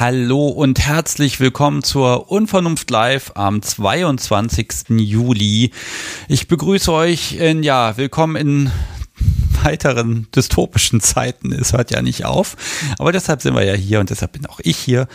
Hallo und herzlich willkommen zur Unvernunft Live am 22. Juli. Ich begrüße euch in, ja, willkommen in weiteren dystopischen Zeiten. Es hört ja nicht auf. Aber deshalb sind wir ja hier und deshalb bin auch ich hier.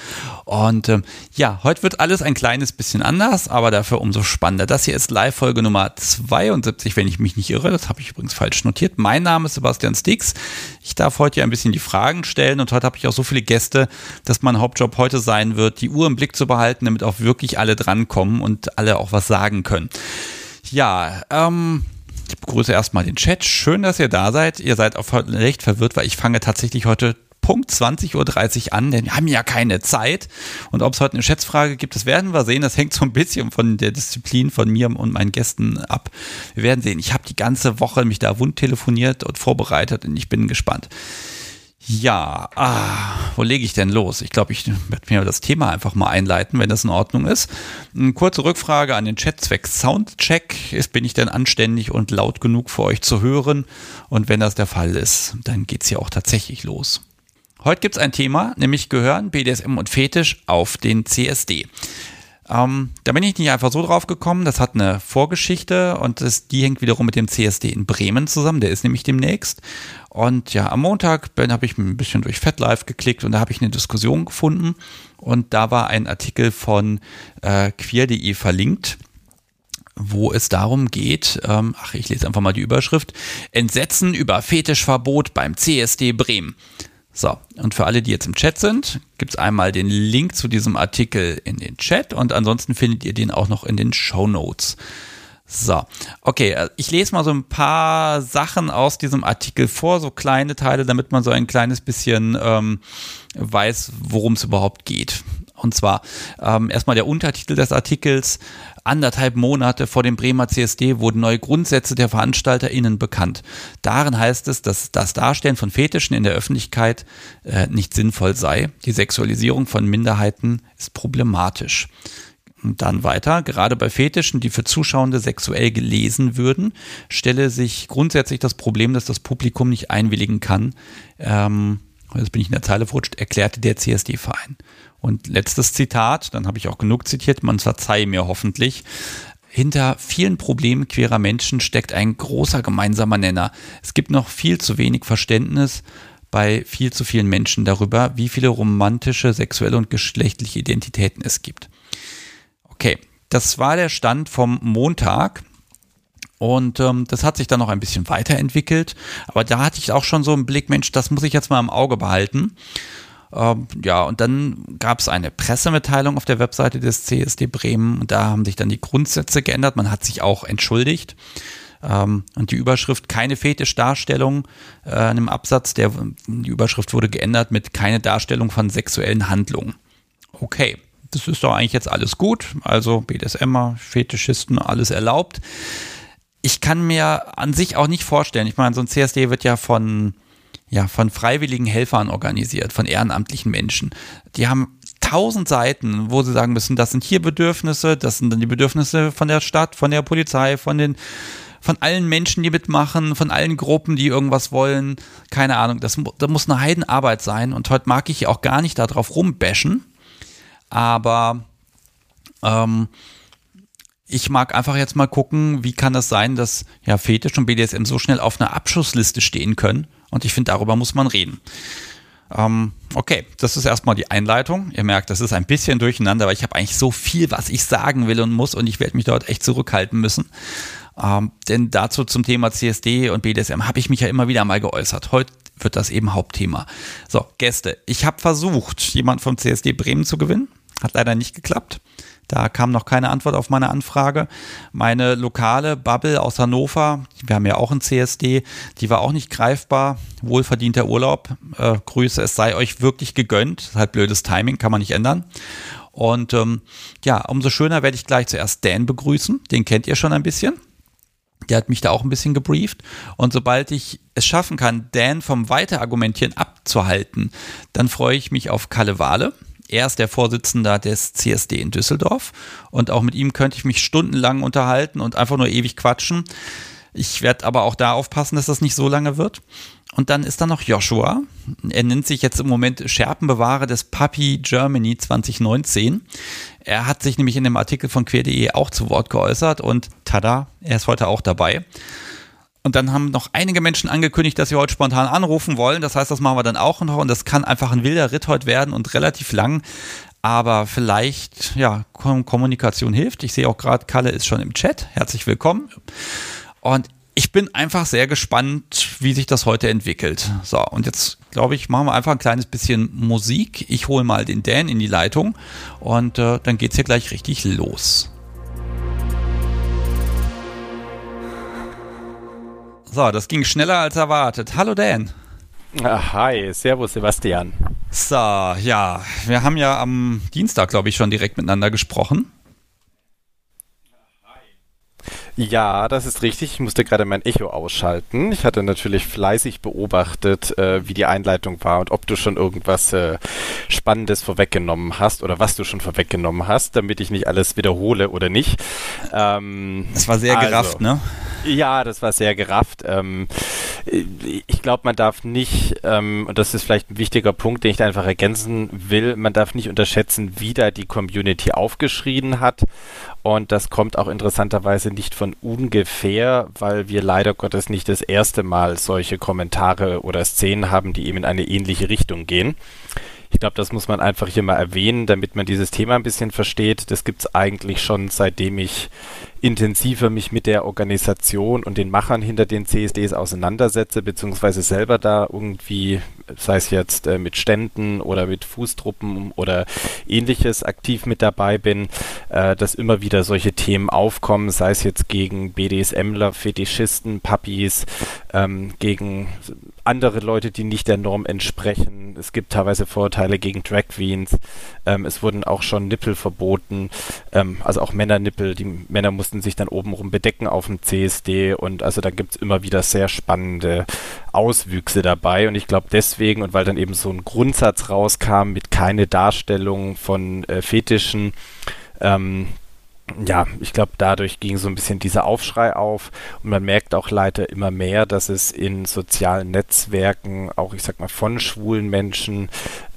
Und ähm, ja, heute wird alles ein kleines bisschen anders, aber dafür umso spannender. Das hier ist Live-Folge Nummer 72, wenn ich mich nicht irre. Das habe ich übrigens falsch notiert. Mein Name ist Sebastian Stix. Ich darf heute ja ein bisschen die Fragen stellen und heute habe ich auch so viele Gäste, dass mein Hauptjob heute sein wird, die Uhr im Blick zu behalten, damit auch wirklich alle drankommen und alle auch was sagen können. Ja, ähm, ich begrüße erstmal den Chat. Schön, dass ihr da seid. Ihr seid auch recht verwirrt, weil ich fange tatsächlich heute Punkt 20.30 Uhr an, denn wir haben ja keine Zeit. Und ob es heute eine Schätzfrage gibt, das werden wir sehen. Das hängt so ein bisschen von der Disziplin von mir und meinen Gästen ab. Wir werden sehen. Ich habe die ganze Woche mich da wund telefoniert und vorbereitet und ich bin gespannt. Ja, ah, wo lege ich denn los? Ich glaube, ich werde mir das Thema einfach mal einleiten, wenn das in Ordnung ist. Eine kurze Rückfrage an den Chat Zweck Soundcheck. Ist, bin ich denn anständig und laut genug für euch zu hören? Und wenn das der Fall ist, dann geht's hier auch tatsächlich los. Heute gibt's ein Thema, nämlich gehören BDSM und Fetisch auf den CSD. Ähm, da bin ich nicht einfach so drauf gekommen. Das hat eine Vorgeschichte und das, die hängt wiederum mit dem CSD in Bremen zusammen. Der ist nämlich demnächst. Und ja, am Montag habe ich ein bisschen durch FetLife geklickt und da habe ich eine Diskussion gefunden. Und da war ein Artikel von äh, queer.de verlinkt wo es darum geht, ähm, ach, ich lese einfach mal die Überschrift, Entsetzen über Fetischverbot beim CSD Bremen. So, und für alle, die jetzt im Chat sind, gibt es einmal den Link zu diesem Artikel in den Chat und ansonsten findet ihr den auch noch in den Show Notes. So, okay, äh, ich lese mal so ein paar Sachen aus diesem Artikel vor, so kleine Teile, damit man so ein kleines bisschen ähm, weiß, worum es überhaupt geht. Und zwar ähm, erstmal der Untertitel des Artikels. Anderthalb Monate vor dem Bremer CSD wurden neue Grundsätze der VeranstalterInnen bekannt. Darin heißt es, dass das Darstellen von Fetischen in der Öffentlichkeit äh, nicht sinnvoll sei. Die Sexualisierung von Minderheiten ist problematisch. Und dann weiter, gerade bei Fetischen, die für Zuschauende sexuell gelesen würden, stelle sich grundsätzlich das Problem, dass das Publikum nicht einwilligen kann. Ähm, jetzt bin ich in der Zeile verrutscht, erklärte der CSD-Verein. Und letztes Zitat, dann habe ich auch genug zitiert, man verzeihe mir hoffentlich. Hinter vielen Problemen queerer Menschen steckt ein großer gemeinsamer Nenner. Es gibt noch viel zu wenig Verständnis bei viel zu vielen Menschen darüber, wie viele romantische, sexuelle und geschlechtliche Identitäten es gibt. Okay, das war der Stand vom Montag. Und ähm, das hat sich dann noch ein bisschen weiterentwickelt. Aber da hatte ich auch schon so einen Blick, Mensch, das muss ich jetzt mal im Auge behalten. Ähm, ja, und dann gab es eine Pressemitteilung auf der Webseite des CSD Bremen. Und da haben sich dann die Grundsätze geändert. Man hat sich auch entschuldigt. Ähm, und die Überschrift keine Fetischdarstellung äh, in einem Absatz, der, die Überschrift wurde geändert mit keine Darstellung von sexuellen Handlungen. Okay das ist doch eigentlich jetzt alles gut. Also BDSMer, Fetischisten, alles erlaubt. Ich kann mir an sich auch nicht vorstellen, ich meine, so ein CSD wird ja von, ja, von freiwilligen Helfern organisiert, von ehrenamtlichen Menschen. Die haben tausend Seiten, wo sie sagen müssen, das sind hier Bedürfnisse, das sind dann die Bedürfnisse von der Stadt, von der Polizei, von den von allen Menschen, die mitmachen, von allen Gruppen, die irgendwas wollen, keine Ahnung, das, das muss eine Heidenarbeit sein und heute mag ich auch gar nicht darauf rumbashen, aber ähm, ich mag einfach jetzt mal gucken, wie kann das sein, dass ja Fetisch und BDSM so schnell auf einer Abschussliste stehen können. Und ich finde, darüber muss man reden. Ähm, okay, das ist erstmal die Einleitung. Ihr merkt, das ist ein bisschen durcheinander, aber ich habe eigentlich so viel, was ich sagen will und muss und ich werde mich dort echt zurückhalten müssen. Ähm, denn dazu zum Thema CSD und BDSM habe ich mich ja immer wieder mal geäußert. Heute wird das eben Hauptthema. So, Gäste. Ich habe versucht, jemand vom CSD Bremen zu gewinnen. Hat leider nicht geklappt. Da kam noch keine Antwort auf meine Anfrage. Meine lokale Bubble aus Hannover, wir haben ja auch ein CSD, die war auch nicht greifbar. Wohlverdienter Urlaub. Äh, Grüße, es sei euch wirklich gegönnt. Halt blödes Timing, kann man nicht ändern. Und ähm, ja, umso schöner werde ich gleich zuerst Dan begrüßen. Den kennt ihr schon ein bisschen. Der hat mich da auch ein bisschen gebrieft. Und sobald ich es schaffen kann, Dan vom Weiterargumentieren abzuhalten, dann freue ich mich auf Kalle Wale. Er ist der Vorsitzende des CSD in Düsseldorf und auch mit ihm könnte ich mich stundenlang unterhalten und einfach nur ewig quatschen. Ich werde aber auch da aufpassen, dass das nicht so lange wird. Und dann ist da noch Joshua. Er nennt sich jetzt im Moment Scherpenbewahrer des Puppy Germany 2019. Er hat sich nämlich in dem Artikel von queer.de auch zu Wort geäußert und tada, er ist heute auch dabei. Und dann haben noch einige Menschen angekündigt, dass sie heute spontan anrufen wollen. Das heißt, das machen wir dann auch noch. Und das kann einfach ein wilder Ritt heute werden und relativ lang. Aber vielleicht, ja, Kommunikation hilft. Ich sehe auch gerade, Kalle ist schon im Chat. Herzlich willkommen. Und ich bin einfach sehr gespannt, wie sich das heute entwickelt. So, und jetzt glaube ich, machen wir einfach ein kleines bisschen Musik. Ich hole mal den Dan in die Leitung und äh, dann es hier gleich richtig los. So, das ging schneller als erwartet. Hallo Dan. Ah, hi, Servus Sebastian. So, ja, wir haben ja am Dienstag, glaube ich, schon direkt miteinander gesprochen. Ja, das ist richtig. Ich musste gerade mein Echo ausschalten. Ich hatte natürlich fleißig beobachtet, äh, wie die Einleitung war und ob du schon irgendwas äh, Spannendes vorweggenommen hast oder was du schon vorweggenommen hast, damit ich nicht alles wiederhole oder nicht. Ähm, das war sehr also, gerafft, ne? Ja, das war sehr gerafft. Ähm, ich glaube, man darf nicht, ähm, und das ist vielleicht ein wichtiger Punkt, den ich da einfach ergänzen will, man darf nicht unterschätzen, wie da die Community aufgeschrien hat. Und das kommt auch interessanterweise nicht von ungefähr, weil wir leider Gottes nicht das erste Mal solche Kommentare oder Szenen haben, die eben in eine ähnliche Richtung gehen. Ich glaube, das muss man einfach hier mal erwähnen, damit man dieses Thema ein bisschen versteht. Das gibt es eigentlich schon seitdem ich intensiver mich mit der Organisation und den Machern hinter den CSDs auseinandersetze, beziehungsweise selber da irgendwie, sei es jetzt äh, mit Ständen oder mit Fußtruppen oder ähnliches aktiv mit dabei bin, äh, dass immer wieder solche Themen aufkommen, sei es jetzt gegen BDSMler, Fetischisten, Puppies, ähm, gegen andere Leute, die nicht der Norm entsprechen. Es gibt teilweise Vorurteile gegen Drag Queens. Ähm, es wurden auch schon Nippel verboten, ähm, also auch Männernippel. Die Männer mussten sich dann obenrum bedecken auf dem CSD und also da gibt es immer wieder sehr spannende Auswüchse dabei und ich glaube deswegen und weil dann eben so ein Grundsatz rauskam mit keine Darstellung von äh, Fetischen, ähm, ja, ich glaube, dadurch ging so ein bisschen dieser Aufschrei auf. Und man merkt auch leider immer mehr, dass es in sozialen Netzwerken, auch ich sag mal von schwulen Menschen,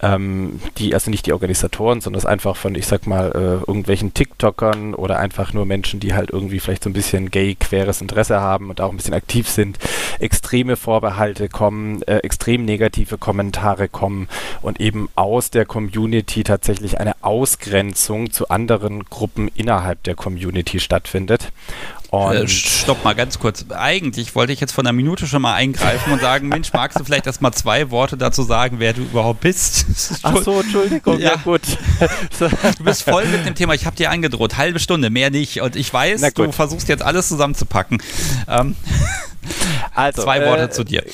ähm, die, also nicht die Organisatoren, sondern es einfach von, ich sag mal, äh, irgendwelchen TikTokern oder einfach nur Menschen, die halt irgendwie vielleicht so ein bisschen gay-queres Interesse haben und auch ein bisschen aktiv sind, extreme Vorbehalte kommen, äh, extrem negative Kommentare kommen und eben aus der Community tatsächlich eine Ausgrenzung zu anderen Gruppen innerhalb der Community stattfindet. Und äh, stopp mal ganz kurz. Eigentlich wollte ich jetzt von einer Minute schon mal eingreifen und sagen, Mensch, magst du vielleicht erst mal zwei Worte dazu sagen, wer du überhaupt bist? Ach so, Entschuldigung, ja, ja gut. du bist voll mit dem Thema, ich habe dir angedroht, halbe Stunde, mehr nicht. Und ich weiß, du versuchst jetzt alles zusammenzupacken. Ähm. Also, Zwei Worte äh, zu dir.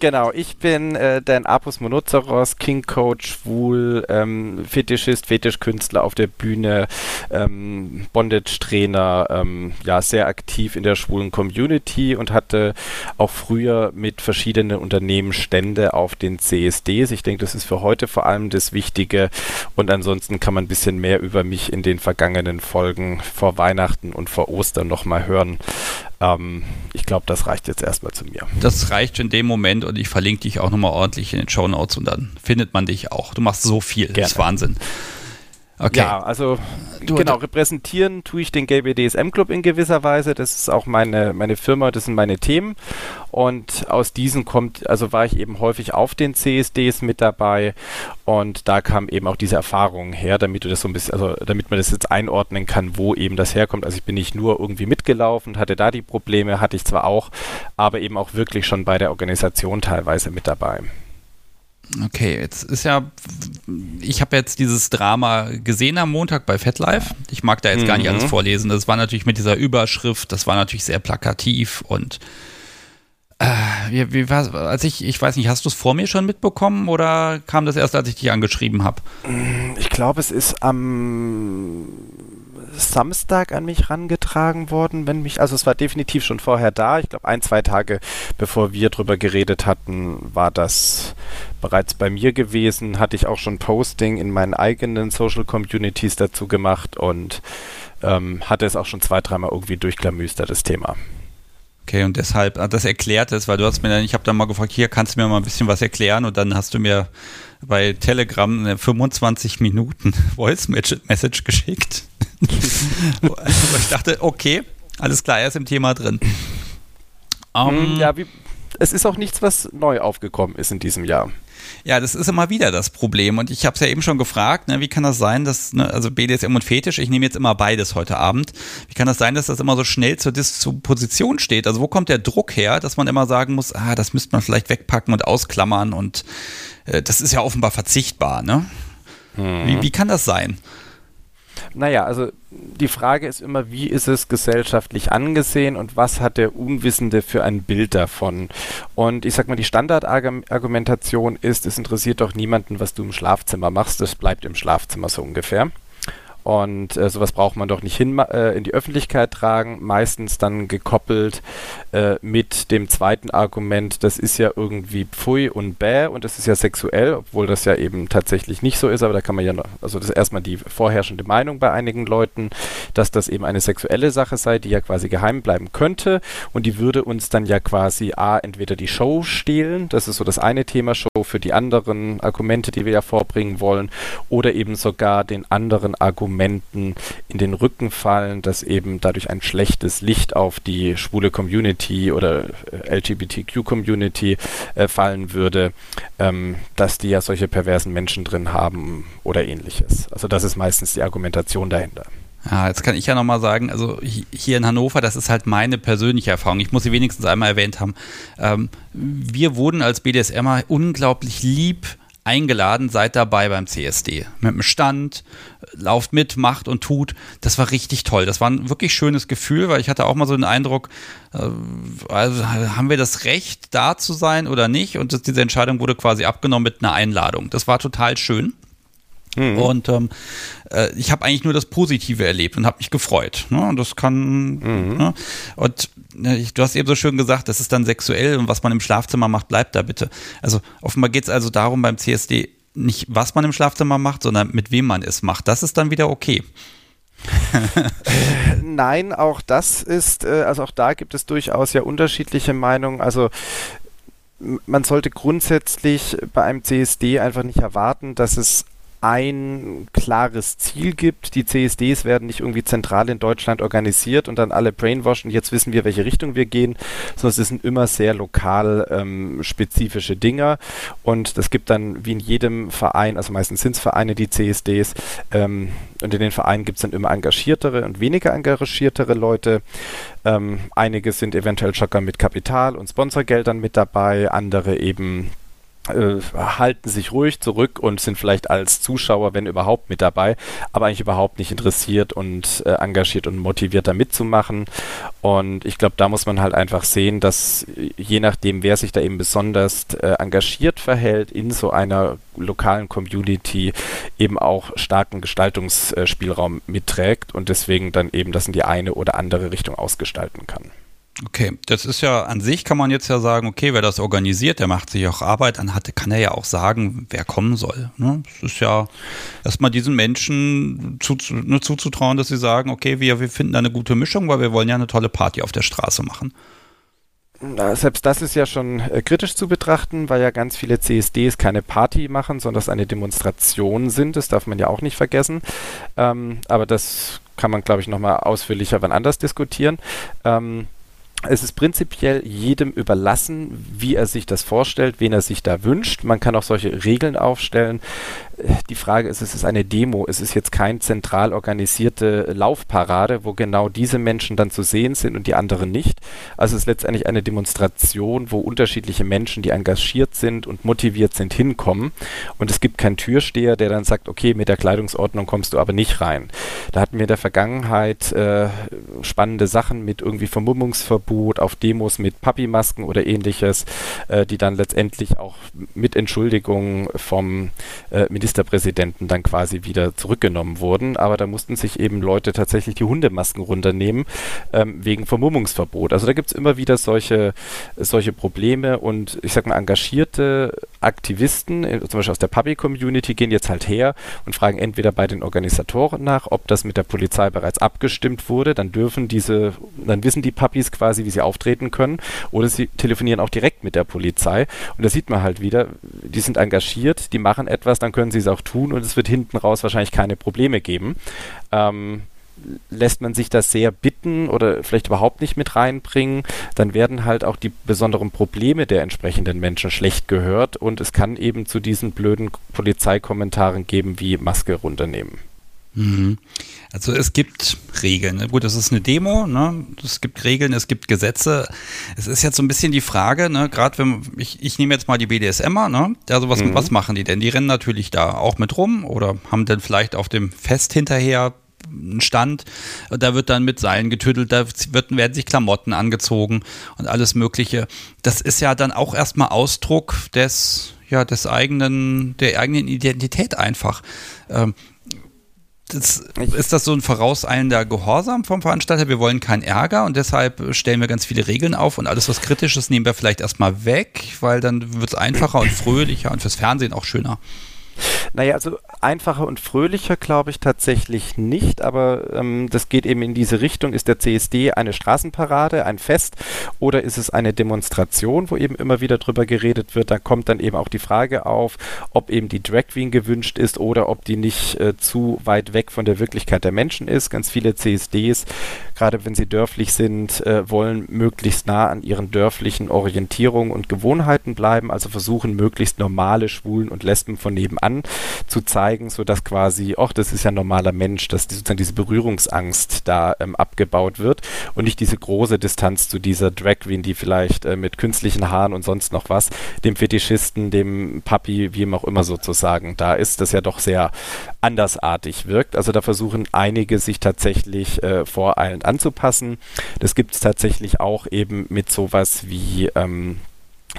Genau, ich bin äh, dein Apus Monoceros, King Coach, schwul, ähm, Fetischist, Fetischkünstler auf der Bühne, ähm, Bondage-Trainer, ähm, ja, sehr aktiv in der schwulen Community und hatte auch früher mit verschiedenen Unternehmen Stände auf den CSDs. Ich denke, das ist für heute vor allem das Wichtige und ansonsten kann man ein bisschen mehr über mich in den vergangenen Folgen vor Weihnachten und vor Ostern nochmal hören. Ähm, ich glaube, das reicht jetzt erstmal zu mir. Das reicht in dem Moment und ich verlinke dich auch nochmal ordentlich in den Show Notes und dann findet man dich auch. Du machst so viel, Gerne. das ist Wahnsinn. Okay. Ja, also du, genau, repräsentieren tue ich den Gay BDSM Club in gewisser Weise. Das ist auch meine, meine Firma, das sind meine Themen. Und aus diesen kommt, also war ich eben häufig auf den CSDs mit dabei und da kam eben auch diese Erfahrung her, damit du das so ein bisschen, also damit man das jetzt einordnen kann, wo eben das herkommt. Also ich bin nicht nur irgendwie mitgelaufen, hatte da die Probleme, hatte ich zwar auch, aber eben auch wirklich schon bei der Organisation teilweise mit dabei. Okay, jetzt ist ja, ich habe jetzt dieses Drama gesehen am Montag bei FetLife. Ich mag da jetzt mhm. gar nicht alles mhm. vorlesen. Das war natürlich mit dieser Überschrift, das war natürlich sehr plakativ und äh, wie, wie war, als ich, ich weiß nicht, hast du es vor mir schon mitbekommen oder kam das erst, als ich dich angeschrieben habe? Ich glaube, es ist am Samstag an mich rangetragen worden, wenn mich, also es war definitiv schon vorher da. Ich glaube, ein, zwei Tage bevor wir drüber geredet hatten, war das bereits bei mir gewesen. Hatte ich auch schon Posting in meinen eigenen Social Communities dazu gemacht und ähm, hatte es auch schon zwei, dreimal irgendwie durchklamüstert, das Thema. Okay, und deshalb, ah, das erklärt es, weil du hast mir dann, ich habe dann mal gefragt, hier kannst du mir mal ein bisschen was erklären und dann hast du mir bei Telegram eine 25 Minuten Voice Message geschickt. ich dachte, okay, alles klar, er ist im Thema drin. Um, hm, ja, wie, es ist auch nichts, was neu aufgekommen ist in diesem Jahr. Ja, das ist immer wieder das Problem. Und ich habe es ja eben schon gefragt, ne, wie kann das sein, dass, ne, also BDSM und Fetisch, ich nehme jetzt immer beides heute Abend. Wie kann das sein, dass das immer so schnell zur Disposition steht? Also wo kommt der Druck her, dass man immer sagen muss, ah, das müsste man vielleicht wegpacken und ausklammern und das ist ja offenbar verzichtbar, ne? Mhm. Wie, wie kann das sein? Naja, also die Frage ist immer, wie ist es gesellschaftlich angesehen und was hat der Unwissende für ein Bild davon? Und ich sag mal, die Standardargumentation ist, es interessiert doch niemanden, was du im Schlafzimmer machst, das bleibt im Schlafzimmer so ungefähr. Und äh, sowas braucht man doch nicht hin, äh, in die Öffentlichkeit tragen, meistens dann gekoppelt äh, mit dem zweiten Argument, das ist ja irgendwie Pfui und Bäh und das ist ja sexuell, obwohl das ja eben tatsächlich nicht so ist, aber da kann man ja noch, also das ist erstmal die vorherrschende Meinung bei einigen Leuten, dass das eben eine sexuelle Sache sei, die ja quasi geheim bleiben könnte. Und die würde uns dann ja quasi A, entweder die Show stehlen, das ist so das eine Thema Show für die anderen Argumente, die wir ja vorbringen wollen, oder eben sogar den anderen Argumenten Argumenten in den Rücken fallen, dass eben dadurch ein schlechtes Licht auf die schwule Community oder äh, LGBTQ-Community äh, fallen würde, ähm, dass die ja solche perversen Menschen drin haben oder ähnliches. Also das ist meistens die Argumentation dahinter. Ja, jetzt kann ich ja nochmal sagen, also hier in Hannover, das ist halt meine persönliche Erfahrung. Ich muss sie wenigstens einmal erwähnt haben. Ähm, wir wurden als BDSMer unglaublich lieb eingeladen, seid dabei beim CSD. Mit dem Stand, lauft mit, macht und tut. Das war richtig toll. Das war ein wirklich schönes Gefühl, weil ich hatte auch mal so den Eindruck, äh, also haben wir das Recht, da zu sein oder nicht? Und diese Entscheidung wurde quasi abgenommen mit einer Einladung. Das war total schön. Mhm. Und ähm, äh, ich habe eigentlich nur das Positive erlebt und habe mich gefreut. Ne? Und das kann. Mhm. Ne? Und ne, du hast eben so schön gesagt, das ist dann sexuell und was man im Schlafzimmer macht, bleibt da bitte. Also offenbar geht es also darum beim CSD nicht, was man im Schlafzimmer macht, sondern mit wem man es macht. Das ist dann wieder okay. Nein, auch das ist, äh, also auch da gibt es durchaus ja unterschiedliche Meinungen. Also man sollte grundsätzlich bei einem CSD einfach nicht erwarten, dass es ein klares Ziel gibt. Die CSDs werden nicht irgendwie zentral in Deutschland organisiert und dann alle brainwashen, jetzt wissen wir, welche Richtung wir gehen, sondern es sind immer sehr lokal ähm, spezifische Dinge und das gibt dann wie in jedem Verein, also meistens sind es Vereine, die CSDs ähm, und in den Vereinen gibt es dann immer engagiertere und weniger engagiertere Leute. Ähm, einige sind eventuell Schocker mit Kapital und Sponsorgeldern mit dabei, andere eben äh, halten sich ruhig zurück und sind vielleicht als Zuschauer, wenn überhaupt, mit dabei, aber eigentlich überhaupt nicht interessiert und äh, engagiert und motiviert da mitzumachen. Und ich glaube, da muss man halt einfach sehen, dass je nachdem, wer sich da eben besonders äh, engagiert verhält in so einer lokalen Community, eben auch starken Gestaltungsspielraum mitträgt und deswegen dann eben das in die eine oder andere Richtung ausgestalten kann. Okay, das ist ja an sich kann man jetzt ja sagen, okay, wer das organisiert, der macht sich auch Arbeit, dann hat, kann er ja auch sagen, wer kommen soll. Ne? Es ist ja erstmal diesen Menschen zu, ne, zuzutrauen, dass sie sagen, okay, wir, wir finden da eine gute Mischung, weil wir wollen ja eine tolle Party auf der Straße machen. Na, selbst das ist ja schon äh, kritisch zu betrachten, weil ja ganz viele CSDs keine Party machen, sondern es eine Demonstration sind. Das darf man ja auch nicht vergessen. Ähm, aber das kann man, glaube ich, nochmal ausführlicher wann anders diskutieren. Ähm, es ist prinzipiell jedem überlassen, wie er sich das vorstellt, wen er sich da wünscht. Man kann auch solche Regeln aufstellen. Die Frage ist, es ist eine Demo, es ist jetzt keine zentral organisierte Laufparade, wo genau diese Menschen dann zu sehen sind und die anderen nicht. Also es ist letztendlich eine Demonstration, wo unterschiedliche Menschen, die engagiert sind und motiviert sind, hinkommen. Und es gibt keinen Türsteher, der dann sagt, okay, mit der Kleidungsordnung kommst du aber nicht rein. Da hatten wir in der Vergangenheit äh, spannende Sachen mit irgendwie Vermummungsverbot Verbot auf Demos mit Papi-Masken oder ähnliches, äh, die dann letztendlich auch mit Entschuldigung vom äh, Ministerpräsidenten dann quasi wieder zurückgenommen wurden. Aber da mussten sich eben Leute tatsächlich die Hundemasken runternehmen ähm, wegen Vermummungsverbot. Also da gibt es immer wieder solche, solche Probleme und ich sag mal, engagierte Aktivisten, äh, zum Beispiel aus der Puppy-Community, gehen jetzt halt her und fragen entweder bei den Organisatoren nach, ob das mit der Polizei bereits abgestimmt wurde, dann dürfen diese, dann wissen die Puppies quasi, wie sie auftreten können, oder sie telefonieren auch direkt mit der Polizei. Und da sieht man halt wieder, die sind engagiert, die machen etwas, dann können sie es auch tun und es wird hinten raus wahrscheinlich keine Probleme geben. Ähm, lässt man sich das sehr bitten oder vielleicht überhaupt nicht mit reinbringen, dann werden halt auch die besonderen Probleme der entsprechenden Menschen schlecht gehört und es kann eben zu diesen blöden Polizeikommentaren geben wie Maske runternehmen. Mhm. Also es gibt Regeln. Ne? Gut, das ist eine Demo, ne? es gibt Regeln, es gibt Gesetze. Es ist jetzt so ein bisschen die Frage, ne? gerade wenn ich, ich nehme jetzt mal die BDSMer, ne? also was, mhm. was machen die denn? Die rennen natürlich da auch mit rum oder haben dann vielleicht auf dem Fest hinterher einen Stand, da wird dann mit Seilen getüttelt, da wird, werden sich Klamotten angezogen und alles Mögliche. Das ist ja dann auch erstmal Ausdruck des, ja, des eigenen, der eigenen Identität einfach. Ähm, das, ist das so ein vorauseilender Gehorsam vom Veranstalter? Wir wollen keinen Ärger und deshalb stellen wir ganz viele Regeln auf und alles, was kritisch ist, nehmen wir vielleicht erstmal weg, weil dann wird es einfacher und fröhlicher und fürs Fernsehen auch schöner. Naja, also einfacher und fröhlicher glaube ich tatsächlich nicht, aber ähm, das geht eben in diese Richtung. Ist der CSD eine Straßenparade, ein Fest oder ist es eine Demonstration, wo eben immer wieder drüber geredet wird? Da kommt dann eben auch die Frage auf, ob eben die Drag Queen gewünscht ist oder ob die nicht äh, zu weit weg von der Wirklichkeit der Menschen ist. Ganz viele CSDs, gerade wenn sie dörflich sind, äh, wollen möglichst nah an ihren dörflichen Orientierungen und Gewohnheiten bleiben, also versuchen möglichst normale Schwulen und Lesben von nebenan zu zeigen, sodass quasi, ach, das ist ja ein normaler Mensch, dass die, sozusagen diese Berührungsangst da ähm, abgebaut wird und nicht diese große Distanz zu dieser Drag Queen, die vielleicht äh, mit künstlichen Haaren und sonst noch was, dem Fetischisten, dem Papi, wie auch immer sozusagen da ist, das ja doch sehr andersartig wirkt. Also da versuchen einige sich tatsächlich äh, voreilend anzupassen. Das gibt es tatsächlich auch eben mit sowas wie ähm,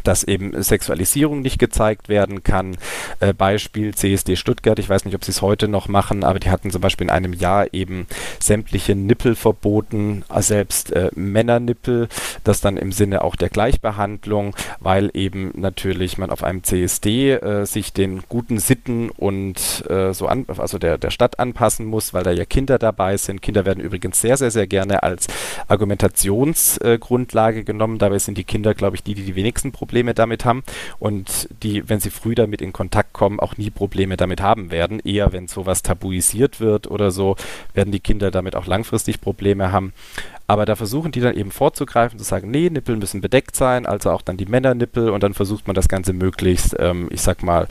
dass eben Sexualisierung nicht gezeigt werden kann. Äh, Beispiel CSD Stuttgart, ich weiß nicht, ob sie es heute noch machen, aber die hatten zum Beispiel in einem Jahr eben sämtliche Nippel verboten, äh, selbst äh, Männernippel, das dann im Sinne auch der Gleichbehandlung, weil eben natürlich man auf einem CSD äh, sich den guten Sitten und äh, so an, also der, der Stadt anpassen muss, weil da ja Kinder dabei sind. Kinder werden übrigens sehr, sehr, sehr gerne als Argumentationsgrundlage genommen. Dabei sind die Kinder, glaube ich, die, die die wenigsten Probleme damit haben und die, wenn sie früh damit in Kontakt kommen, auch nie Probleme damit haben werden. Eher, wenn sowas tabuisiert wird oder so, werden die Kinder damit auch langfristig Probleme haben. Aber da versuchen die dann eben vorzugreifen, zu sagen, nee, Nippel müssen bedeckt sein, also auch dann die Männernippel und dann versucht man das Ganze möglichst, ähm, ich sag mal,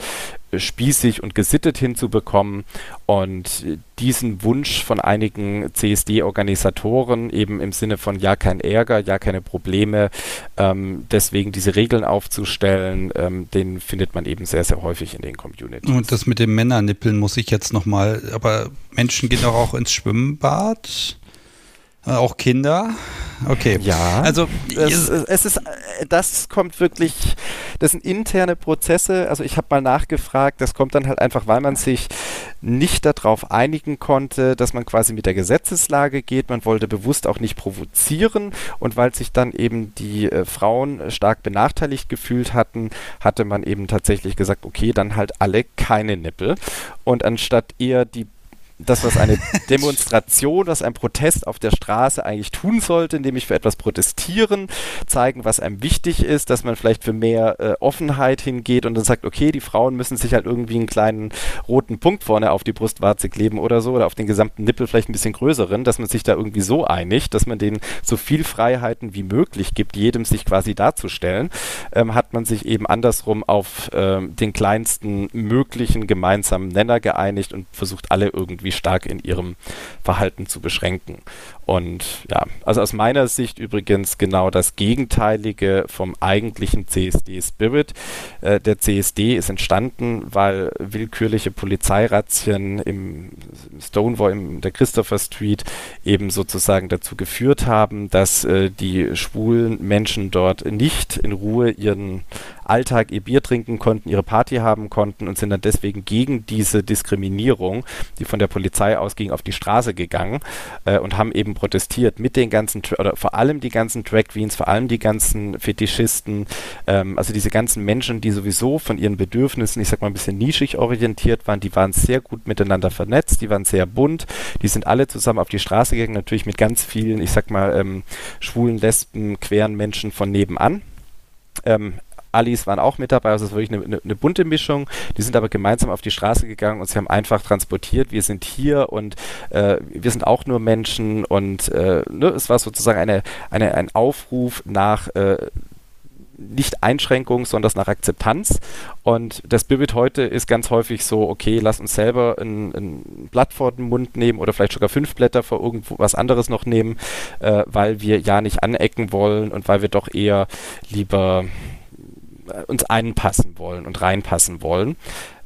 spießig und gesittet hinzubekommen. Und diesen Wunsch von einigen CSD-Organisatoren eben im Sinne von ja kein Ärger, ja keine Probleme, ähm, deswegen diese Regeln aufzustellen, ähm, den findet man eben sehr, sehr häufig in den Communities. Und das mit dem Männernippeln muss ich jetzt nochmal, aber Menschen gehen doch auch ins Schwimmbad. Äh, auch Kinder? Okay. Ja. Also es, es, ist, das kommt wirklich, das sind interne Prozesse. Also ich habe mal nachgefragt, das kommt dann halt einfach, weil man sich nicht darauf einigen konnte, dass man quasi mit der Gesetzeslage geht. Man wollte bewusst auch nicht provozieren und weil sich dann eben die äh, Frauen stark benachteiligt gefühlt hatten, hatte man eben tatsächlich gesagt, okay, dann halt alle keine Nippel. Und anstatt eher die das, was eine Demonstration, was ein Protest auf der Straße eigentlich tun sollte, nämlich für etwas protestieren, zeigen, was einem wichtig ist, dass man vielleicht für mehr äh, Offenheit hingeht und dann sagt, okay, die Frauen müssen sich halt irgendwie einen kleinen roten Punkt vorne auf die Brustwarze kleben oder so oder auf den gesamten Nippel vielleicht ein bisschen größeren, dass man sich da irgendwie so einigt, dass man denen so viel Freiheiten wie möglich gibt, jedem sich quasi darzustellen, ähm, hat man sich eben andersrum auf ähm, den kleinsten möglichen gemeinsamen Nenner geeinigt und versucht alle irgendwie irgendwie stark in ihrem Verhalten zu beschränken. Und ja, also aus meiner Sicht übrigens genau das Gegenteilige vom eigentlichen CSD-Spirit. Äh, der CSD ist entstanden, weil willkürliche Polizeirazzien im Stonewall, in der Christopher Street eben sozusagen dazu geführt haben, dass äh, die schwulen Menschen dort nicht in Ruhe ihren Alltag ihr Bier trinken konnten, ihre Party haben konnten und sind dann deswegen gegen diese Diskriminierung, die von der Polizei ausging, auf die Straße gegangen äh, und haben eben protestiert mit den ganzen, oder vor allem die ganzen Drag Queens, vor allem die ganzen Fetischisten, ähm, also diese ganzen Menschen, die sowieso von ihren Bedürfnissen, ich sag mal ein bisschen nischig orientiert waren, die waren sehr gut miteinander vernetzt, die waren sehr bunt, die sind alle zusammen auf die Straße gegangen, natürlich mit ganz vielen, ich sag mal, ähm, schwulen, lesben, queren Menschen von nebenan. Ähm, Alis waren auch mit dabei, also es ist wirklich eine, eine, eine, bunte Mischung. Die sind aber gemeinsam auf die Straße gegangen und sie haben einfach transportiert, wir sind hier und äh, wir sind auch nur Menschen und äh, ne, es war sozusagen eine, eine, ein Aufruf nach äh, nicht Einschränkung, sondern nach Akzeptanz. Und das Spirit heute ist ganz häufig so, okay, lass uns selber ein, ein Blatt vor den Mund nehmen oder vielleicht sogar fünf Blätter vor irgendwo was anderes noch nehmen, äh, weil wir ja nicht anecken wollen und weil wir doch eher lieber uns einpassen wollen und reinpassen wollen.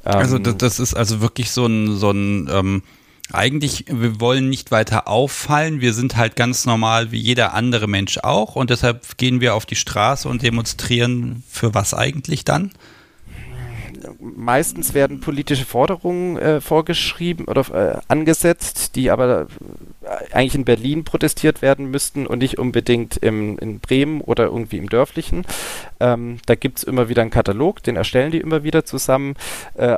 also das, ähm, das, ist also wirklich so ein, so ein ähm eigentlich, wir wollen nicht weiter auffallen. Wir sind halt ganz normal wie jeder andere Mensch auch und deshalb gehen wir auf die Straße und demonstrieren für was eigentlich dann? Meistens werden politische Forderungen äh, vorgeschrieben oder äh, angesetzt, die aber eigentlich in Berlin protestiert werden müssten und nicht unbedingt im, in Bremen oder irgendwie im Dörflichen. Ähm, da gibt es immer wieder einen Katalog, den erstellen die immer wieder zusammen. Äh,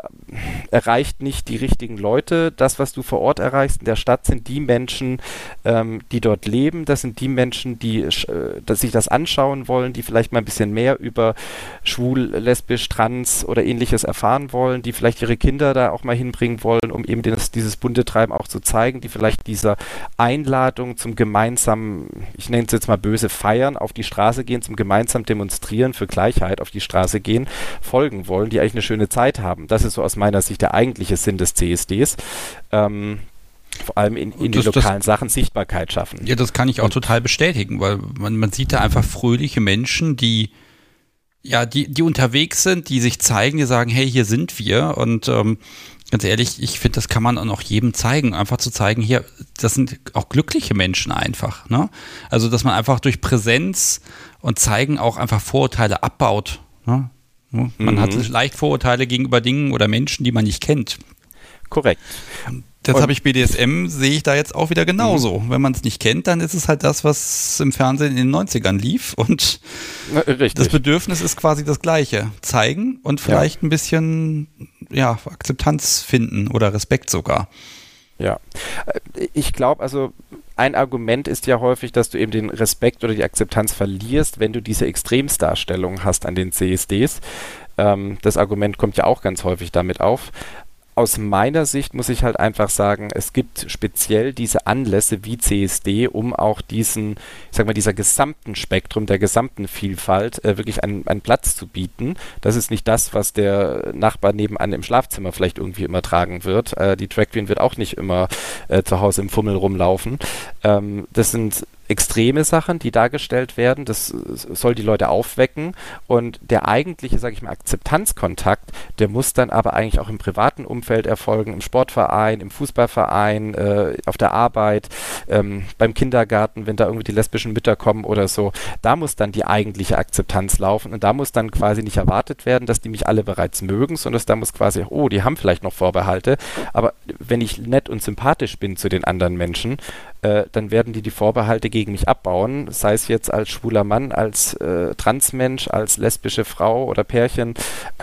erreicht nicht die richtigen Leute. Das, was du vor Ort erreichst in der Stadt, sind die Menschen, ähm, die dort leben. Das sind die Menschen, die äh, dass sich das anschauen wollen, die vielleicht mal ein bisschen mehr über schwul, lesbisch, trans oder ähnliches erfahren wollen, die vielleicht ihre Kinder da auch mal hinbringen wollen, um eben dieses, dieses bunte Treiben auch zu zeigen, die vielleicht dieser Einladung zum gemeinsamen, ich nenne es jetzt mal böse, Feiern auf die Straße gehen, zum gemeinsamen Demonstrieren für Gleichheit auf die Straße gehen, folgen wollen, die eigentlich eine schöne Zeit haben. Das ist so aus meiner Sicht der eigentliche Sinn des CSDs. Ähm, vor allem in, in das, den lokalen das, Sachen Sichtbarkeit schaffen. Ja, das kann ich auch Und, total bestätigen, weil man, man sieht da einfach fröhliche Menschen, die ja, die, die unterwegs sind, die sich zeigen, die sagen, hey, hier sind wir. Und ähm, ganz ehrlich, ich finde, das kann man auch jedem zeigen. Einfach zu zeigen, hier, das sind auch glückliche Menschen einfach. Ne? Also, dass man einfach durch Präsenz und Zeigen auch einfach Vorurteile abbaut. Ne? Man mhm. hat leicht Vorurteile gegenüber Dingen oder Menschen, die man nicht kennt. Korrekt. Das habe ich BDSM, sehe ich da jetzt auch wieder genauso. Mhm. Wenn man es nicht kennt, dann ist es halt das, was im Fernsehen in den 90ern lief. Und Na, das Bedürfnis ist quasi das gleiche. Zeigen und vielleicht ja. ein bisschen ja, Akzeptanz finden oder Respekt sogar. Ja, ich glaube, also ein Argument ist ja häufig, dass du eben den Respekt oder die Akzeptanz verlierst, wenn du diese Extremsdarstellung hast an den CSDs. Ähm, das Argument kommt ja auch ganz häufig damit auf aus meiner Sicht muss ich halt einfach sagen, es gibt speziell diese Anlässe wie CSD, um auch diesen, ich sag mal, dieser gesamten Spektrum, der gesamten Vielfalt äh, wirklich einen, einen Platz zu bieten. Das ist nicht das, was der Nachbar nebenan im Schlafzimmer vielleicht irgendwie immer tragen wird. Äh, die Drag Queen wird auch nicht immer äh, zu Hause im Fummel rumlaufen. Ähm, das sind extreme Sachen, die dargestellt werden. Das soll die Leute aufwecken. Und der eigentliche, sage ich mal, Akzeptanzkontakt, der muss dann aber eigentlich auch im privaten Umfeld erfolgen, im Sportverein, im Fußballverein, äh, auf der Arbeit, ähm, beim Kindergarten, wenn da irgendwie die lesbischen Mütter kommen oder so. Da muss dann die eigentliche Akzeptanz laufen. Und da muss dann quasi nicht erwartet werden, dass die mich alle bereits mögen, sondern da muss quasi, oh, die haben vielleicht noch Vorbehalte. Aber wenn ich nett und sympathisch bin zu den anderen Menschen, äh, dann werden die die Vorbehalte gegen mich abbauen, sei es jetzt als schwuler Mann, als äh, Transmensch, als lesbische Frau oder Pärchen,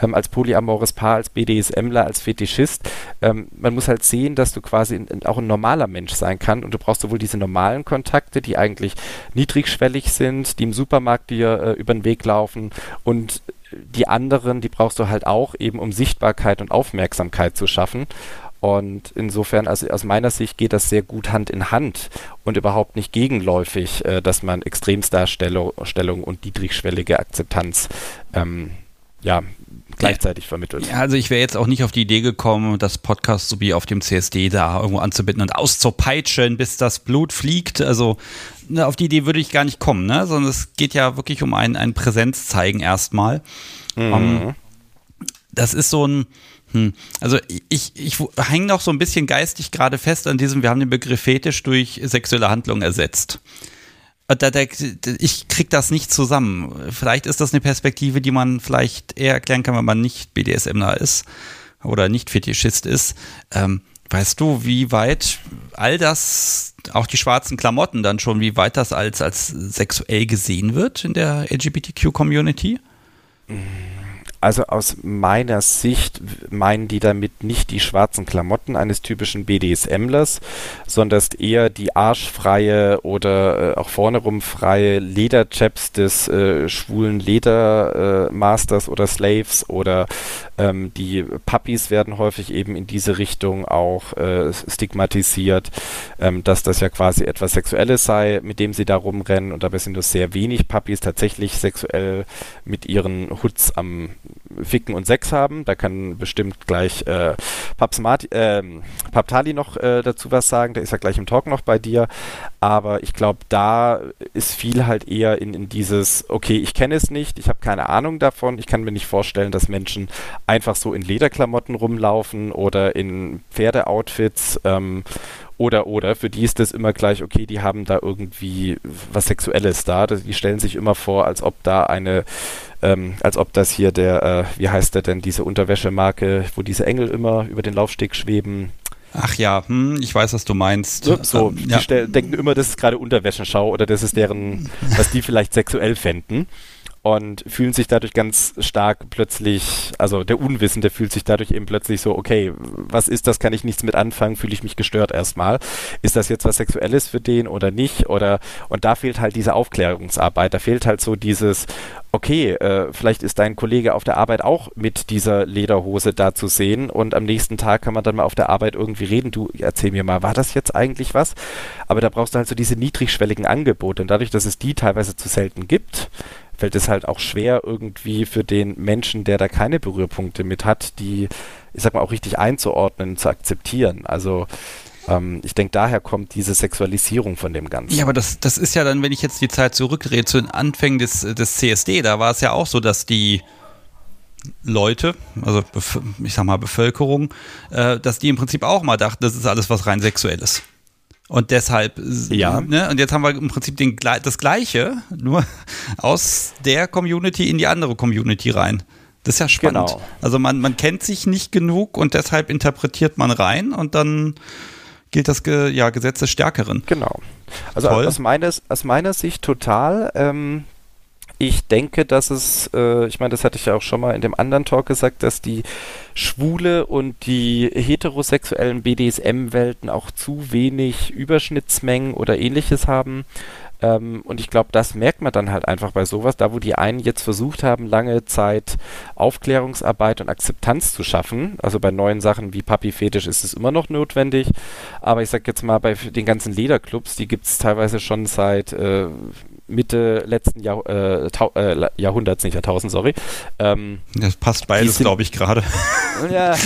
ähm, als polyamores Paar, als BDSMler, als Fetischist. Ähm, man muss halt sehen, dass du quasi in, in, auch ein normaler Mensch sein kann und du brauchst sowohl diese normalen Kontakte, die eigentlich niedrigschwellig sind, die im Supermarkt dir äh, über den Weg laufen und die anderen, die brauchst du halt auch eben, um Sichtbarkeit und Aufmerksamkeit zu schaffen. Und insofern, also aus meiner Sicht geht das sehr gut Hand in Hand und überhaupt nicht gegenläufig, äh, dass man Extremsdarstellung und niedrigschwellige Akzeptanz ähm, ja, gleichzeitig vermittelt. Ja, also ich wäre jetzt auch nicht auf die Idee gekommen, das Podcast so wie auf dem CSD da irgendwo anzubinden und auszupeitschen, bis das Blut fliegt. Also ne, auf die Idee würde ich gar nicht kommen, ne? sondern es geht ja wirklich um ein, ein Präsenzzeigen erstmal. Mhm. Um, ähm, das ist so ein, hm. Also ich, ich hänge noch so ein bisschen geistig gerade fest an diesem, wir haben den Begriff Fetisch durch sexuelle Handlung ersetzt. Da, da, ich krieg das nicht zusammen. Vielleicht ist das eine Perspektive, die man vielleicht eher erklären kann, wenn man nicht BDSMler ist oder nicht Fetischist ist. Ähm, weißt du, wie weit all das, auch die schwarzen Klamotten dann schon, wie weit das als, als sexuell gesehen wird in der LGBTQ-Community? Mhm. Also aus meiner Sicht meinen die damit nicht die schwarzen Klamotten eines typischen BDSMlers, sondern eher die arschfreie oder äh, auch vorne rum freie Lederchaps des äh, schwulen Ledermasters äh, oder Slaves oder ähm, die Puppies werden häufig eben in diese Richtung auch äh, stigmatisiert, ähm, dass das ja quasi etwas Sexuelles sei, mit dem sie da rumrennen. Und dabei sind nur sehr wenig Puppies tatsächlich sexuell mit ihren Hoods am Ficken und Sex haben. Da kann bestimmt gleich äh, äh, Paptali noch äh, dazu was sagen. Der ist ja gleich im Talk noch bei dir. Aber ich glaube, da ist viel halt eher in, in dieses, okay, ich kenne es nicht, ich habe keine Ahnung davon. Ich kann mir nicht vorstellen, dass Menschen einfach so in Lederklamotten rumlaufen oder in Pferdeoutfits. Ähm, oder oder, für die ist das immer gleich, okay, die haben da irgendwie was Sexuelles da. Die stellen sich immer vor, als ob da eine ähm, als ob das hier der, äh, wie heißt der denn, diese Unterwäschemarke, wo diese Engel immer über den Laufsteg schweben. Ach ja, hm, ich weiß, was du meinst. So, so ähm, die ja. denken immer, das ist gerade Unterwäschenschau oder das ist deren, was die vielleicht sexuell fänden und fühlen sich dadurch ganz stark plötzlich, also der Unwissende fühlt sich dadurch eben plötzlich so, okay, was ist das, kann ich nichts mit anfangen, fühle ich mich gestört erstmal. Ist das jetzt was Sexuelles für den oder nicht? Oder und da fehlt halt diese Aufklärungsarbeit, da fehlt halt so dieses, okay, äh, vielleicht ist dein Kollege auf der Arbeit auch mit dieser Lederhose da zu sehen und am nächsten Tag kann man dann mal auf der Arbeit irgendwie reden. Du erzähl mir mal, war das jetzt eigentlich was? Aber da brauchst du halt so diese niedrigschwelligen Angebote und dadurch, dass es die teilweise zu selten gibt, fällt es halt auch schwer irgendwie für den Menschen, der da keine Berührpunkte mit hat, die, ich sag mal, auch richtig einzuordnen, zu akzeptieren. Also ähm, ich denke, daher kommt diese Sexualisierung von dem Ganzen. Ja, aber das, das ist ja dann, wenn ich jetzt die Zeit zurückdrehe zu den Anfängen des, des CSD, da war es ja auch so, dass die Leute, also ich sag mal Bevölkerung, äh, dass die im Prinzip auch mal dachten, das ist alles was rein sexuelles. Und deshalb, ja. Ne, und jetzt haben wir im Prinzip den, das Gleiche, nur aus der Community in die andere Community rein. Das ist ja spannend. Genau. Also man, man kennt sich nicht genug und deshalb interpretiert man rein und dann gilt das ja, Gesetz des Stärkeren. Genau. Also aus, meines, aus meiner Sicht total. Ähm, ich denke, dass es, äh, ich meine, das hatte ich ja auch schon mal in dem anderen Talk gesagt, dass die schwule und die heterosexuellen BDSM-Welten auch zu wenig Überschnittsmengen oder ähnliches haben. Ähm, und ich glaube, das merkt man dann halt einfach bei sowas, da wo die einen jetzt versucht haben, lange Zeit Aufklärungsarbeit und Akzeptanz zu schaffen. Also bei neuen Sachen wie Papi Fetisch ist es immer noch notwendig. Aber ich sag jetzt mal, bei den ganzen Lederclubs, die gibt es teilweise schon seit äh, Mitte letzten Jahr, äh, äh, Jahrhunderts, nicht Jahrtausend, sorry. Ähm, das passt beides, glaube ich, gerade. ja,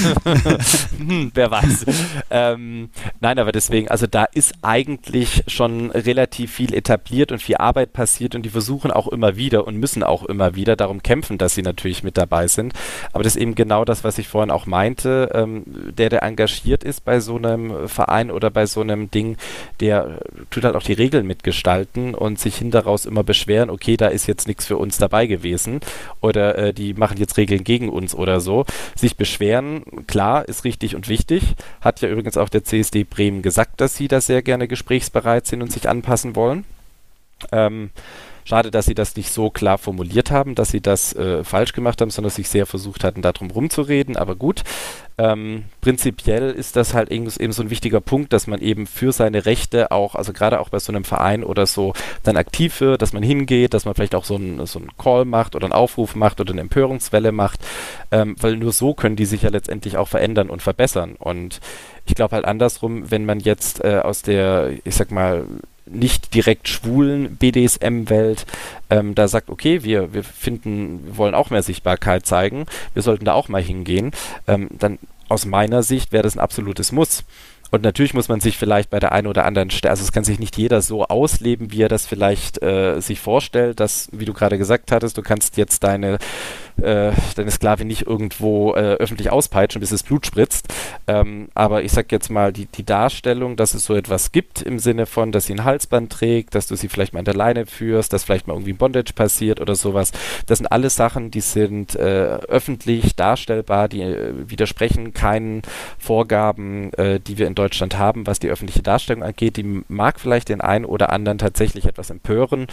hm, wer weiß. Ähm, nein, aber deswegen, also da ist eigentlich schon relativ viel etabliert und viel Arbeit passiert und die versuchen auch immer wieder und müssen auch immer wieder darum kämpfen, dass sie natürlich mit dabei sind. Aber das ist eben genau das, was ich vorhin auch meinte. Ähm, der, der engagiert ist bei so einem Verein oder bei so einem Ding, der tut halt auch die Regeln mitgestalten und sich hinter daraus immer beschweren, okay, da ist jetzt nichts für uns dabei gewesen oder äh, die machen jetzt Regeln gegen uns oder so. Sich beschweren, klar, ist richtig und wichtig. Hat ja übrigens auch der CSD Bremen gesagt, dass sie da sehr gerne gesprächsbereit sind und sich anpassen wollen. Ähm, Schade, dass sie das nicht so klar formuliert haben, dass sie das äh, falsch gemacht haben, sondern sich sehr versucht hatten, darum rumzureden. Aber gut, ähm, prinzipiell ist das halt eben so ein wichtiger Punkt, dass man eben für seine Rechte auch, also gerade auch bei so einem Verein oder so, dann aktiv wird, dass man hingeht, dass man vielleicht auch so einen so Call macht oder einen Aufruf macht oder eine Empörungswelle macht, ähm, weil nur so können die sich ja letztendlich auch verändern und verbessern. Und ich glaube halt andersrum, wenn man jetzt äh, aus der, ich sag mal, nicht direkt schwulen BDSM-Welt ähm, da sagt, okay, wir, wir finden, wir wollen auch mehr Sichtbarkeit zeigen, wir sollten da auch mal hingehen, ähm, dann aus meiner Sicht wäre das ein absolutes Muss. Und natürlich muss man sich vielleicht bei der einen oder anderen Stelle, also es kann sich nicht jeder so ausleben, wie er das vielleicht äh, sich vorstellt, dass, wie du gerade gesagt hattest, du kannst jetzt deine äh, deine Sklavin nicht irgendwo äh, öffentlich auspeitschen, bis es Blut spritzt. Ähm, aber ich sag jetzt mal, die, die Darstellung, dass es so etwas gibt im Sinne von, dass sie ein Halsband trägt, dass du sie vielleicht mal an der Leine führst, dass vielleicht mal irgendwie ein Bondage passiert oder sowas. Das sind alles Sachen, die sind äh, öffentlich darstellbar, die äh, widersprechen keinen Vorgaben, äh, die wir in Deutschland haben, was die öffentliche Darstellung angeht. Die mag vielleicht den einen oder anderen tatsächlich etwas empören,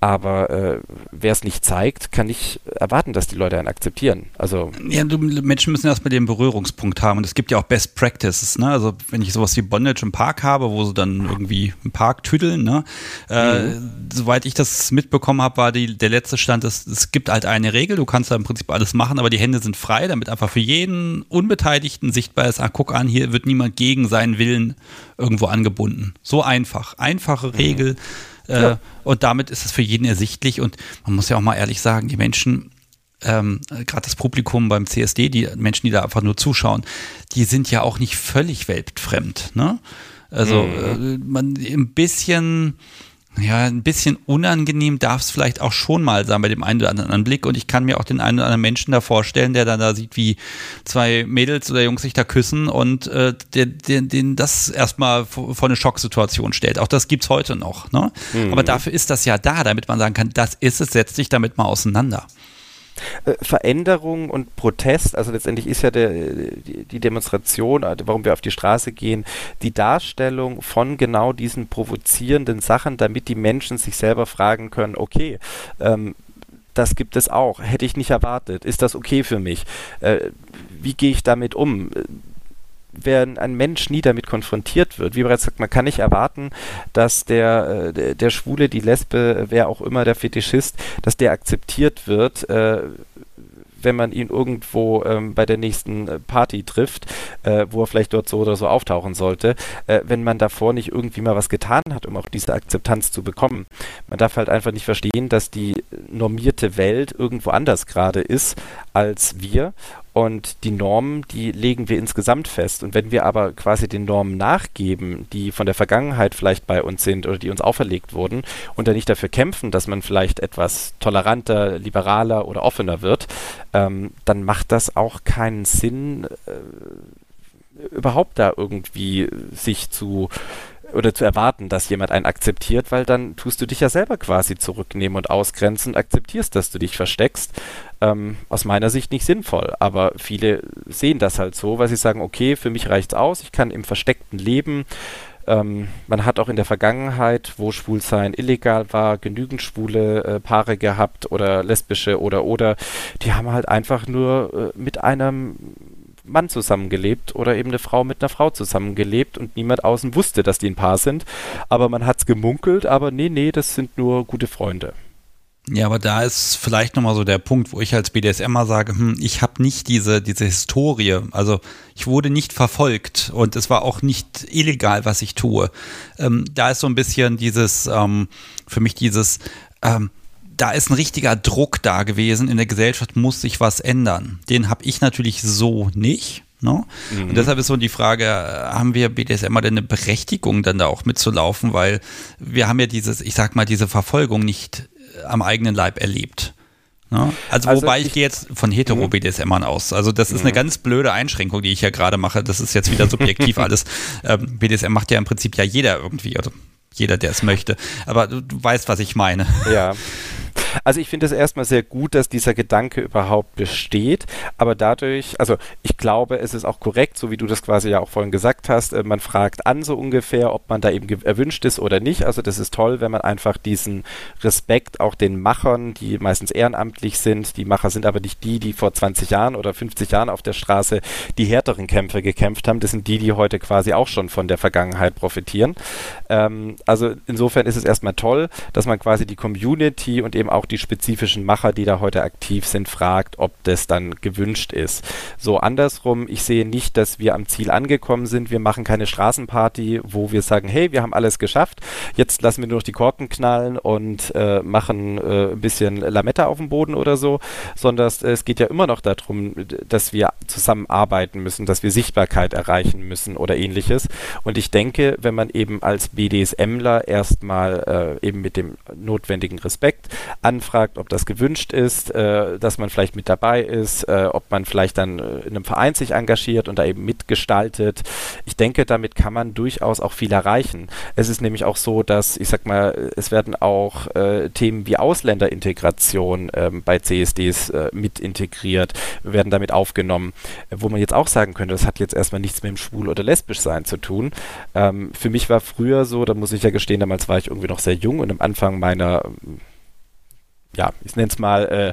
aber wer es nicht zeigt, kann nicht erwarten, dass die Leute einen akzeptieren. Also ja, du, Menschen müssen erstmal den Berührungspunkt haben und es gibt ja auch Best Practices. Ne? Also wenn ich sowas wie Bondage im Park habe, wo sie dann irgendwie im Park tüdeln, ne? Äh, mhm. soweit ich das mitbekommen habe, war die, der letzte Stand, dass es gibt halt eine Regel, du kannst da im Prinzip alles machen, aber die Hände sind frei, damit einfach für jeden Unbeteiligten sichtbar ist, ah, guck an, hier wird niemand gegen seinen Willen irgendwo angebunden. So einfach. Einfache mhm. Regel. Äh, ja. Und damit ist es für jeden ersichtlich. Und man muss ja auch mal ehrlich sagen, die Menschen ähm, gerade das Publikum beim CSD, die Menschen, die da einfach nur zuschauen, die sind ja auch nicht völlig weltfremd. Ne? Also mhm. äh, man ein bisschen ja, ein bisschen unangenehm darf es vielleicht auch schon mal sein bei dem einen oder anderen Blick. Und ich kann mir auch den einen oder anderen Menschen da vorstellen, der dann da sieht, wie zwei Mädels oder Jungs sich da küssen und äh, den, den, den das erstmal vor, eine Schocksituation stellt. Auch das gibt es heute noch. Ne? Mhm. Aber dafür ist das ja da, damit man sagen kann, das ist es, setz dich damit mal auseinander. Äh, Veränderung und Protest, also letztendlich ist ja der, die, die, Demonstration, äh, warum wir auf die Straße gehen, die Darstellung von genau diesen provozierenden Sachen, damit die Menschen sich selber fragen können, okay, ähm, das gibt es auch, hätte ich nicht erwartet, ist das okay für mich? Äh, wie gehe ich damit um? Wenn ein Mensch nie damit konfrontiert wird, wie bereits gesagt, man kann nicht erwarten, dass der, äh, der, Schwule, die Lesbe, wer auch immer der Fetischist, dass der akzeptiert wird, äh, wenn man ihn irgendwo ähm, bei der nächsten äh, Party trifft, äh, wo er vielleicht dort so oder so auftauchen sollte, äh, wenn man davor nicht irgendwie mal was getan hat, um auch diese Akzeptanz zu bekommen. Man darf halt einfach nicht verstehen, dass die normierte Welt irgendwo anders gerade ist als wir und die Normen, die legen wir insgesamt fest. Und wenn wir aber quasi den Normen nachgeben, die von der Vergangenheit vielleicht bei uns sind oder die uns auferlegt wurden, und dann nicht dafür kämpfen, dass man vielleicht etwas toleranter, liberaler oder offener wird, ähm, dann macht das auch keinen Sinn, äh, überhaupt da irgendwie sich zu oder zu erwarten, dass jemand einen akzeptiert, weil dann tust du dich ja selber quasi zurücknehmen und ausgrenzen und akzeptierst, dass du dich versteckst. Ähm, aus meiner Sicht nicht sinnvoll, aber viele sehen das halt so, weil sie sagen, okay, für mich reicht's aus, ich kann im Versteckten leben. Ähm, man hat auch in der Vergangenheit, wo Schwulsein illegal war, genügend schwule äh, Paare gehabt oder lesbische oder oder, die haben halt einfach nur äh, mit einem Mann zusammengelebt oder eben eine Frau mit einer Frau zusammengelebt und niemand außen wusste, dass die ein Paar sind. Aber man hat es gemunkelt, aber nee, nee, das sind nur gute Freunde. Ja, aber da ist vielleicht nochmal so der Punkt, wo ich als BDSMer sage, hm, ich habe nicht diese, diese Historie. Also ich wurde nicht verfolgt und es war auch nicht illegal, was ich tue. Ähm, da ist so ein bisschen dieses, ähm, für mich dieses, ähm, da ist ein richtiger Druck da gewesen. In der Gesellschaft muss sich was ändern. Den habe ich natürlich so nicht. Ne? Mhm. Und deshalb ist so die Frage, haben wir BDSM denn eine Berechtigung, dann da auch mitzulaufen? Weil wir haben ja dieses, ich sag mal, diese Verfolgung nicht äh, am eigenen Leib erlebt. Ne? Also, also, wobei ich, ich gehe jetzt von hetero-BDSMern aus. Also das ist eine mhm. ganz blöde Einschränkung, die ich ja gerade mache. Das ist jetzt wieder subjektiv alles. Ähm, BDSM macht ja im Prinzip ja jeder irgendwie. Also jeder, der es möchte. Aber du, du weißt, was ich meine. Ja. Also ich finde es erstmal sehr gut, dass dieser Gedanke überhaupt besteht, aber dadurch, also ich glaube, es ist auch korrekt, so wie du das quasi ja auch vorhin gesagt hast, äh, man fragt an so ungefähr, ob man da eben erwünscht ist oder nicht. Also das ist toll, wenn man einfach diesen Respekt auch den Machern, die meistens ehrenamtlich sind, die Macher sind aber nicht die, die vor 20 Jahren oder 50 Jahren auf der Straße die härteren Kämpfe gekämpft haben, das sind die, die heute quasi auch schon von der Vergangenheit profitieren. Ähm, also insofern ist es erstmal toll, dass man quasi die Community und eben auch auch die spezifischen Macher, die da heute aktiv sind, fragt, ob das dann gewünscht ist. So andersrum, ich sehe nicht, dass wir am Ziel angekommen sind. Wir machen keine Straßenparty, wo wir sagen, hey, wir haben alles geschafft. Jetzt lassen wir nur noch die Korken knallen und äh, machen äh, ein bisschen Lametta auf dem Boden oder so, sondern es, es geht ja immer noch darum, dass wir zusammenarbeiten müssen, dass wir Sichtbarkeit erreichen müssen oder ähnliches. Und ich denke, wenn man eben als BDSMler erstmal äh, eben mit dem notwendigen Respekt anfragt, ob das gewünscht ist, äh, dass man vielleicht mit dabei ist, äh, ob man vielleicht dann äh, in einem Verein sich engagiert und da eben mitgestaltet. Ich denke, damit kann man durchaus auch viel erreichen. Es ist nämlich auch so, dass, ich sag mal, es werden auch äh, Themen wie Ausländerintegration ähm, bei CSDs äh, mit integriert, werden damit aufgenommen, wo man jetzt auch sagen könnte, das hat jetzt erstmal nichts mit dem Schwul- oder Lesbischsein zu tun. Ähm, für mich war früher so, da muss ich ja gestehen, damals war ich irgendwie noch sehr jung und am Anfang meiner ja, ich nenne es mal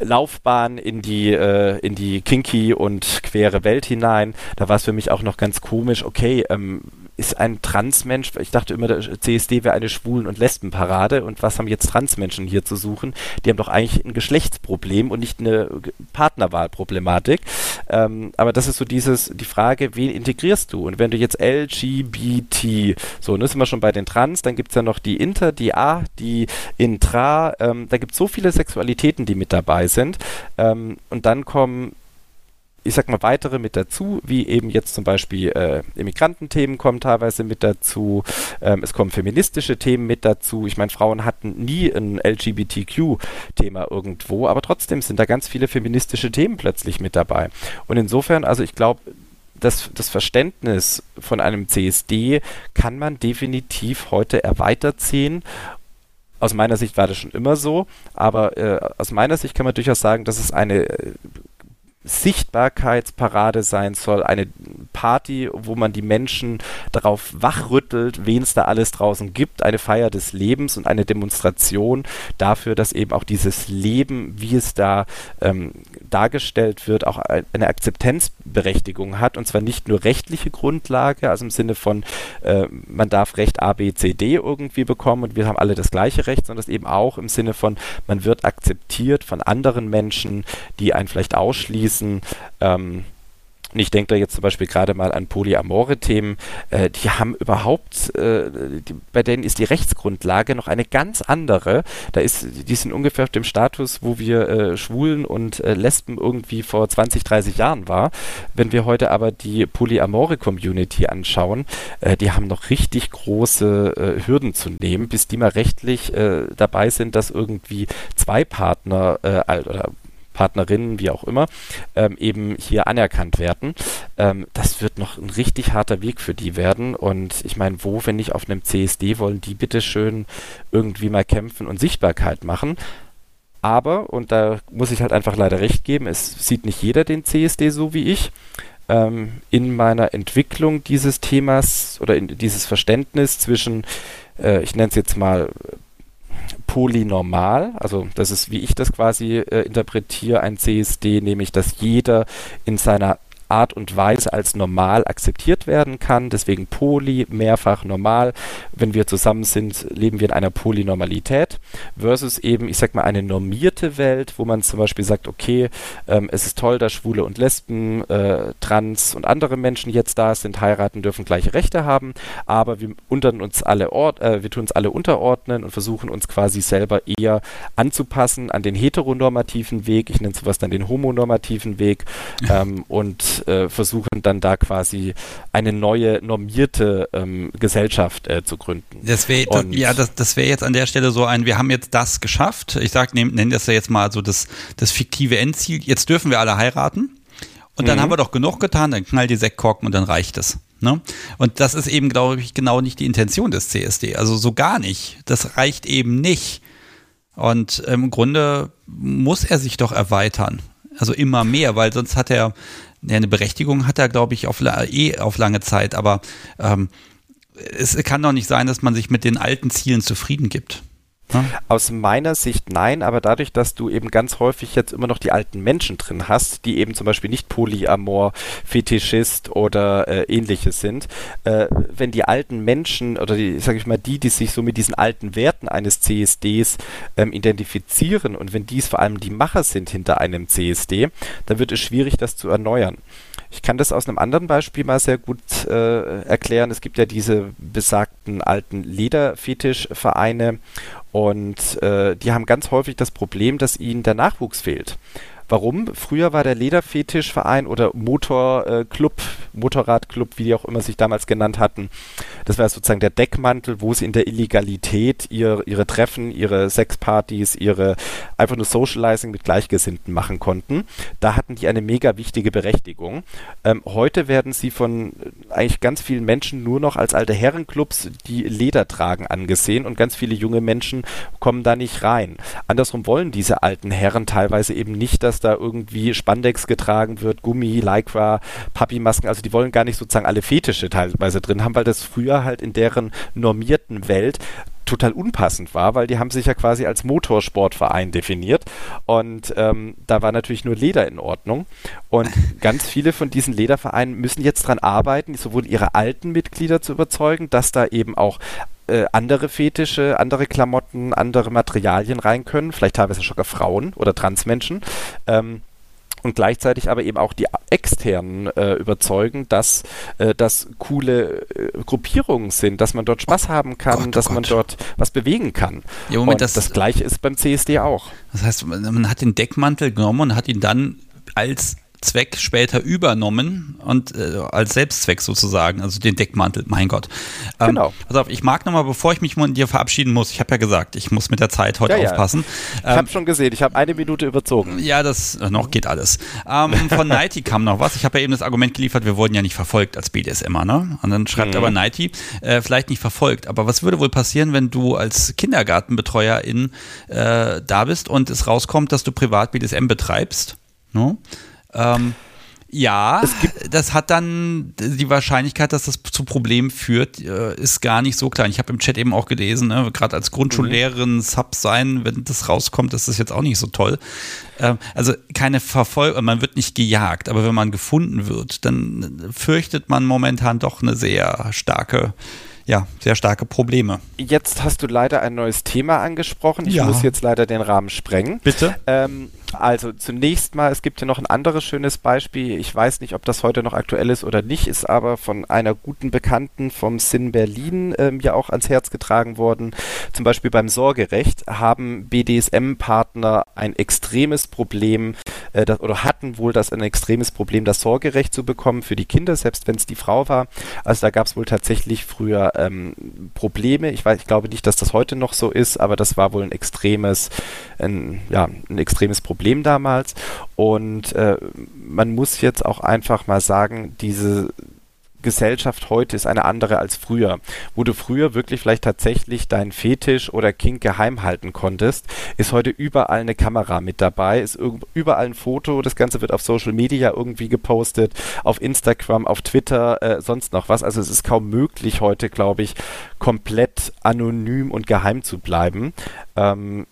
äh, Laufbahn in die äh, in die kinky und quere Welt hinein. Da war es für mich auch noch ganz komisch. Okay, ähm, ist ein Transmensch, ich dachte immer, der CSD wäre eine Schwulen- und Lesbenparade und was haben jetzt Transmenschen hier zu suchen? Die haben doch eigentlich ein Geschlechtsproblem und nicht eine Partnerwahlproblematik. Ähm, aber das ist so dieses, die Frage, wen integrierst du? Und wenn du jetzt LGBT, so, ne, sind wir schon bei den Trans, dann gibt es ja noch die Inter, die A, die Intra, ähm, da gibt es so viele Sexualitäten, die mit dabei sind. Ähm, und dann kommen ich sag mal, weitere mit dazu, wie eben jetzt zum Beispiel äh, Immigrantenthemen kommen teilweise mit dazu, ähm, es kommen feministische Themen mit dazu. Ich meine, Frauen hatten nie ein LGBTQ-Thema irgendwo, aber trotzdem sind da ganz viele feministische Themen plötzlich mit dabei. Und insofern, also ich glaube, das, das Verständnis von einem CSD kann man definitiv heute erweitert sehen aus meiner Sicht war das schon immer so, aber äh, aus meiner Sicht kann man durchaus sagen, dass es eine äh, Sichtbarkeitsparade sein soll, eine Party, wo man die Menschen darauf wachrüttelt, wen es da alles draußen gibt, eine Feier des Lebens und eine Demonstration dafür, dass eben auch dieses Leben, wie es da ähm, dargestellt wird, auch eine Akzeptanzberechtigung hat. Und zwar nicht nur rechtliche Grundlage, also im Sinne von äh, man darf Recht A, B, C, D irgendwie bekommen und wir haben alle das gleiche Recht, sondern eben auch im Sinne von man wird akzeptiert von anderen Menschen, die einen vielleicht ausschließen abschließen. Ähm, ich denke da jetzt zum Beispiel gerade mal an polyamore Themen. Äh, die haben überhaupt, äh, die, bei denen ist die Rechtsgrundlage noch eine ganz andere. Da ist, die sind ungefähr auf dem Status, wo wir äh, Schwulen und äh, Lesben irgendwie vor 20, 30 Jahren war. Wenn wir heute aber die polyamore Community anschauen, äh, die haben noch richtig große äh, Hürden zu nehmen, bis die mal rechtlich dabei sind, dass irgendwie zwei Partner oder Partnerinnen, wie auch immer, ähm, eben hier anerkannt werden. Ähm, das wird noch ein richtig harter Weg für die werden. Und ich meine, wo, wenn nicht auf einem CSD, wollen die bitte schön irgendwie mal kämpfen und Sichtbarkeit machen? Aber, und da muss ich halt einfach leider recht geben, es sieht nicht jeder den CSD so wie ich. Ähm, in meiner Entwicklung dieses Themas oder in dieses Verständnis zwischen, äh, ich nenne es jetzt mal polynormal, also das ist, wie ich das quasi äh, interpretiere, ein CSD, nämlich dass jeder in seiner Art und Weise als normal akzeptiert werden kann. Deswegen poly, mehrfach normal. Wenn wir zusammen sind, leben wir in einer Polynormalität versus eben, ich sag mal, eine normierte Welt, wo man zum Beispiel sagt, okay, ähm, es ist toll, dass Schwule und Lesben, äh, Trans und andere Menschen jetzt da sind, heiraten dürfen, gleiche Rechte haben, aber wir untern uns alle Ort, äh, wir tun uns alle unterordnen und versuchen uns quasi selber eher anzupassen an den heteronormativen Weg. Ich nenne sowas dann den homonormativen Weg ähm, und äh, versuchen dann da quasi eine neue normierte ähm, Gesellschaft äh, zu gründen. Das wär, das, ja, das, das wäre jetzt an der Stelle so ein, wir haben jetzt das geschafft. Ich sag, nennen das ja jetzt mal so das, das fiktive Endziel. Jetzt dürfen wir alle heiraten. Und dann mhm. haben wir doch genug getan, dann knall die Sektkorken und dann reicht es. Ne? Und das ist eben, glaube ich, genau nicht die Intention des CSD. Also so gar nicht. Das reicht eben nicht. Und im Grunde muss er sich doch erweitern. Also immer mehr, weil sonst hat er ja, eine Berechtigung hat er, glaube ich, auf, eh auf lange Zeit, aber ähm, es kann doch nicht sein, dass man sich mit den alten Zielen zufrieden gibt. Ja? Aus meiner Sicht nein, aber dadurch, dass du eben ganz häufig jetzt immer noch die alten Menschen drin hast, die eben zum Beispiel nicht Polyamor, Fetischist oder äh, ähnliches sind, äh, wenn die alten Menschen oder die, sag ich mal, die, die sich so mit diesen alten Werten eines CSDs ähm, identifizieren und wenn dies vor allem die Macher sind hinter einem CSD, dann wird es schwierig, das zu erneuern. Ich kann das aus einem anderen Beispiel mal sehr gut äh, erklären. Es gibt ja diese besagten alten Lederfetischvereine und äh, die haben ganz häufig das Problem, dass ihnen der Nachwuchs fehlt. Warum? Früher war der Lederfetischverein oder Motorclub, äh, Motorradclub, wie die auch immer sich damals genannt hatten, das war sozusagen der Deckmantel, wo sie in der Illegalität ihr, ihre Treffen, ihre Sexpartys, ihre einfach nur Socializing mit Gleichgesinnten machen konnten. Da hatten die eine mega wichtige Berechtigung. Ähm, heute werden sie von äh, eigentlich ganz vielen Menschen nur noch als alte Herrenclubs, die Leder tragen, angesehen und ganz viele junge Menschen kommen da nicht rein. Andersrum wollen diese alten Herren teilweise eben nicht, dass da irgendwie Spandex getragen wird, Gummi, Lycra, Papi-Masken, also die wollen gar nicht sozusagen alle Fetische teilweise drin haben, weil das früher halt in deren normierten Welt total unpassend war, weil die haben sich ja quasi als Motorsportverein definiert und ähm, da war natürlich nur Leder in Ordnung und ganz viele von diesen Ledervereinen müssen jetzt daran arbeiten, sowohl ihre alten Mitglieder zu überzeugen, dass da eben auch äh, andere Fetische, andere Klamotten, andere Materialien rein können, vielleicht teilweise sogar Frauen oder Transmenschen. Ähm, und gleichzeitig aber eben auch die externen äh, überzeugen, dass äh, das coole äh, Gruppierungen sind, dass man dort Spaß haben kann, oh Gott, dass oh man dort was bewegen kann. Ja, Moment, und das, das gleiche ist beim CSD auch. Das heißt, man hat den Deckmantel genommen und hat ihn dann als Zweck später übernommen und äh, als Selbstzweck sozusagen, also den Deckmantel, mein Gott. Ähm, genau. Pass auf, ich mag nochmal, bevor ich mich von dir verabschieden muss, ich habe ja gesagt, ich muss mit der Zeit heute ja, aufpassen. Ja. Ich habe ähm, schon gesehen, ich habe eine Minute überzogen. Ja, das äh, noch geht alles. Ähm, von Nighty kam noch was. Ich habe ja eben das Argument geliefert, wir wurden ja nicht verfolgt als BDSMer, ne? Und dann schreibt mhm. aber Nighty, äh, vielleicht nicht verfolgt, aber was würde wohl passieren, wenn du als Kindergartenbetreuerin äh, da bist und es rauskommt, dass du privat BDSM betreibst? No? Ähm, ja, das hat dann die Wahrscheinlichkeit, dass das zu Problemen führt, äh, ist gar nicht so klein. Ich habe im Chat eben auch gelesen, ne, gerade als Grundschullehrerin mhm. Sub sein, wenn das rauskommt, ist das jetzt auch nicht so toll. Ähm, also keine Verfolgung, man wird nicht gejagt, aber wenn man gefunden wird, dann fürchtet man momentan doch eine sehr starke ja, sehr starke Probleme. Jetzt hast du leider ein neues Thema angesprochen. Ich ja. muss jetzt leider den Rahmen sprengen. Bitte. Ähm, also zunächst mal, es gibt hier noch ein anderes schönes Beispiel. Ich weiß nicht, ob das heute noch aktuell ist oder nicht, ist aber von einer guten Bekannten vom Sinn Berlin ähm, ja auch ans Herz getragen worden. Zum Beispiel beim Sorgerecht haben BDSM-Partner ein extremes Problem äh, das, oder hatten wohl das ein extremes Problem, das Sorgerecht zu bekommen für die Kinder, selbst wenn es die Frau war. Also da gab es wohl tatsächlich früher ähm, Probleme. Ich weiß, ich glaube nicht, dass das heute noch so ist, aber das war wohl ein extremes, ein, ja, ein extremes Problem damals. Und äh, man muss jetzt auch einfach mal sagen, diese Gesellschaft heute ist eine andere als früher. Wo du früher wirklich vielleicht tatsächlich deinen Fetisch oder Kink geheim halten konntest, ist heute überall eine Kamera mit dabei, ist überall ein Foto, das Ganze wird auf Social Media irgendwie gepostet, auf Instagram, auf Twitter, äh, sonst noch was. Also es ist kaum möglich heute, glaube ich, komplett anonym und geheim zu bleiben. Ähm,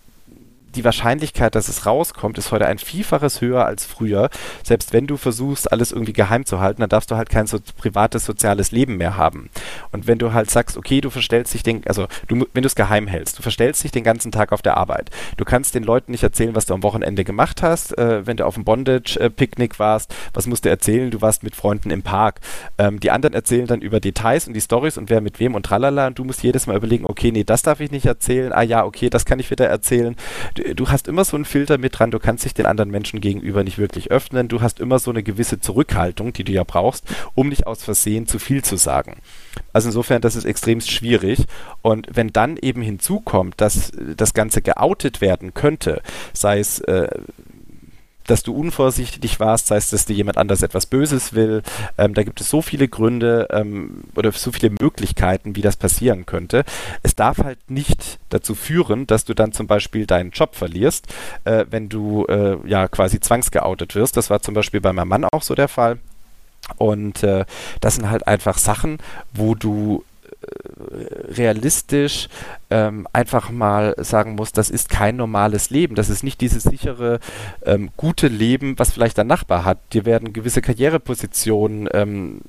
die Wahrscheinlichkeit, dass es rauskommt, ist heute ein Vielfaches höher als früher. Selbst wenn du versuchst, alles irgendwie geheim zu halten, dann darfst du halt kein so privates soziales Leben mehr haben. Und wenn du halt sagst, okay, du verstellst dich den, also du, wenn du es geheim hältst, du verstellst dich den ganzen Tag auf der Arbeit. Du kannst den Leuten nicht erzählen, was du am Wochenende gemacht hast. Äh, wenn du auf dem Bondage-Picknick warst, was musst du erzählen? Du warst mit Freunden im Park. Ähm, die anderen erzählen dann über Details und die Stories und wer mit wem und tralala. Und du musst jedes Mal überlegen, okay, nee, das darf ich nicht erzählen. Ah ja, okay, das kann ich wieder erzählen du hast immer so einen Filter mit dran, du kannst dich den anderen Menschen gegenüber nicht wirklich öffnen, du hast immer so eine gewisse Zurückhaltung, die du ja brauchst, um nicht aus Versehen zu viel zu sagen. Also insofern, das ist extrem schwierig. Und wenn dann eben hinzukommt, dass das Ganze geoutet werden könnte, sei es äh, dass du unvorsichtig warst, sei es, dass dir jemand anders etwas Böses will. Ähm, da gibt es so viele Gründe ähm, oder so viele Möglichkeiten, wie das passieren könnte. Es darf halt nicht dazu führen, dass du dann zum Beispiel deinen Job verlierst, äh, wenn du äh, ja quasi zwangsgeoutet wirst. Das war zum Beispiel bei meinem Mann auch so der Fall. Und äh, das sind halt einfach Sachen, wo du realistisch ähm, einfach mal sagen muss, das ist kein normales Leben. Das ist nicht dieses sichere, ähm, gute Leben, was vielleicht dein Nachbar hat. Dir werden gewisse Karrierepositionen ähm,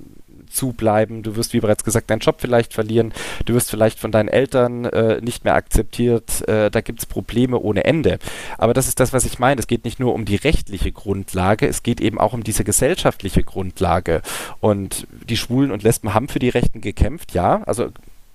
zubleiben. Du wirst, wie bereits gesagt, deinen Job vielleicht verlieren. Du wirst vielleicht von deinen Eltern äh, nicht mehr akzeptiert. Äh, da gibt es Probleme ohne Ende. Aber das ist das, was ich meine. Es geht nicht nur um die rechtliche Grundlage, es geht eben auch um diese gesellschaftliche Grundlage. Und die Schwulen und Lesben haben für die Rechten gekämpft, ja. Also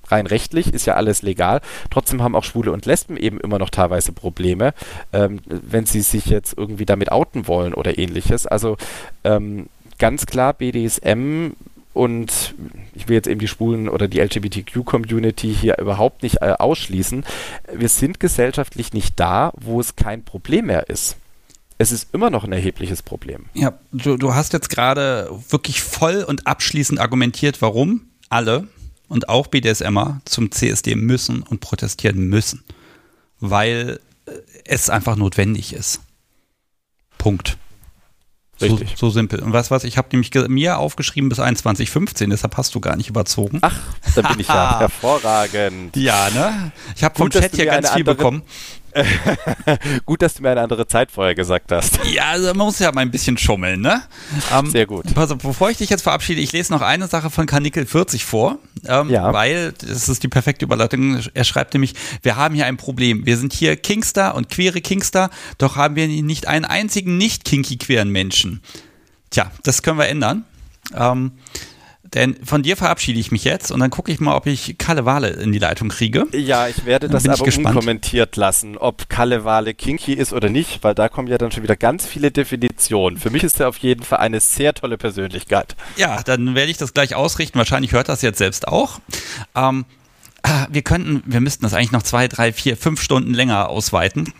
rein rechtlich ist ja alles legal. Trotzdem haben auch Schwule und Lesben eben immer noch teilweise Probleme, ähm, wenn sie sich jetzt irgendwie damit outen wollen oder ähnliches. Also ähm, ganz klar BDSM und ich will jetzt eben die Schwulen oder die LGBTQ-Community hier überhaupt nicht äh, ausschließen. Wir sind gesellschaftlich nicht da, wo es kein Problem mehr ist. Es ist immer noch ein erhebliches Problem. Ja, du, du hast jetzt gerade wirklich voll und abschließend argumentiert, warum alle und auch BDSMer zum CSD müssen und protestieren müssen. Weil äh, es einfach notwendig ist. Punkt. Richtig. So, so, simpel. Und was was, ich habe nämlich mir aufgeschrieben bis 21.15, deshalb hast du gar nicht überzogen. Ach, da bin ich ja hervorragend. Ja, ne? Ich habe vom Chat hier ganz viel andere, bekommen. gut, dass du mir eine andere Zeit vorher gesagt hast. Ja, also man muss ja mal ein bisschen schummeln, ne? Ähm, Sehr gut. Pass auf, bevor ich dich jetzt verabschiede, ich lese noch eine Sache von Kanickel 40 vor, ähm, ja. weil das ist die perfekte Überleitung. Er schreibt nämlich, wir haben hier ein Problem. Wir sind hier Kingster und queere Kingster, doch haben wir nicht einen einzigen nicht kinky queeren Menschen. Tja, das können wir ändern. Ähm, denn von dir verabschiede ich mich jetzt und dann gucke ich mal, ob ich Kalle Wale in die Leitung kriege. Ja, ich werde das aber unkommentiert lassen, ob Kalle Wale kinky ist oder nicht, weil da kommen ja dann schon wieder ganz viele Definitionen. Für mich ist er auf jeden Fall eine sehr tolle Persönlichkeit. Ja, dann werde ich das gleich ausrichten. Wahrscheinlich hört das jetzt selbst auch. Ähm, ah, wir könnten, wir müssten das eigentlich noch zwei, drei, vier, fünf Stunden länger ausweiten.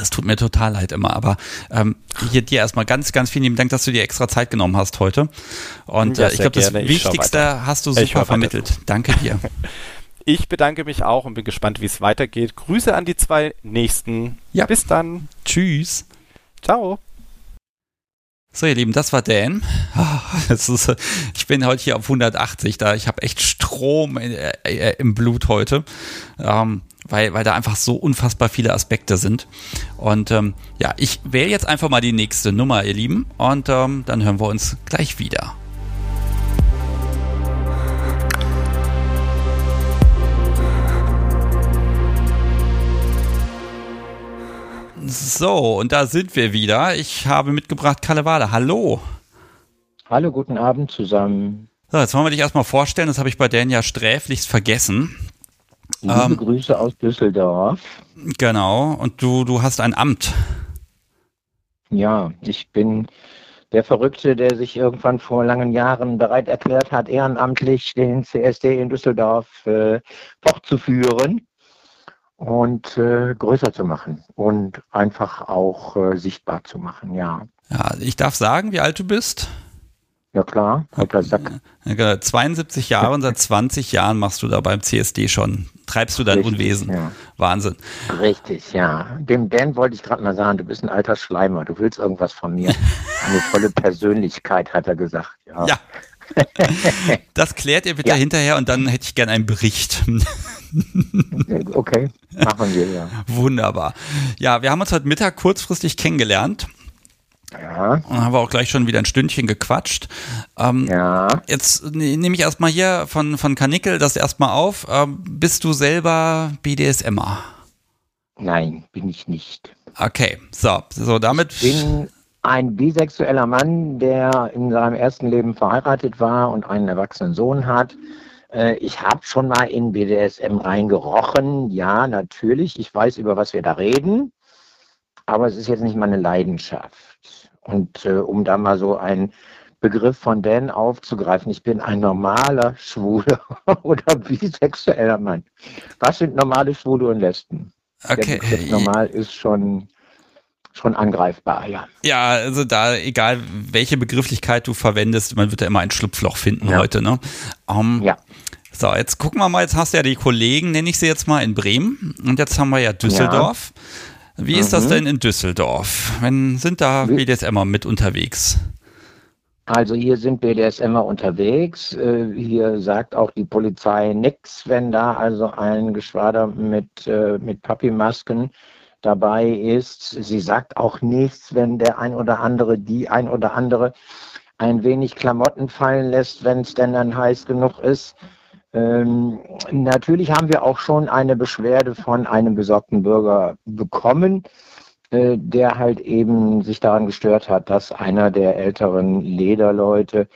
Es tut mir total leid immer, aber ähm, hier dir erstmal ganz, ganz vielen lieben Dank, dass du dir extra Zeit genommen hast heute. Und ja, äh, ich glaube, das Wichtigste hast du super vermittelt. Danke dir. Ich bedanke mich auch und bin gespannt, wie es weitergeht. Grüße an die zwei Nächsten. Ja. Bis dann. Tschüss. Ciao. So, ihr Lieben, das war Dan. Das ist, ich bin heute hier auf 180, da ich habe echt Strom äh, äh, im Blut heute. Ähm, weil, weil da einfach so unfassbar viele Aspekte sind. Und ähm, ja, ich wähle jetzt einfach mal die nächste Nummer, ihr Lieben, und ähm, dann hören wir uns gleich wieder. So, und da sind wir wieder. Ich habe mitgebracht Kalewale. Hallo. Hallo, guten Abend zusammen. So, jetzt wollen wir dich erstmal vorstellen. Das habe ich bei Dan ja sträflichst vergessen. Liebe ähm, Grüße aus Düsseldorf. Genau, und du, du hast ein Amt. Ja, ich bin der Verrückte, der sich irgendwann vor langen Jahren bereit erklärt hat, ehrenamtlich den CSD in Düsseldorf äh, fortzuführen und äh, größer zu machen und einfach auch äh, sichtbar zu machen, ja. Ja, ich darf sagen, wie alt du bist? Ja klar, alter Sack. 72 Jahre und seit 20 Jahren machst du da beim CSD schon. Treibst du dein Richtig, Unwesen. Ja. Wahnsinn. Richtig, ja. Dem Dan wollte ich gerade mal sagen, du bist ein alter Schleimer, du willst irgendwas von mir. Eine tolle Persönlichkeit, hat er gesagt. Ja. ja. Das klärt ihr bitte ja. hinterher und dann hätte ich gerne einen Bericht. Okay, machen wir, ja. Wunderbar. Ja, wir haben uns heute Mittag kurzfristig kennengelernt ja. Und haben wir auch gleich schon wieder ein Stündchen gequatscht. Ähm, ja. Jetzt nehme ich erstmal hier von, von Kanickel das erstmal auf. Ähm, bist du selber BDSMer? Nein, bin ich nicht. Okay, so, so damit. Ich bin ein bisexueller Mann, der in seinem ersten Leben verheiratet war und einen erwachsenen Sohn hat. Äh, ich habe schon mal in BDSM reingerochen. Ja, natürlich. Ich weiß, über was wir da reden. Aber es ist jetzt nicht meine Leidenschaft. Und äh, um da mal so einen Begriff von Dan aufzugreifen, ich bin ein normaler Schwuler oder bisexueller Mann. Was sind normale Schwule und Lesben? Okay. normal ist schon schon angreifbar, ja. Ja, also da, egal welche Begrifflichkeit du verwendest, man wird ja immer ein Schlupfloch finden ja. heute, ne? Um, ja. So, jetzt gucken wir mal, jetzt hast du ja die Kollegen, nenne ich sie jetzt mal, in Bremen. Und jetzt haben wir ja Düsseldorf. Ja. Wie ist das mhm. denn in Düsseldorf? Wenn, sind da BDSMer mit unterwegs? Also hier sind BDSMer unterwegs. Äh, hier sagt auch die Polizei nichts, wenn da also ein Geschwader mit, äh, mit Papimasken dabei ist. Sie sagt auch nichts, wenn der ein oder andere, die ein oder andere ein wenig Klamotten fallen lässt, wenn es denn dann heiß genug ist. Ähm, natürlich haben wir auch schon eine Beschwerde von einem besorgten Bürger bekommen. Äh, der halt eben sich daran gestört hat, dass einer der älteren Lederleute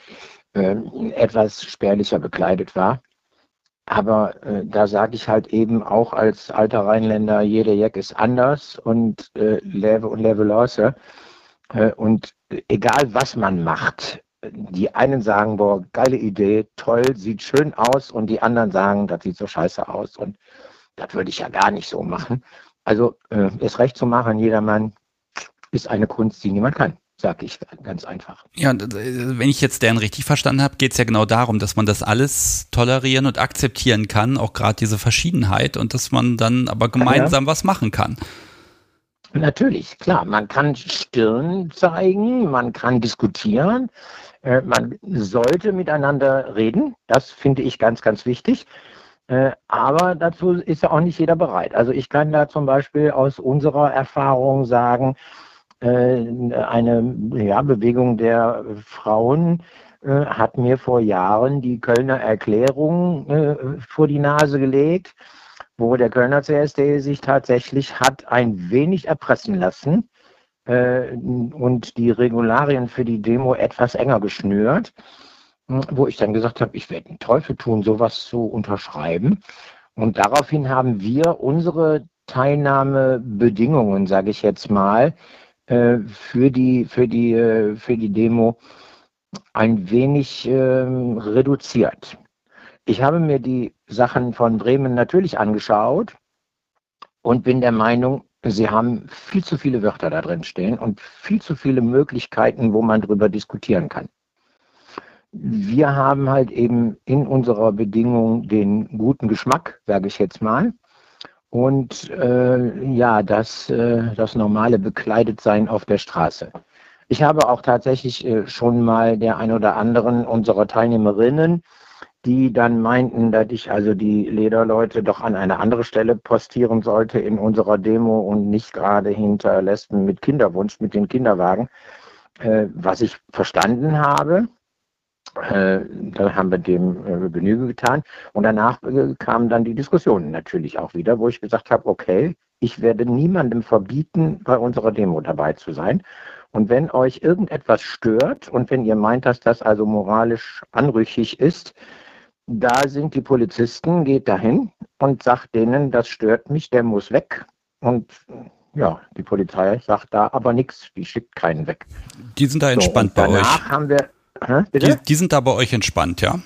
äh, etwas spärlicher bekleidet war. Aber äh, da sage ich halt eben auch als alter Rheinländer, jeder Jack ist anders und äh, Leve und Leve Losse. Äh, und egal was man macht, die einen sagen, boah, geile Idee, toll, sieht schön aus und die anderen sagen, das sieht so scheiße aus und das würde ich ja gar nicht so machen. Also äh, es recht zu machen, jedermann ist eine Kunst, die niemand kann sag ich ganz einfach. Ja, wenn ich jetzt deren richtig verstanden habe, geht es ja genau darum, dass man das alles tolerieren und akzeptieren kann, auch gerade diese Verschiedenheit und dass man dann aber gemeinsam ja. was machen kann. Natürlich, klar. Man kann Stirn zeigen, man kann diskutieren, äh, man sollte miteinander reden. Das finde ich ganz, ganz wichtig. Äh, aber dazu ist ja auch nicht jeder bereit. Also ich kann da zum Beispiel aus unserer Erfahrung sagen, eine ja, Bewegung der Frauen äh, hat mir vor Jahren die Kölner Erklärung vor die Nase gelegt, wo der Kölner CSD sich tatsächlich hat ein wenig erpressen lassen und die Regularien für die Demo etwas enger geschnürt wo ich dann gesagt habe, ich werde den Teufel tun, sowas zu unterschreiben. Und daraufhin haben wir unsere Teilnahmebedingungen, sage ich jetzt mal, äh, für die, für die, äh, für die Demo ein wenig ähm, reduziert. Ich habe mir die Sachen von Bremen natürlich angeschaut und bin der Meinung, sie haben viel zu viele Wörter da drin stehen und viel zu viele Möglichkeiten, wo man darüber diskutieren kann wir haben halt eben in unserer Bedingung den guten Geschmack, sage ich jetzt mal. Und äh, ja, das, äh, das normale Bekleidetsein auf der Straße. Ich habe auch tatsächlich äh, schon mal der ein oder anderen unserer Teilnehmerinnen, die dann meinten, dass ich also die Lederleute doch an eine andere Stelle postieren sollte in unserer Demo und nicht gerade hinter Lesben mit Kinderwunsch, mit den Kinderwagen, äh, was ich verstanden habe da haben wir dem äh, Genüge getan. Und danach äh, kamen dann die Diskussionen natürlich auch wieder, wo ich gesagt habe, okay, ich werde niemandem verbieten, bei unserer Demo dabei zu sein. Und wenn euch irgendetwas stört und wenn ihr meint, dass das also moralisch anrüchig ist, da sind die Polizisten, geht dahin und sagt denen, das stört mich, der muss weg. Und ja, die Polizei sagt da aber nichts, die schickt keinen weg. Die sind da entspannt so, bei euch. Danach haben wir die, die, sind da bei euch entspannt, ja?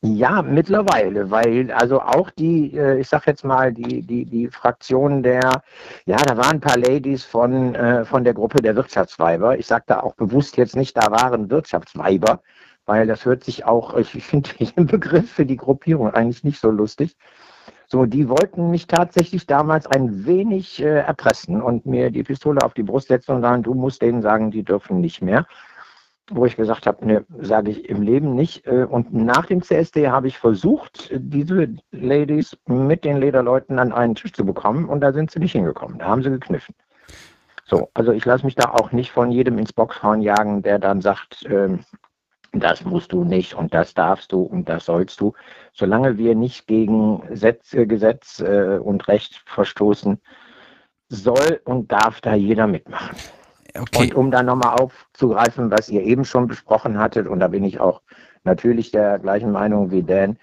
Ja, mittlerweile, weil also auch die, äh, ich sag jetzt mal, die, die, die Fraktion der, ja, da waren ein paar Ladies von, äh, von der Gruppe der Wirtschaftsweiber. Ich sage da auch bewusst jetzt nicht, da waren Wirtschaftsweiber, weil das hört sich auch, ich finde den Begriff für die Gruppierung eigentlich nicht so lustig. So, die wollten mich tatsächlich damals ein wenig äh, erpressen und mir die Pistole auf die Brust setzen und sagen, du musst denen sagen, die dürfen nicht mehr wo ich gesagt habe, ne, sage ich im Leben nicht. Äh, und nach dem CSD habe ich versucht, diese Ladies mit den Lederleuten an einen Tisch zu bekommen und da sind sie nicht hingekommen. Da haben sie gekniffen. So, also ich lasse mich da auch nicht von jedem ins Boxhorn jagen, der dann sagt, äh, das musst du nicht und das darfst du und das sollst du. Solange wir nicht gegen Gesetz, Gesetz äh, und Recht verstoßen, soll und darf da jeder mitmachen. Okay. Und um dann nochmal aufzugreifen, was ihr eben schon besprochen hattet, und da bin ich auch natürlich der gleichen Meinung wie Dan,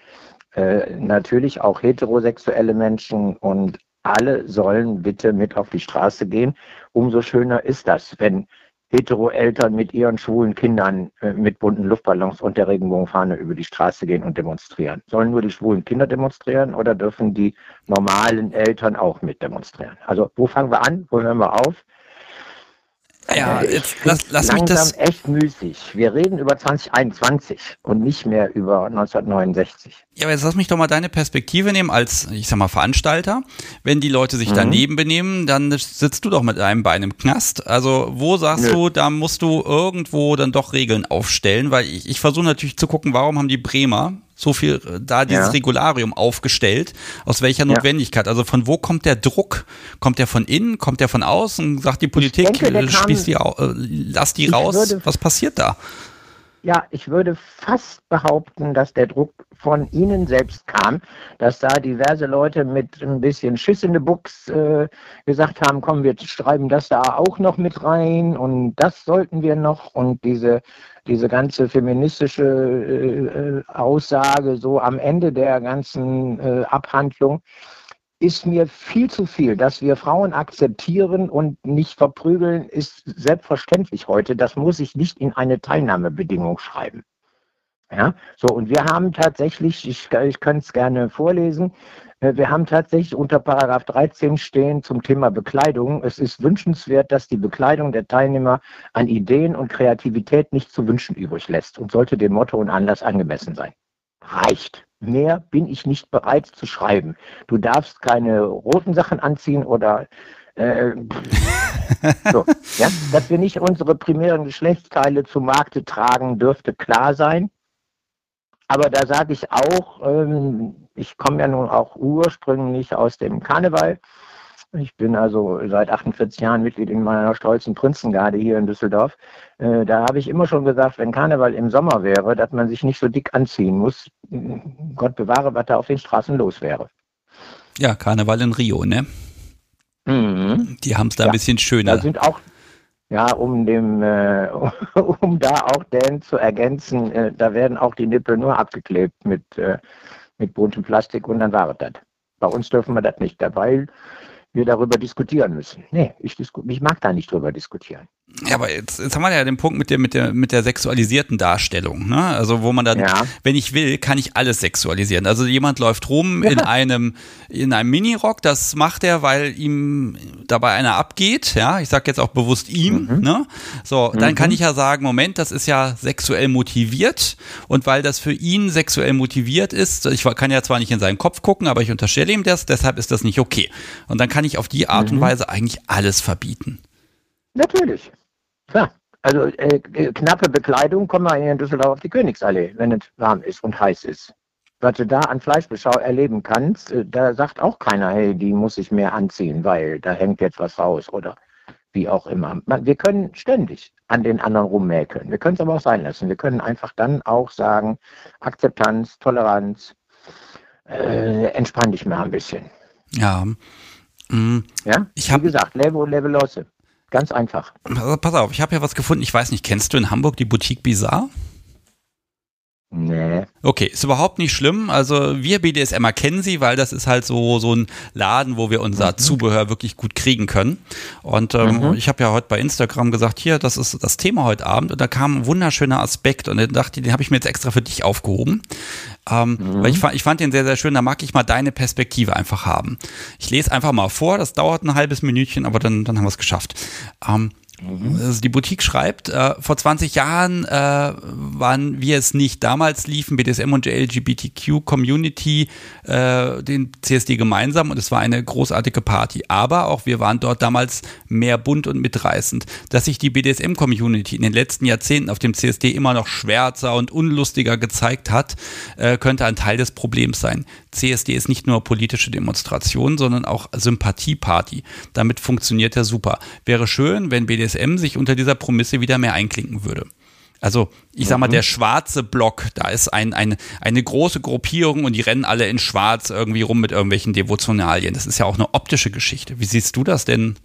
äh, natürlich auch heterosexuelle Menschen und alle sollen bitte mit auf die Straße gehen. Umso schöner ist das, wenn Hetero-Eltern mit ihren schwulen Kindern äh, mit bunten Luftballons und der Regenbogenfahne über die Straße gehen und demonstrieren. Sollen nur die schwulen Kinder demonstrieren oder dürfen die normalen Eltern auch mit demonstrieren? Also wo fangen wir an? Wo hören wir auf? Ja, äh, jetzt lass, lass mich das. echt müßig. Wir reden über 2021 und nicht mehr über 1969. Ja, aber jetzt lass mich doch mal deine Perspektive nehmen als, ich sag mal, Veranstalter. Wenn die Leute sich mhm. daneben benehmen, dann sitzt du doch mit einem Bein im Knast. Also, wo sagst Nö. du, da musst du irgendwo dann doch Regeln aufstellen? Weil ich, ich versuche natürlich zu gucken, warum haben die Bremer so viel äh, da dieses ja. Regularium aufgestellt? Aus welcher Notwendigkeit? Ja. Also von wo kommt der Druck? Kommt der von innen? Kommt der von außen? Sagt die Politik, denke, äh, kam, die, äh, lass die raus? Würde, Was passiert da? Ja, ich würde fast behaupten, dass der Druck von Ihnen selbst kam, dass da diverse Leute mit ein bisschen Schiss in der Buchs äh, gesagt haben, komm, wir schreiben das da auch noch mit rein und das sollten wir noch und diese diese ganze feministische äh, äh, Aussage so am Ende der ganzen äh, Abhandlung ist mir viel zu viel. Dass wir Frauen akzeptieren und nicht verprügeln, ist selbstverständlich heute. Das muss ich nicht in eine Teilnahmebedingung schreiben. Ja, so, und wir haben tatsächlich, ich, ich könnte es gerne vorlesen, wir haben tatsächlich unter Paragraph 13 stehen zum Thema Bekleidung. Es ist wünschenswert, dass die Bekleidung der Teilnehmer an Ideen und Kreativität nicht zu wünschen übrig lässt und sollte dem Motto und Anlass angemessen sein. Reicht. Mehr bin ich nicht bereit zu schreiben. Du darfst keine roten Sachen anziehen oder äh, so, ja, dass wir nicht unsere primären Geschlechtsteile zu Markte tragen, dürfte klar sein. Aber da sage ich auch, ähm, ich komme ja nun auch ursprünglich aus dem Karneval. Ich bin also seit 48 Jahren Mitglied in meiner stolzen Prinzengarde hier in Düsseldorf. Äh, da habe ich immer schon gesagt, wenn Karneval im Sommer wäre, dass man sich nicht so dick anziehen muss. Gott bewahre, was da auf den Straßen los wäre. Ja, Karneval in Rio, ne? Mhm. Die haben es da ja, ein bisschen schöner. Da sind auch ja, um dem, äh, um da auch Dan zu ergänzen, äh, da werden auch die Nippel nur abgeklebt mit, äh, mit buntem Plastik und dann war das. Bei uns dürfen wir das nicht, weil wir darüber diskutieren müssen. Nee, ich, ich mag da nicht drüber diskutieren. Ja, aber jetzt, jetzt haben wir ja den Punkt mit der, mit der, mit der sexualisierten Darstellung, ne? Also, wo man dann, ja. wenn ich will, kann ich alles sexualisieren. Also, jemand läuft rum ja. in einem, in einem Minirock, das macht er, weil ihm dabei einer abgeht, ja? Ich sag jetzt auch bewusst ihm, mhm. ne? So, dann mhm. kann ich ja sagen, Moment, das ist ja sexuell motiviert und weil das für ihn sexuell motiviert ist, ich kann ja zwar nicht in seinen Kopf gucken, aber ich unterstelle ihm das, deshalb ist das nicht okay. Und dann kann ich auf die Art mhm. und Weise eigentlich alles verbieten. Natürlich. Klar. Also äh, äh, knappe Bekleidung kommen wir in Düsseldorf auf die Königsallee, wenn es warm ist und heiß ist. Was du da an Fleischbeschau erleben kannst, äh, da sagt auch keiner, hey, die muss ich mehr anziehen, weil da hängt jetzt was raus oder wie auch immer. Man, wir können ständig an den anderen rummäkeln. Wir können es aber auch sein lassen. Wir können einfach dann auch sagen, Akzeptanz, Toleranz, äh, entspann dich mal ein bisschen. Ja. Mhm. Ja, ich wie gesagt, Level, Level Losse. Ganz einfach. Pass auf, ich habe ja was gefunden. Ich weiß nicht, kennst du in Hamburg die Boutique Bizarre? Nee. Okay, ist überhaupt nicht schlimm. Also wir BDSMer kennen sie, weil das ist halt so, so ein Laden, wo wir unser mhm. Zubehör wirklich gut kriegen können. Und ähm, mhm. ich habe ja heute bei Instagram gesagt, hier, das ist das Thema heute Abend. Und da kam ein wunderschöner Aspekt und den dachte, den habe ich mir jetzt extra für dich aufgehoben. Ähm, mhm. Weil ich fand, ich fand den sehr, sehr schön. Da mag ich mal deine Perspektive einfach haben. Ich lese einfach mal vor. Das dauert ein halbes Minütchen, aber dann, dann haben wir es geschafft. Ähm. Also die Boutique schreibt, äh, vor 20 Jahren äh, waren wir es nicht. Damals liefen BDSM und LGBTQ-Community äh, den CSD gemeinsam und es war eine großartige Party. Aber auch wir waren dort damals mehr bunt und mitreißend. Dass sich die BDSM-Community in den letzten Jahrzehnten auf dem CSD immer noch schwärzer und unlustiger gezeigt hat, äh, könnte ein Teil des Problems sein. CSD ist nicht nur politische Demonstration, sondern auch Sympathieparty. Damit funktioniert er super. Wäre schön, wenn BDSM sich unter dieser Prämisse wieder mehr einklinken würde. Also, ich sag mal, mhm. der schwarze Block, da ist ein, ein, eine große Gruppierung und die rennen alle in schwarz irgendwie rum mit irgendwelchen Devotionalien. Das ist ja auch eine optische Geschichte. Wie siehst du das denn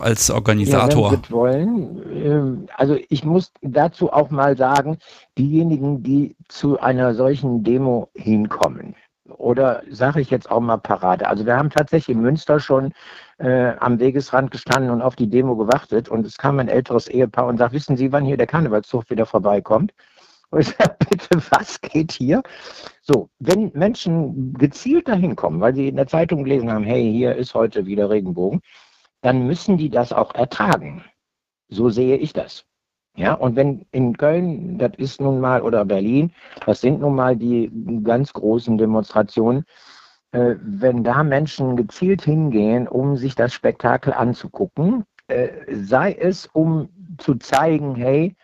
als Organisator? Ja, wollen. Ähm, also ich muss dazu auch mal sagen, diejenigen, die zu einer solchen Demo hinkommen, oder sage ich jetzt auch mal Parade. Also wir haben tatsächlich in Münster schon äh, am Wegesrand gestanden und auf die Demo gewartet und es kam ein älteres Ehepaar und sagt, wissen Sie, wann hier der Karnevalszug wieder vorbeikommt? Und ich sage, bitte, was geht hier? So, wenn Menschen gezielt dahin kommen, weil sie in der Zeitung gelesen haben, hey, hier ist heute wieder Regenbogen, dann müssen die das auch ertragen. So sehe ich das. Ja, und wenn in Köln, das ist nun mal, oder Berlin, das sind nun mal die ganz großen Demonstrationen, wenn da Menschen gezielt hingehen, um sich das Spektakel anzugucken, äh, sei es um zu zeigen, hey,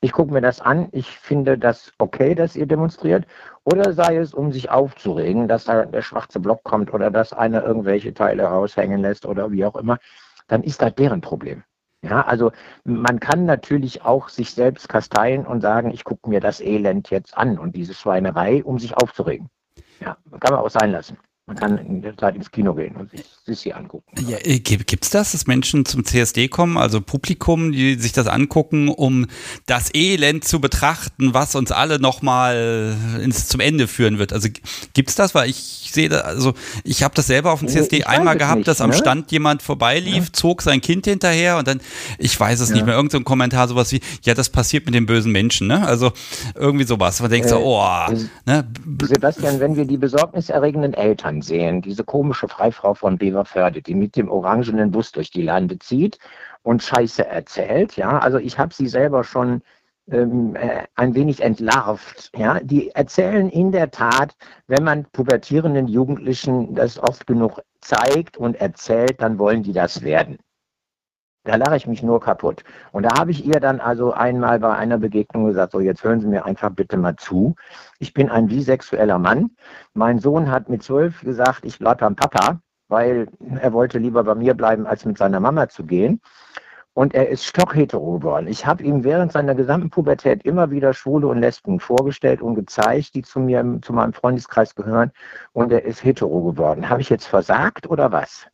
ich gucke mir das an, ich finde das okay, dass ihr demonstriert, oder sei es, um sich aufzuregen, dass da der schwarze Block kommt oder dass einer irgendwelche Teile raushängen lässt oder wie auch immer, dann ist das deren Problem. Ja, also man kann natürlich auch sich selbst kasteien und sagen, ich gucke mir das Elend jetzt an und diese Schweinerei, um sich aufzuregen. Ja, kann man auch sein lassen. Man kann in der Zeit ins Kino gehen und sich Sissi angucken. Ja, äh, gibt es das, dass Menschen zum CSD kommen, also Publikum, die sich das angucken, um das Elend zu betrachten, was uns alle nochmal ins zum Ende führen wird? Also gibt es das? Weil ich sehe, da, also ich habe das selber auf dem CSD ich einmal gehabt, nicht, dass am ne? Stand jemand vorbeilief, ja. zog sein Kind hinterher und dann, ich weiß es ja. nicht mehr, irgendein so Kommentar sowas wie, ja, das passiert mit den bösen Menschen, ne? Also irgendwie sowas. Man denkt äh, so, oh, ne? Sebastian, wenn wir die besorgniserregenden Eltern ansehen. Diese komische Freifrau von Beverförde, die mit dem orangenen Bus durch die Lande zieht und Scheiße erzählt. Ja, also ich habe sie selber schon ähm, äh, ein wenig entlarvt. Ja, die erzählen in der Tat, wenn man pubertierenden Jugendlichen das oft genug zeigt und erzählt, dann wollen die das werden. Da lache ich mich nur kaputt. Und da habe ich ihr dann also einmal bei einer Begegnung gesagt, so jetzt hören Sie mir einfach bitte mal zu. Ich bin ein bisexueller Mann. Mein Sohn hat mit zwölf gesagt, ich bleibe beim Papa, weil er wollte lieber bei mir bleiben, als mit seiner Mama zu gehen. Und er ist stockhetero geworden. Ich habe ihm während seiner gesamten Pubertät immer wieder Schwule und Lesben vorgestellt und gezeigt, die zu mir, zu meinem Freundeskreis gehören. Und er ist hetero geworden. Habe ich jetzt versagt oder was?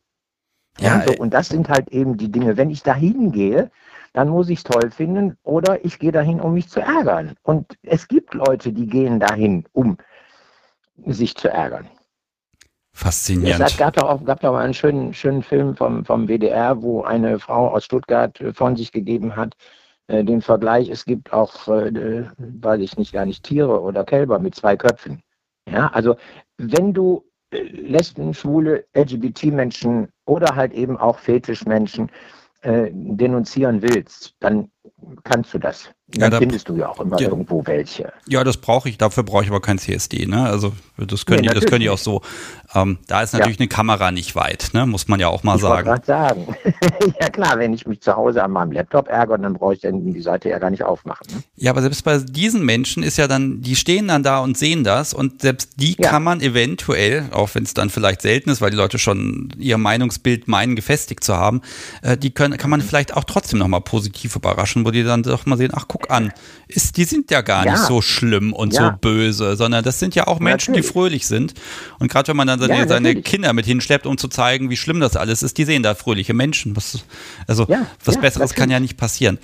Ja, so, und das sind halt eben die Dinge. Wenn ich da hingehe, dann muss ich es toll finden oder ich gehe dahin, um mich zu ärgern. Und es gibt Leute, die gehen dahin, um sich zu ärgern. Faszinierend. Es gab doch auch, gab doch einen schönen, schönen Film vom, vom WDR, wo eine Frau aus Stuttgart äh, von sich gegeben hat, äh, den Vergleich, es gibt auch, äh, weiß ich nicht, gar nicht Tiere oder Kälber mit zwei Köpfen. Ja, also wenn du Lesben, Schwule, LGBT-Menschen oder halt eben auch Fetischmenschen äh, denunzieren willst, dann kannst du das. Dann ja, da findest du ja auch immer ja, irgendwo welche. Ja, das brauche ich, dafür brauche ich aber kein CSD, ne? Also das können, nee, die, das können die auch so. Ähm, da ist natürlich ja. eine Kamera nicht weit, ne? Muss man ja auch mal ich sagen. sagen. ja klar, wenn ich mich zu Hause an meinem Laptop ärgere, dann brauche ich dann die Seite ja gar nicht aufmachen. Ne? Ja, aber selbst bei diesen Menschen ist ja dann, die stehen dann da und sehen das und selbst die ja. kann man eventuell, auch wenn es dann vielleicht selten ist, weil die Leute schon ihr Meinungsbild meinen, gefestigt zu haben, äh, die können, kann man vielleicht auch trotzdem nochmal positiv überraschen, wo die dann doch mal sehen, ach guck an, ist, die sind ja gar ja. nicht so schlimm und ja. so böse, sondern das sind ja auch Menschen, natürlich. die fröhlich sind. Und gerade wenn man dann seine, ja, seine, Kinder mit hinschleppt, um zu zeigen, wie schlimm das alles ist, die sehen da fröhliche Menschen. Was, also was Besseres natürlich. kann ja nicht passieren.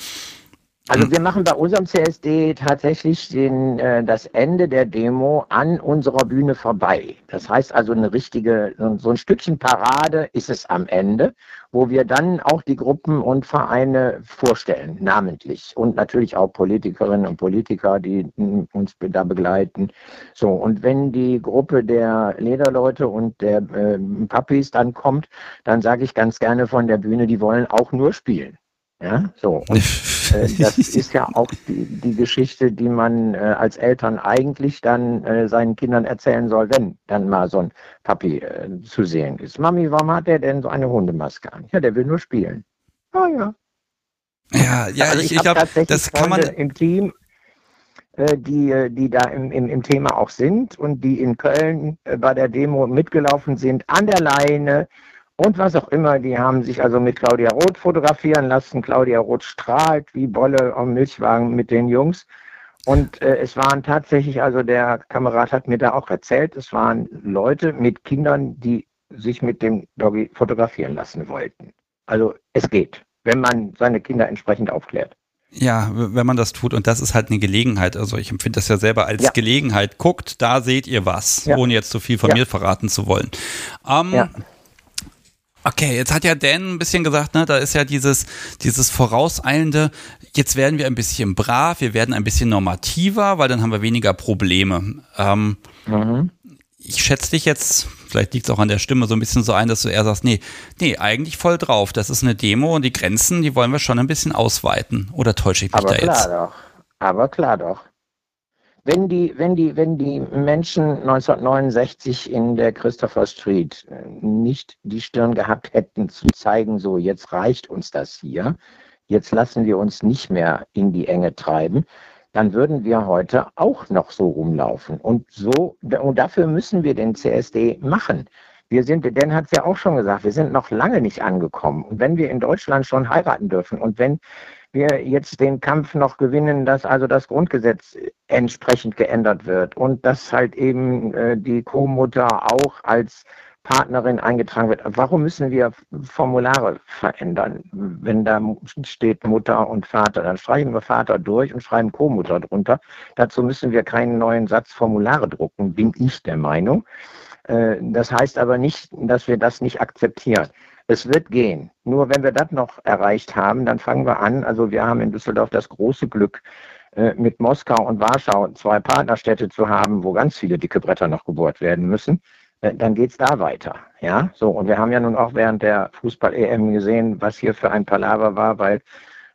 Also hm. wir machen bei unserem CSD tatsächlich den, äh, das Ende der Demo an unserer Bühne vorbei. Das heißt also eine richtige, so ein Stückchen Parade ist es am Ende, wo wir dann auch die Gruppen und Vereine vorstellen, namentlich. Und natürlich auch Politikerinnen und Politiker, die uns da begleiten. So, und wenn die Gruppe der Lederleute und der äh, Puppies dann kommt, dann sage ich ganz gerne von der Bühne, die wollen auch nur spielen. Ja, so. Und das ist ja auch die, die Geschichte, die man äh, als Eltern eigentlich dann äh, seinen Kindern erzählen soll, wenn dann mal so ein Papi äh, zu sehen ist. Mami, warum hat der denn so eine Hundemaske an? Ja, der will nur spielen. Ah ja. Ja, ja, also ich, ich glaube, das kann man im Team, äh, die, äh, die da im, im, im Thema auch sind und die in Köln bei der Demo mitgelaufen sind, an der Leine, und was auch immer. Die haben sich also mit Claudia Roth fotografieren lassen. Claudia Roth strahlt wie Bolle am Milchwagen mit den Jungs. Und äh, es waren tatsächlich, also der Kamerad hat mir da auch erzählt, es waren Leute mit Kindern, die sich mit dem Doggy fotografieren lassen wollten. Also es geht, wenn man seine Kinder entsprechend aufklärt. Ja, wenn man das tut und das ist halt eine Gelegenheit. Also ich empfinde das ja selber als ja. Gelegenheit. Guckt, da seht ihr was, ja. ohne jetzt zu viel von ja. mir verraten zu wollen. Ähm, ja. Okay, jetzt hat ja Dan ein bisschen gesagt, ne, da ist ja dieses, dieses vorauseilende, jetzt werden wir ein bisschen brav, wir werden ein bisschen normativer, weil dann haben wir weniger Probleme. Ähm, mhm. Ich schätze dich jetzt vielleicht liegt es auch an der Stimme so ein bisschen so ein, dass du eher sagst, nee, nee, eigentlich voll drauf. Das ist eine Demo und die Grenzen, die wollen wir schon ein bisschen ausweiten. Oder täusche ich mich Aber da klar jetzt? doch. Aber klar doch. Wenn die, wenn die, wenn die Menschen 1969 in der Christopher Street äh, nicht die Stirn gehabt hätten zu zeigen, so jetzt reicht uns das hier, jetzt lassen wir uns nicht mehr in die Enge treiben, dann würden wir heute auch noch so rumlaufen. Und so, und dafür müssen wir den CSD machen. Wir sind, Dan hat es ja auch schon gesagt, wir sind noch lange nicht angekommen. Und wenn wir in Deutschland schon heiraten dürfen und wenn wir jetzt den Kampf noch gewinnen, dass also das Grundgesetz entsprechend geändert wird und dass halt eben äh, die Co-Mutter auch als Partnerin eingetragen wird. Warum müssen wir Formulare verändern? Wenn da steht Mutter und Vater, dann streichen wir Vater durch und schreiben Co-Mutter drunter. Dazu müssen wir keinen neuen Satz Formulare drucken, bin ich der Meinung. Äh, das heißt aber nicht, dass wir das nicht akzeptieren. Es wird gehen. Nur wenn wir das noch erreicht haben, dann fangen wir an. Also wir haben in Düsseldorf das große Glück, äh, mit Moskau und Warschau zwei Partnerstädte zu haben, wo ganz viele dicke Bretter noch gebohrt werden müssen. Äh, dann geht's da weiter. Ja, so. Und wir haben ja nun auch während der Fußball-EM gesehen, was hier für ein Palaver war, weil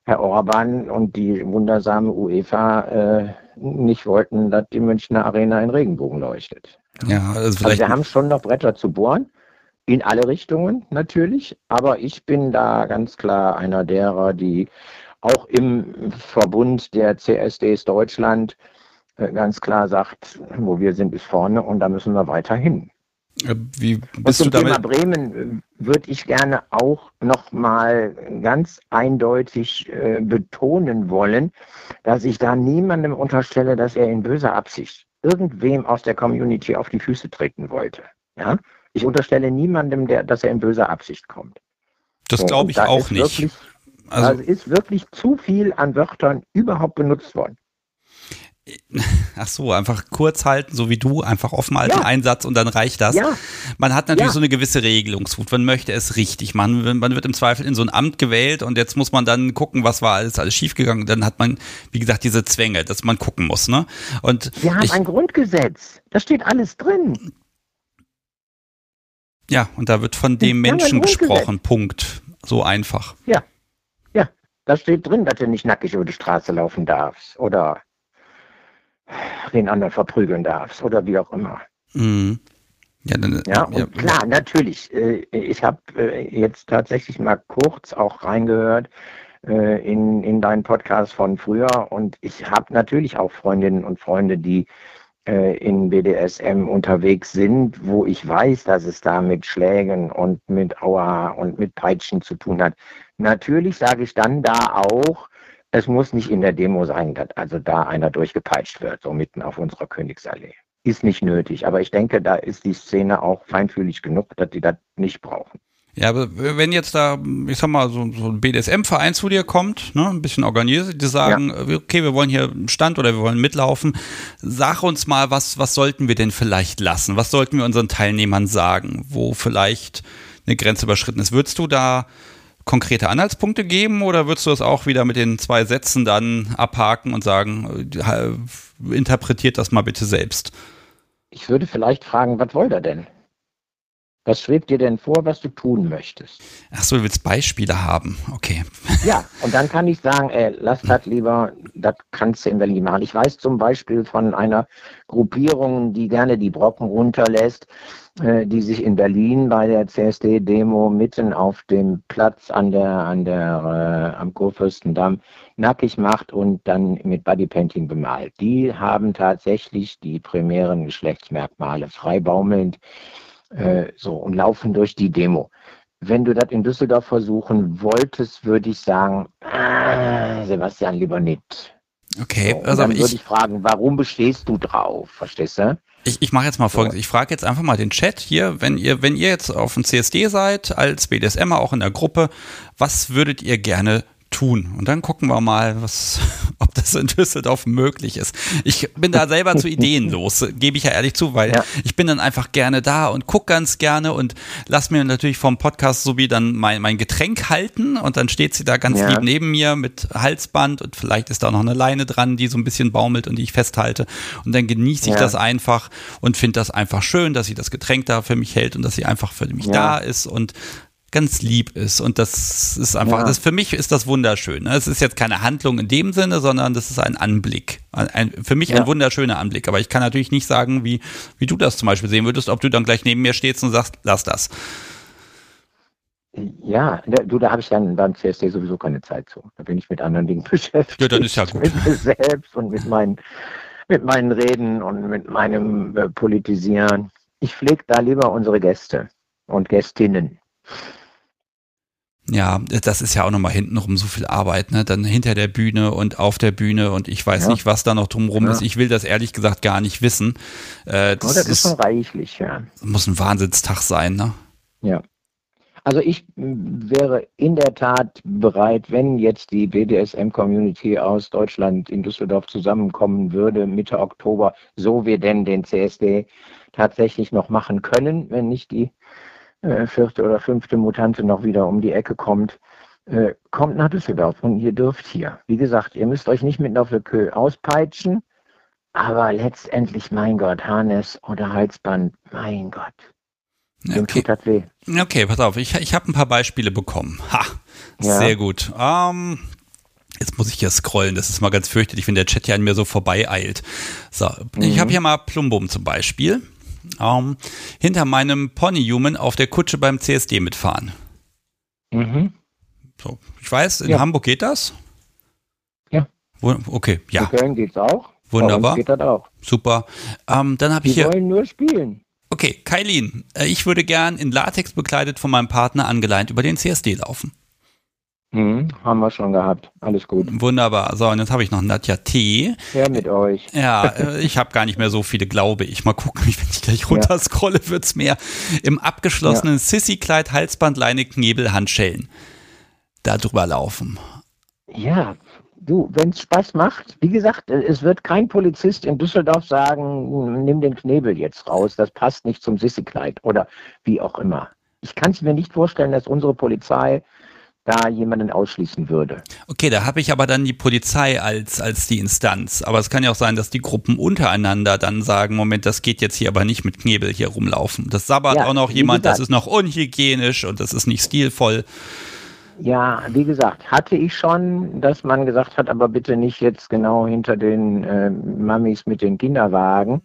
Herr Orban und die wundersame UEFA äh, nicht wollten, dass die Münchner Arena in Regenbogen leuchtet. Ja, also Also wir haben schon noch Bretter zu bohren, in alle Richtungen natürlich, aber ich bin da ganz klar einer derer, die auch im Verbund der CSDs Deutschland äh, ganz klar sagt, wo wir sind, ist vorne und da müssen wir weiterhin. äh, Wie Und bist du zum Thema damit? Bremen äh, würde ich gerne auch nochmal ganz eindeutig äh, betonen wollen, dass ich da niemandem unterstelle, dass er in böser Absicht irgendwem aus der Community auf die Füße treten wollte. Ja? Ich unterstelle niemandem, der, dass er in böser Absicht kommt. Das glaube ich da auch nicht. Wirklich, Also, also ist wirklich zu viel an Wörtern überhaupt benutzt worden. ach so, einfach kurz halten, so wie du, einfach offen halten, Ja. einen Satz und dann reicht das. Ja, Man hat natürlich Ja. so eine gewisse Regelungswut. Man möchte es richtig machen. Man wird im Zweifel in so ein Amt gewählt und jetzt muss man dann gucken, was war alles, alles schiefgegangen. Dann hat man, wie gesagt, diese Zwänge, dass man gucken muss. Ne? Und wir haben ich, ein Grundgesetz. Da steht alles drin. Ja, und da wird von dem Menschen gesprochen. Punkt. So einfach. Da steht drin, dass du nicht nackig über die Straße laufen darfst oder den anderen verprügeln darfst oder wie auch immer. Mhm. Ja, dann, Ja, und klar, natürlich. äh, Ich habe äh, jetzt tatsächlich mal kurz auch reingehört äh, in, in deinen Podcast von früher und ich habe natürlich auch Freundinnen und Freunde, die in BDSM unterwegs sind, wo ich weiß, dass es da mit Schlägen und mit Aua und mit Peitschen zu tun hat. Natürlich sage ich dann da auch, es muss nicht in der Demo sein, dass also da einer durchgepeitscht wird, so mitten auf unserer Königsallee. Ist nicht nötig, aber ich denke, da ist die Szene auch feinfühlig genug, dass die das nicht brauchen. Ja, aber wenn jetzt da, ich sag mal, so, so ein BDSM-Verein zu dir kommt, ne, ein bisschen organisiert, die sagen, okay, wir wollen hier einen Stand oder wir wollen mitlaufen, sag uns mal, was, was sollten wir denn vielleicht lassen? Was sollten wir unseren Teilnehmern sagen, wo vielleicht eine Grenze überschritten ist? Würdest du da konkrete Anhaltspunkte geben oder würdest du das auch wieder mit den zwei Sätzen dann abhaken und sagen, äh, interpretiert das mal bitte selbst? Ich würde vielleicht fragen, was wollt ihr denn? Was schwebt dir denn vor, was du tun möchtest? Ach so, du willst Beispiele haben. Okay. Ja, und dann kann ich sagen, ey, lass das lieber, das kannst du in Berlin machen. Ich weiß zum Beispiel von einer Gruppierung, die gerne die Brocken runterlässt, äh, die sich in Berlin bei der CSD-Demo mitten auf dem Platz an der, an der, äh, am Kurfürstendamm nackig macht und dann mit Bodypainting bemalt. Die haben tatsächlich die primären Geschlechtsmerkmale frei baumelnd äh, so und laufen durch die Demo. Wenn du das in Düsseldorf versuchen wolltest, würde ich sagen, ah, Sebastian, lieber nicht. Okay, So, also dann ich, würde ich fragen, warum bestehst du drauf? Verstehst du? Ich, ich mache jetzt mal folgendes. Ich frage jetzt einfach mal den Chat hier, wenn ihr, wenn ihr jetzt auf dem CSD seid, als BDSMer auch in der Gruppe, was würdet ihr gerne tun? Und dann gucken wir mal, was, ob, das in Düsseldorf möglich ist. Ich bin da selber zu ideenlos, gebe ich ja ehrlich zu, weil ja. ich bin dann einfach gerne da und gucke ganz gerne und lass mir natürlich vom Podcast so wie dann mein, mein Getränk halten und dann steht sie da ganz ja. lieb neben mir mit Halsband und vielleicht ist da noch eine Leine dran, die so ein bisschen baumelt und die ich festhalte und dann genieße ich ja. das einfach und finde das einfach schön, dass sie das Getränk da für mich hält und dass sie einfach für mich da ist und ganz lieb ist. Und das ist einfach, ja. das für mich ist das wunderschön. Es ist jetzt keine Handlung in dem Sinne, sondern das ist ein Anblick. Ein, für mich ja. ein wunderschöner Anblick. Aber ich kann natürlich nicht sagen, wie, wie du das zum Beispiel sehen würdest, ob du dann gleich neben mir stehst und sagst, lass das. Ja, du, da habe ich dann beim CSD sowieso keine Zeit zu. Da bin ich mit anderen Dingen beschäftigt. Ja, dann ist ja gut. Mit mir selbst und mit meinen, mit meinen Reden und mit meinem äh, Politisieren. Ich pflege da lieber unsere Gäste und Gästinnen. Ja, das ist ja auch nochmal hintenrum so viel Arbeit, ne? Dann hinter der Bühne und auf der Bühne und ich weiß ja. nicht, was da noch drumrum ja. ist. Ich will das ehrlich gesagt gar nicht wissen. Äh, das, oh, das ist, schon reichlich, ja. Muss ein Wahnsinnstag sein, ne? Ja. Also ich wäre in der Tat bereit, wenn jetzt die BDSM-Community aus Deutschland in Düsseldorf zusammenkommen würde, Mitte Oktober, so wir denn den CSD tatsächlich noch machen können, wenn nicht die äh, vierte oder fünfte Mutante noch wieder um die Ecke kommt, äh, kommt nach Düsseldorf und ihr dürft hier. Wie gesagt, ihr müsst euch nicht mit Noffelkö auspeitschen, aber letztendlich, mein Gott, Harness oder Halsband, mein Gott. Dem okay. tut das weh. Okay, pass auf, ich, ich habe ein paar Beispiele bekommen. Ha, ja. sehr gut. Ähm, Jetzt muss ich hier scrollen, das ist mal ganz fürchterlich, wenn der Chat hier an mir so vorbeieilt. So, mhm. ich habe hier mal Plumbum zum Beispiel ähm, hinter meinem Ponyhuman auf der Kutsche beim CSD mitfahren. Mhm. So, ich weiß, in ja. Hamburg geht das? Ja. Wo, okay, ja. In Köln geht's auch. Wunderbar. geht das auch. Super. Ähm, dann habe ich hier. Wir wollen nur spielen. Okay, Kailin, äh, ich würde gern in Latex bekleidet von meinem Partner angeleint über den CSD laufen. Mhm, haben wir schon gehabt. Alles gut. Wunderbar. So, und jetzt habe ich noch Nadja T. Ja, mit euch. Ja, äh, ich habe gar nicht mehr so viele, glaube ich. Mal gucken, wenn ich gleich runterscrolle, ja. wird's mehr. Im abgeschlossenen ja. Sissy-Kleid, Halsbandleine, Knebel, Handschellen. Da drüber laufen. Ja, du, wenn es Spaß macht, wie gesagt, es wird kein Polizist in Düsseldorf sagen, nimm den Knebel jetzt raus, das passt nicht zum Sissy-Kleid oder wie auch immer. Ich kann es mir nicht vorstellen, dass unsere Polizei da jemanden ausschließen würde. Okay, da habe ich aber dann die Polizei als, als die Instanz. Aber es kann ja auch sein, dass die Gruppen untereinander dann sagen, Moment, das geht jetzt hier aber nicht mit Knebel hier rumlaufen. Das sabbert ja, auch noch jemand, gesagt, das ist noch unhygienisch und das ist nicht stilvoll. Ja, wie gesagt, hatte ich schon, dass man gesagt hat, aber bitte nicht jetzt genau hinter den äh, Mamis mit den Kinderwagen.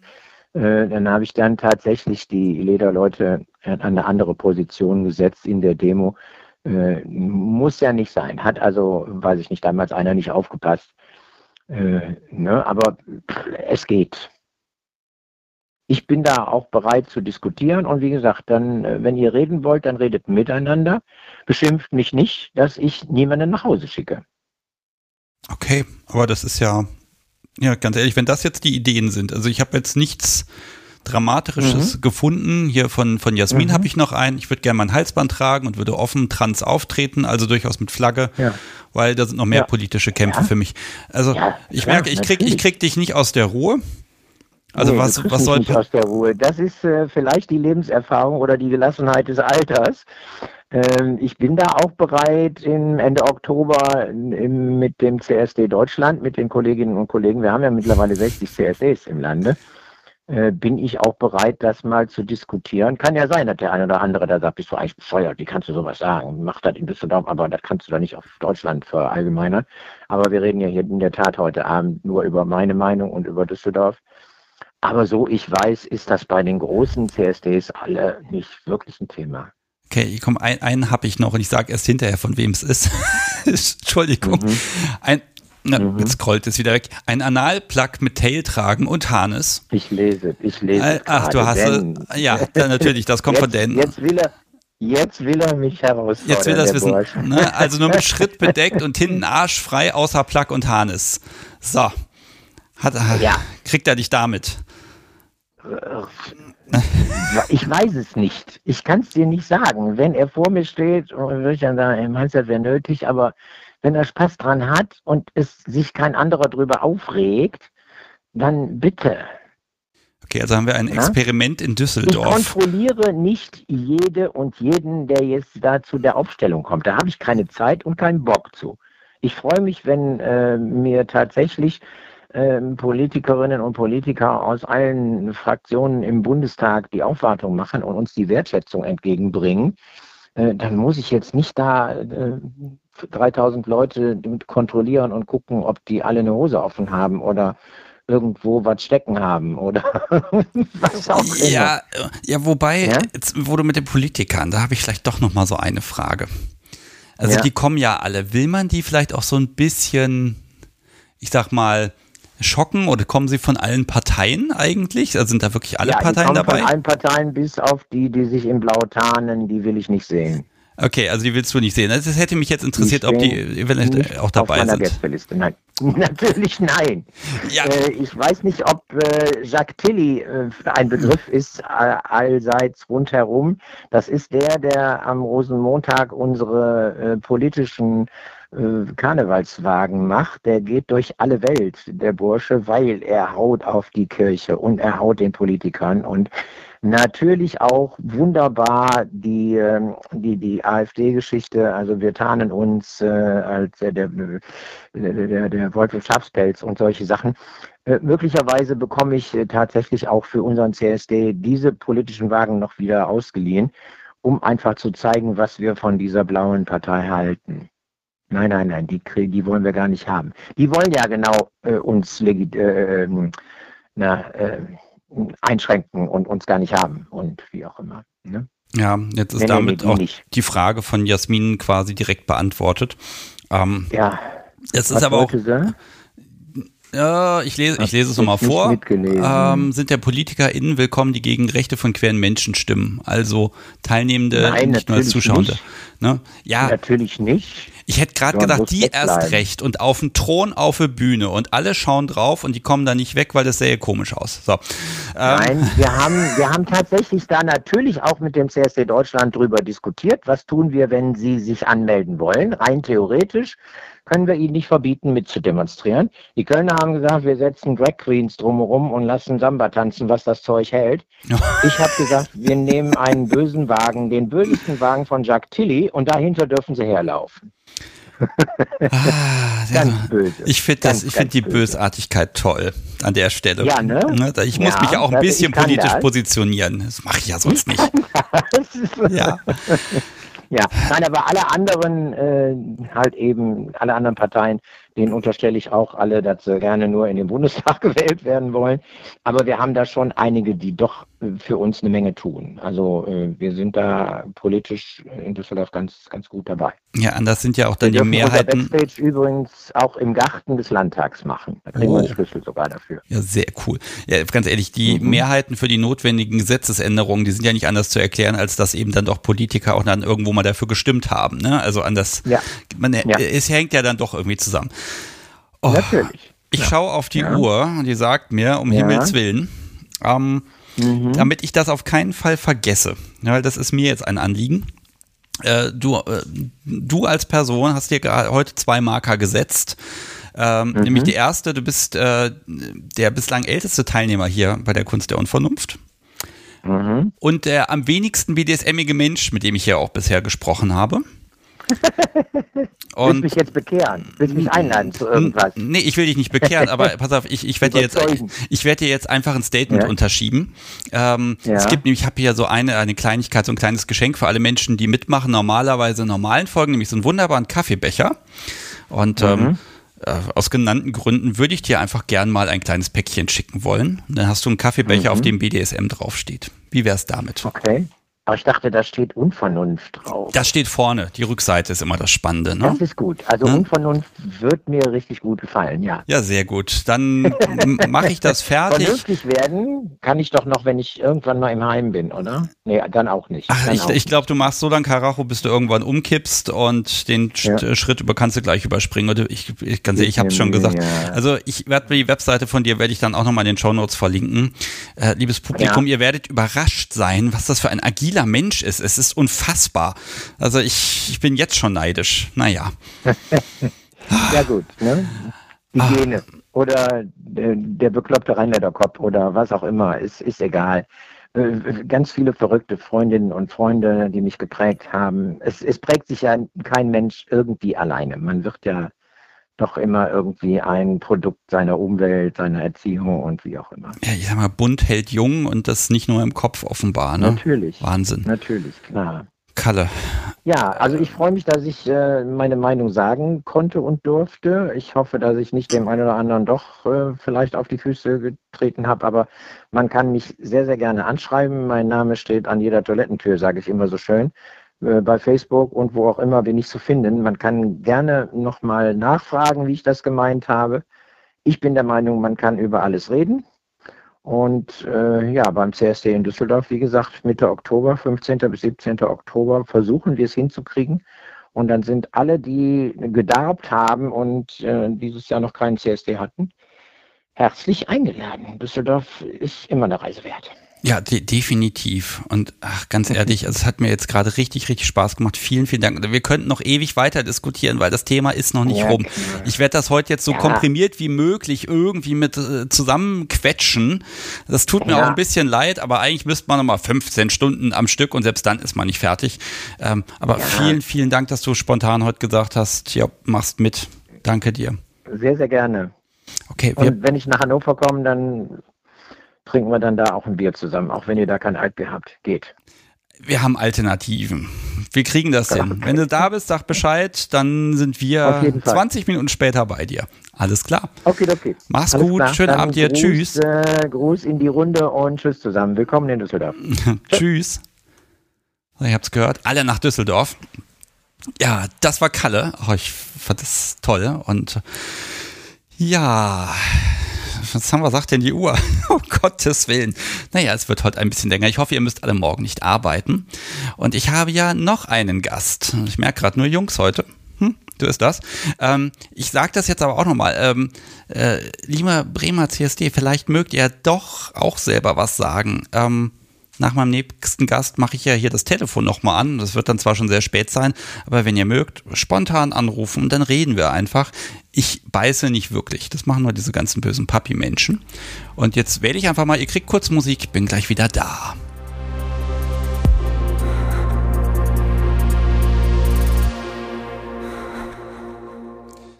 Äh, dann habe ich dann tatsächlich die Lederleute an eine andere Position gesetzt in der Demo, äh, muss ja nicht sein. Hat also, weiß ich nicht, damals einer nicht aufgepasst. Äh, ne, aber es geht. Ich bin da auch bereit zu diskutieren und wie gesagt, dann, äh, wenn ihr reden wollt, dann redet miteinander. Beschimpft mich nicht, dass ich niemanden nach Hause schicke. Okay, aber das ist ja, ja, ganz ehrlich, wenn das jetzt die Ideen sind, also ich habe jetzt nichts Dramatisches mhm. gefunden. Hier von, von Jasmin mhm. habe ich noch einen. Ich würde gerne mein Halsband tragen und würde offen trans auftreten, also durchaus mit Flagge, ja. weil da sind noch mehr ja. politische Kämpfe ja. für mich. Also ich merke, ich krieg, ich krieg dich nicht aus der Ruhe. Also nee, was, was soll nicht aus der Ruhe? Das ist äh, vielleicht die Lebenserfahrung oder die Gelassenheit des Alters. Ähm, ich bin da auch bereit, im Ende Oktober im, mit dem CSD Deutschland, mit den Kolleginnen und Kollegen, wir haben ja mittlerweile 60 CSDs im Lande, äh, bin ich auch bereit, das mal zu diskutieren. Kann ja sein, dass der eine oder andere da sagt, bist du eigentlich bescheuert, wie kannst du sowas sagen? Mach das in Düsseldorf, aber das kannst du doch nicht auf Deutschland verallgemeinern. Aber wir reden ja hier in der Tat heute Abend nur über meine Meinung und über Düsseldorf. Aber so ich weiß, ist das bei den großen CSDs alle nicht wirklich ein Thema. Okay, komm, ein, einen habe ich noch und ich sage erst hinterher, von wem es ist. Entschuldigung. Mhm. Ein, na, mhm. Jetzt scrollt es wieder weg. Ein Analplug mit Tail tragen und Harness. Ich lese, ich lese. Äh, ach, du hast es. Ja, natürlich, das kommt jetzt, von Dan. Jetzt will er. Jetzt will er mich herausfordern. Jetzt will er das wissen. Ne? Also nur mit Schritt bedeckt und hinten arschfrei außer Plug und Harness. So. Hat, ja. Kriegt er dich damit? Ich weiß es nicht. Ich kann es dir nicht sagen. Wenn er vor mir steht, würde ich dann sagen, meinst das wäre nötig, aber wenn er Spaß dran hat und es sich kein anderer drüber aufregt, dann bitte. Okay, also haben wir ein Experiment in Düsseldorf. Ich kontrolliere nicht jede und jeden, der jetzt da zu der Aufstellung kommt. Da habe ich keine Zeit und keinen Bock zu. Ich freue mich, wenn äh, mir tatsächlich äh, Politikerinnen und Politiker aus allen Fraktionen im Bundestag die Aufwartung machen und uns die Wertschätzung entgegenbringen. Äh, dann muss ich jetzt nicht da 3000 äh, Leute kontrollieren und gucken, ob die alle eine Hose offen haben oder irgendwo was stecken haben oder was auch immer. Ja, ja wobei, ja? Jetzt, wo du mit den Politikern, da habe ich vielleicht doch noch mal so eine Frage. Also ja. die kommen ja alle. Will man die vielleicht auch so ein bisschen, ich sag mal, schocken oder kommen sie von allen Parteien eigentlich? Also sind da wirklich alle ja, Parteien dabei? Von allen Parteien bis auf die, die sich in Blau tarnen, die will ich nicht sehen. Okay, also die willst du nicht sehen. Das hätte mich jetzt interessiert, ob die vielleicht auch dabei sind. Gästeliste. Nein, natürlich nein. Ja. Äh, ich weiß nicht, ob äh, Jacques Tilly äh, ein Begriff ist allseits rundherum. Das ist der, der am Rosenmontag unsere politischen Karnevalswagen macht, der geht durch alle Welt, der Bursche, weil er haut auf die Kirche und er haut den Politikern und Natürlich auch wunderbar die, ähm, die, die AfD-Geschichte. Also wir tarnen uns äh, als der, der, der, der Wolf Schafspelz und solche Sachen. Äh, möglicherweise bekomme ich äh, tatsächlich auch für unseren CSD diese politischen Wagen noch wieder ausgeliehen, um einfach zu zeigen, was wir von dieser blauen Partei halten. Nein, nein, nein, die, die wollen wir gar nicht haben. Die wollen ja genau äh, uns legit, äh, ähm, na, äh, einschränken und uns gar nicht haben und wie auch immer. Ne? Ja, jetzt ist nee, damit nee, auch nicht. die Frage von Jasmin quasi direkt beantwortet. Ähm, ja. Es ist aber auch. Sie? Ja, ich lese, ich lese es nochmal vor. Ähm, sind der PolitikerInnen willkommen, die gegen Rechte von queeren Menschen stimmen? Also Teilnehmende, Nein, nicht nur als Zuschauende. Nicht. Ne? Ja. Natürlich nicht. Ich hätte gerade gedacht, die erst recht und auf dem Thron auf der Bühne und alle schauen drauf und die kommen da nicht weg, weil das sähe komisch aus. So. Ähm. Nein, wir haben, wir haben tatsächlich da natürlich auch mit dem CSD Deutschland drüber diskutiert. Was tun wir, wenn sie sich anmelden wollen? Rein theoretisch können wir ihnen nicht verbieten, mitzudemonstrieren. Die Kölner haben gesagt, wir setzen Drag Queens drumherum und lassen Samba tanzen, was das Zeug hält. ich habe gesagt, wir nehmen einen bösen Wagen, den bösesten Wagen von Jacques Tilly und dahinter dürfen sie herlaufen. Ah, ganz böse. Ich finde find die böse. Bösartigkeit toll an der Stelle. Ja, ne? ne ich muss ja, mich ja auch ein bisschen politisch das. positionieren. Das mache ich ja sonst nicht. ja. Ja, nein, aber alle anderen, äh, halt eben, alle anderen Parteien, denen unterstelle ich auch alle, dass sie gerne nur in den Bundestag gewählt werden wollen. Aber wir haben da schon einige, die doch äh, für uns eine Menge tun. Also äh, wir sind da politisch in Düsseldorf ganz, ganz gut dabei. Ja, anders sind ja auch dann wir die Mehrheiten. Unser Backstage übrigens auch im Garten des Landtags machen. Da kriegen oh. wir einen Schlüssel sogar dafür. Ja, sehr cool. Ja, ganz ehrlich, die mhm. Mehrheiten für die notwendigen Gesetzesänderungen, die sind ja nicht anders zu erklären, als dass eben dann doch Politiker auch dann irgendwo mal dafür gestimmt haben. Ne? Also anders. Ja. Man, ja. Es hängt ja dann doch irgendwie zusammen. Oh, Natürlich. Ich ja. schaue auf die ja. Uhr und die sagt mir, um ja. Himmels Willen, ähm, mhm. damit ich das auf keinen Fall vergesse, weil das ist mir jetzt ein Anliegen. Äh, du, äh, du als Person hast dir heute zwei Marker gesetzt. Ähm, mhm. Nämlich die erste, du bist äh, der bislang älteste Teilnehmer hier bei der Kunst der Unvernunft. Mhm. Und der am wenigsten BDSMige Mensch, mit dem ich hier auch bisher gesprochen habe. Und Willst mich jetzt bekehren? Willst mich einladen zu irgendwas? Nee, ich will dich nicht bekehren, aber pass auf, ich, ich werde dir jetzt, ich werde dir jetzt einfach ein Statement ja? unterschieben. Ähm, ja. Es gibt nämlich, ich habe hier so eine, eine Kleinigkeit, so ein kleines Geschenk für alle Menschen, die mitmachen, normalerweise in normalen Folgen, nämlich so einen wunderbaren Kaffeebecher. Und ähm, mhm. ähm, aus genannten Gründen würde ich dir einfach gern mal ein kleines Päckchen schicken wollen. Und dann hast du einen Kaffeebecher, mhm. auf dem BDSM draufsteht. Wie wär's damit? Okay. Aber ich dachte, da steht Unvernunft drauf. Das steht vorne. Die Rückseite ist immer das Spannende. Ne? Das ist gut. Also hm? Unvernunft wird mir richtig gut gefallen, ja. Ja, sehr gut. Dann mache ich das fertig. Vernünftig werden kann ich doch noch, wenn ich irgendwann mal im Heim bin, oder? Nee, dann auch nicht. Ach, ich, ich glaube, du machst so lange Karacho, bis du irgendwann umkippst und den ja. Schritt über kannst du gleich überspringen. Oder ich, ich kann sehen, ich habe es schon gesagt. Ja. Also ich werde die Webseite von dir werde ich dann auch nochmal in den Show Notes verlinken. Äh, liebes Publikum, ja. ihr werdet überrascht sein, was das für ein agiler stabiler Mensch ist. Es ist unfassbar. Also ich, ich bin jetzt schon neidisch. Naja. ja gut, ne? Hygiene. Ah. Oder der, bekloppte Rheinländerkopf oder was auch immer, ist, ist egal. Äh, ganz viele verrückte Freundinnen und Freunde, die mich geprägt haben. Es, es prägt sich ja kein Mensch irgendwie alleine. Man wird ja doch immer irgendwie ein Produkt seiner Umwelt, seiner Erziehung und wie auch immer. Ja, ich sag mal, bunt hält jung und das nicht nur im Kopf offenbar, ne? Natürlich. Wahnsinn. Natürlich, klar. Kalle. Ja, also ich freue mich, dass ich äh, meine Meinung sagen konnte und durfte. Ich hoffe, dass ich nicht dem einen oder anderen doch äh, vielleicht auf die Füße getreten habe, aber man kann mich sehr, sehr gerne anschreiben. Mein Name steht an jeder Toilettentür, sage ich immer so schön. Äh, bei Facebook und wo auch immer bin ich zu finden. Man kann gerne nochmal nachfragen, wie ich das gemeint habe. Ich bin der Meinung, man kann über alles reden. Und äh, ja, beim CSD in Düsseldorf, wie gesagt, Mitte Oktober, 15. bis 17. Oktober, versuchen wir es hinzukriegen. Und dann sind alle, die gedarbt haben und äh, dieses Jahr noch keinen CSD hatten, herzlich eingeladen. Düsseldorf ist immer eine Reise wert. Ja, de definitiv. Und ach, ganz ehrlich, also es hat mir jetzt gerade richtig, richtig Spaß gemacht. Vielen, vielen Dank. Wir könnten noch ewig weiter diskutieren, weil das Thema ist noch nicht ja, rum. Klar. Ich werde das heute jetzt so ja. komprimiert wie möglich irgendwie mit äh, zusammenquetschen. Das tut mir ja. auch ein bisschen leid, aber eigentlich müsste man nochmal 15 Stunden am Stück und selbst dann ist man nicht fertig. Ähm, aber vielen, vielen Dank, dass du spontan heute gesagt hast, ja, machst mit. Danke dir. Sehr, sehr gerne. Okay, und wenn ich nach Hannover komme, dann trinken wir dann da auch ein Bier zusammen, auch wenn ihr da kein Altbier habt. Geht. Wir haben Alternativen. Wir kriegen das hin. Okay. Wenn du da bist, sag Bescheid, dann sind wir 20 Minuten später bei dir. Alles klar. Okay, okay. Mach's Alles gut, klar. schönen dann Abend dir. Gruß, tschüss. Äh, Gruß in die Runde und tschüss zusammen. Willkommen in Düsseldorf. tschüss. Ich hab's gehört. Alle nach Düsseldorf. Ja, das war Kalle. Oh, ich fand das toll. Und ja, was haben wir sagt denn die Uhr? um Gottes Willen. Naja, es wird heute ein bisschen länger. Ich hoffe, ihr müsst alle morgen nicht arbeiten. Und ich habe ja noch einen Gast. Ich merke gerade nur Jungs heute. Hm, du ist das. Ähm, ich sage das jetzt aber auch nochmal. Ähm, äh, lieber Bremer CSD, vielleicht mögt ihr doch auch selber was sagen. Ähm, nach meinem nächsten Gast mache ich ja hier das Telefon nochmal an. Das wird dann zwar schon sehr spät sein, aber wenn ihr mögt, spontan anrufen und dann reden wir einfach. Ich beiße nicht wirklich. Das machen nur diese ganzen bösen Papi-Menschen. Und jetzt wähle ich einfach mal, ihr kriegt kurz Musik, bin gleich wieder da.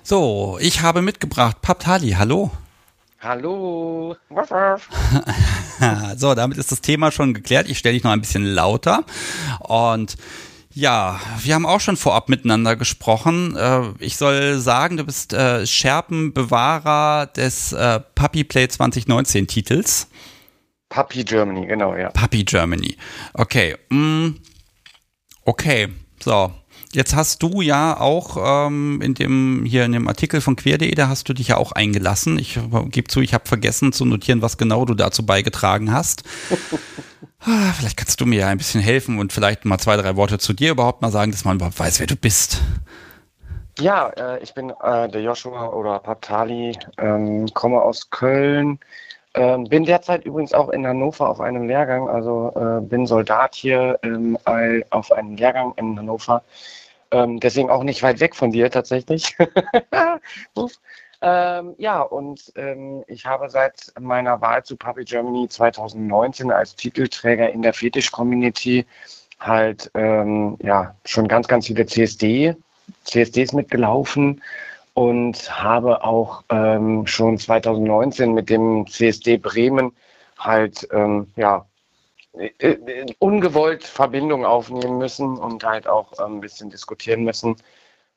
So, ich habe mitgebracht Paptali, hallo. Hallo. so, damit ist das Thema schon geklärt. Ich stelle dich noch ein bisschen lauter. Und ja, wir haben auch schon vorab miteinander gesprochen. Äh, ich soll sagen, du bist äh, Scherbenbewahrer des äh, Puppy Play 2019 Titels. Puppy Germany, genau, ja. Puppy Germany. Okay. Mm, okay. So. Jetzt hast du ja auch ähm, in dem hier in dem Artikel von queer.de, da hast du dich ja auch eingelassen. Ich gebe zu, ich habe vergessen zu notieren, was genau du dazu beigetragen hast. ah, vielleicht kannst du mir ja ein bisschen helfen und vielleicht mal zwei, drei Worte zu dir überhaupt mal sagen, dass man überhaupt weiß, wer du bist. Ja, äh, ich bin äh, der Joshua oder Paptali, ähm, komme aus Köln, ähm, bin derzeit übrigens auch in Hannover auf einem Lehrgang, also äh, bin Soldat hier ähm, auf einem Lehrgang in Hannover. Ähm, deswegen auch nicht weit weg von dir tatsächlich. ähm, ja, und ähm, ich habe seit meiner Wahl zu Puppy Germany 2019 als Titelträger in der Fetisch-Community halt ähm, ja schon ganz, ganz viele CSD, CSDs mitgelaufen und habe auch ähm, schon 2019 mit dem CSD Bremen halt ähm, ja ungewollt Verbindung aufnehmen müssen und halt auch ähm, ein bisschen diskutieren müssen,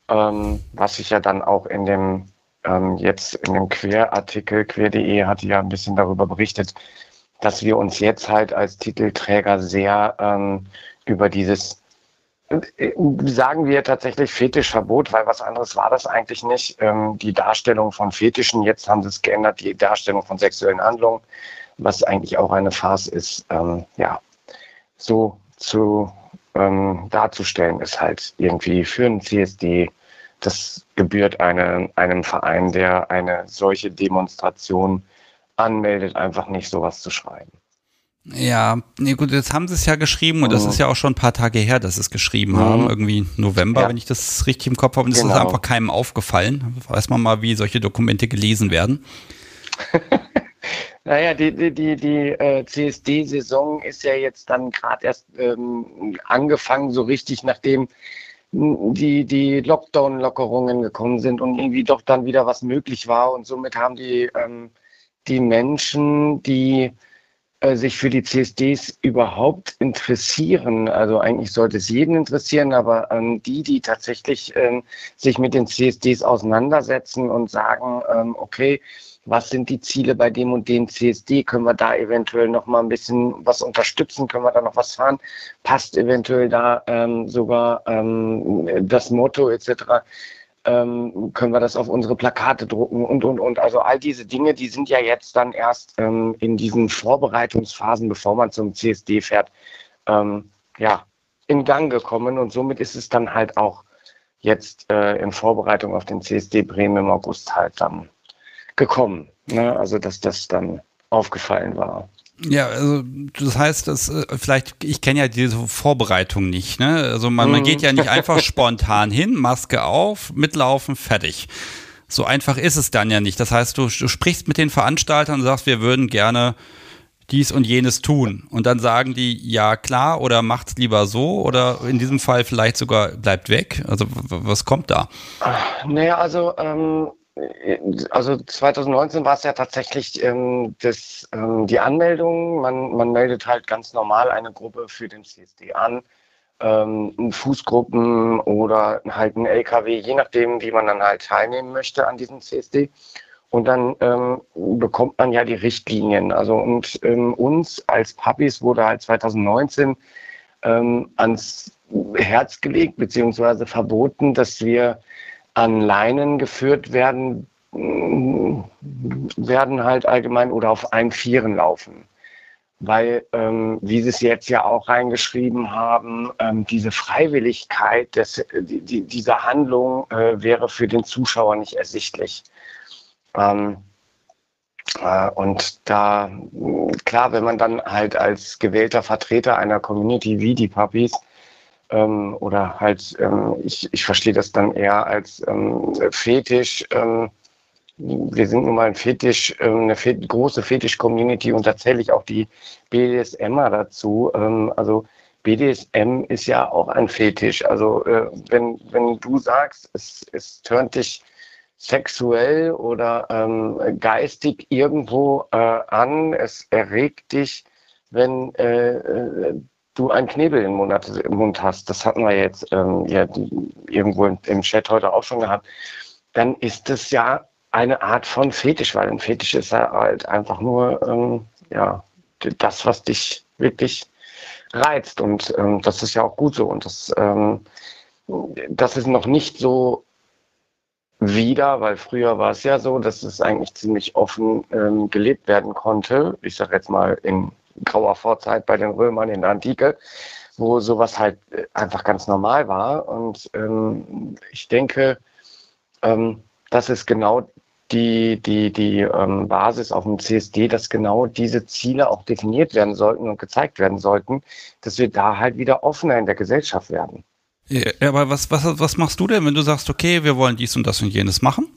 ähm, was ich ja dann auch in dem ähm, jetzt in dem Querartikel quer.de hatte ja ein bisschen darüber berichtet, dass wir uns jetzt halt als Titelträger sehr ähm, über dieses äh, sagen wir tatsächlich Fetischverbot, weil was anderes war das eigentlich nicht. Ähm, die Darstellung von Fetischen, jetzt haben sie es geändert, die Darstellung von sexuellen Handlungen, was eigentlich auch eine Farce ist, ähm, ja, so zu ähm, darzustellen, ist halt irgendwie für einen CSD, das gebührt eine, einem Verein, der eine solche Demonstration anmeldet, einfach nicht sowas zu schreiben. Ja, nee, gut, jetzt haben sie es ja geschrieben und das ist ja auch schon ein paar Tage her, dass sie es geschrieben mhm. haben, irgendwie November, ja. wenn ich das richtig im Kopf habe. Und es genau. ist einfach keinem aufgefallen. Weiß man mal, wie solche Dokumente gelesen werden. naja, die, die, die, die äh, CSD-Saison ist ja jetzt dann gerade erst ähm, angefangen, so richtig, nachdem die, die Lockdown-Lockerungen gekommen sind und irgendwie doch dann wieder was möglich war. Und somit haben die, ähm, die Menschen, die äh, sich für die CSDs überhaupt interessieren. Also eigentlich sollte es jeden interessieren, aber ähm, die, die tatsächlich ähm, sich mit den CSDs auseinandersetzen und sagen, ähm, okay, was sind die Ziele bei dem und dem CSD? Können wir da eventuell noch mal ein bisschen was unterstützen? Können wir da noch was fahren? Passt eventuell da ähm, sogar ähm, das Motto etc.? ähm, können wir das auf unsere Plakate drucken und, und, und. Also all diese Dinge, die sind ja jetzt dann erst ähm, in diesen Vorbereitungsphasen, bevor man zum CSD fährt, ähm, ja, in Gang gekommen. Und somit ist es dann halt auch jetzt äh, in Vorbereitung auf den CSD Bremen im August halt dann gekommen. Ne? Also, dass das dann aufgefallen war. Ja, also das heißt, dass äh, vielleicht, ich kenne ja diese Vorbereitung nicht, ne? Also man, man geht ja nicht einfach spontan hin, Maske auf, mitlaufen, fertig. So einfach ist es dann ja nicht. Das heißt, du, du sprichst mit den Veranstaltern und sagst, wir würden gerne dies und jenes tun. Und dann sagen die, ja klar, oder macht's lieber so, oder in diesem Fall vielleicht sogar bleibt weg. Also was kommt da? Naja, also ähm, also 2019 war es ja tatsächlich ähm, das, ähm, die Anmeldung. Man, man meldet halt ganz normal eine Gruppe für den CSD an. Ähm, Fußgruppen oder halt ein LKW, je nachdem, wie man dann halt teilnehmen möchte an diesem CSD. Und dann ähm, bekommt man ja die Richtlinien. Also und ähm, uns als Puppies wurde halt 2019 ähm, ans Herz gelegt, beziehungsweise verboten, dass wir an Leinen geführt werden, mm, werden halt allgemein oder auf allen Vieren laufen. Weil, ähm, wie Sie es jetzt ja auch reingeschrieben haben, ähm, diese Freiwilligkeit des, die, die, dieser Handlung äh, wäre für den Zuschauer nicht ersichtlich. Ähm, äh, und da, klar, wenn man dann halt als gewählter Vertreter einer Community wie die Puppies ähm, oder halt, ähm, ich, ich verstehe das dann eher als ähm, Fetisch. Ähm, wir sind nun mal ein Fetisch, ähm, eine große Fetisch-Community und da zähle ich auch die BDSMer dazu. Ähm, also BDSM ist ja auch ein Fetisch. Also äh, wenn, wenn du sagst, es, es turnt dich sexuell oder geistig irgendwo äh, an, es erregt dich, wenn äh, äh du einen Knebel im Mund, im hast, das hatten wir jetzt ähm, ja, irgendwo im Chat heute auch schon gehabt, dann ist es ja eine Art von Fetisch, weil ein Fetisch ist halt einfach nur ähm, ja, das, was dich wirklich reizt. Und ähm, das ist ja auch gut so. Und das, ähm, das ist noch nicht so wieder, weil früher war es ja so, dass es eigentlich ziemlich offen ähm, gelebt werden konnte. Ich sage jetzt mal in grauer Vorzeit bei den Römern in der Antike, wo sowas halt äh, einfach ganz normal war. Und ähm, ich denke, ähm, das ist genau die, die, die ähm, Basis auf dem CSD, dass genau diese Ziele auch definiert werden sollten und gezeigt werden sollten, dass wir da halt wieder offener in der Gesellschaft werden. Ja, aber was, was, was machst du denn, wenn du sagst, okay, wir wollen dies und das und jenes machen?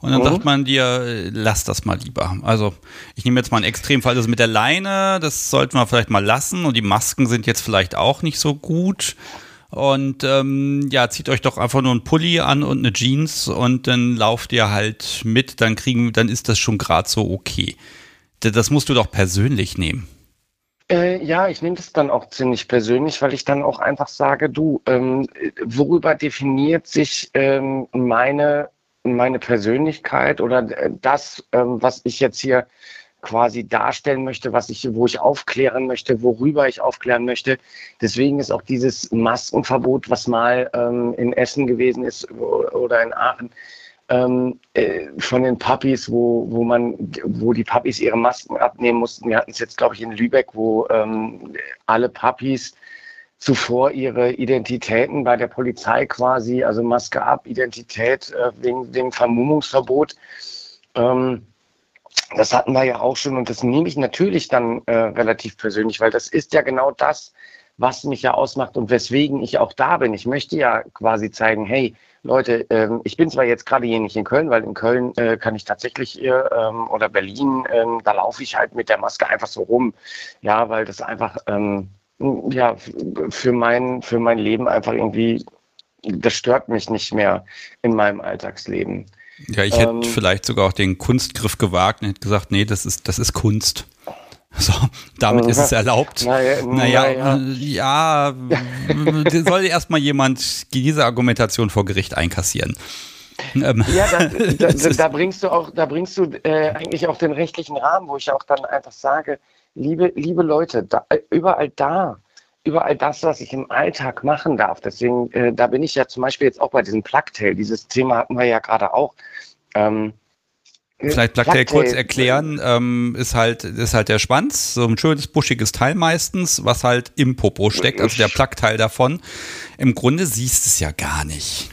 Und dann mhm. sagt man dir, lass das mal lieber. Also ich nehme jetzt mal einen Extremfall, das mit der Leine, das sollten wir vielleicht mal lassen. Und die Masken sind jetzt vielleicht auch nicht so gut. Und ähm, ja, zieht euch doch einfach nur einen Pulli an und eine Jeans und dann lauft ihr halt mit, dann kriegen, dann ist das schon gerade so okay. Das musst du doch persönlich nehmen. Äh, ja, ich nehme das dann auch ziemlich persönlich, weil ich dann auch einfach sage, du, ähm, worüber definiert sich ähm, meine meine Persönlichkeit oder äh, das, ähm, was ich jetzt hier quasi darstellen möchte, was ich, wo ich aufklären möchte, worüber ich aufklären möchte. Deswegen ist auch dieses Maskenverbot, was mal ähm, in Essen gewesen ist oder in Aachen, ähm, äh, von den Puppies, wo, wo man, wo die Puppies ihre Masken abnehmen mussten. Wir hatten es jetzt, glaube ich, in Lübeck, wo ähm, alle Puppies zuvor ihre Identitäten bei der Polizei quasi, also Maske ab, Identität äh, wegen dem Vermummungsverbot. Ähm, das hatten wir ja auch schon und das nehme ich natürlich dann äh, relativ persönlich, weil das ist ja genau das, was mich ja ausmacht und weswegen ich auch da bin. Ich möchte ja quasi zeigen, hey, Leute, ähm, ich bin zwar jetzt gerade hier nicht in Köln, weil in Köln äh, kann ich tatsächlich hier ähm, oder Berlin, ähm, da laufe ich halt mit der Maske einfach so rum. Ja, weil das einfach ähm, ja für mein, für mein Leben einfach irgendwie, das stört mich nicht mehr in meinem Alltagsleben. Ja, ich hätte ähm, vielleicht sogar auch den Kunstgriff gewagt und hätte gesagt, nee, das ist, das ist Kunst. So, damit ist es erlaubt. Naja, naja, naja. ja, soll erstmal jemand diese Argumentation vor Gericht einkassieren. Ähm. Ja, da, da, da, bringst du auch, da bringst du äh, eigentlich auch den rechtlichen Rahmen, wo ich auch dann einfach sage, liebe, liebe Leute, da, überall da, überall das, was ich im Alltag machen darf. Deswegen, äh, da bin ich ja zum Beispiel jetzt auch bei diesem Plugtail. Dieses Thema hatten wir ja gerade auch. Ähm, Vielleicht Plugtail kurz erklären, ähm, ist halt, ist halt der Schwanz, so ein schönes buschiges Teil meistens, was halt im Popo steckt, also der Plugteil davon. Im Grunde siehst du es ja gar nicht.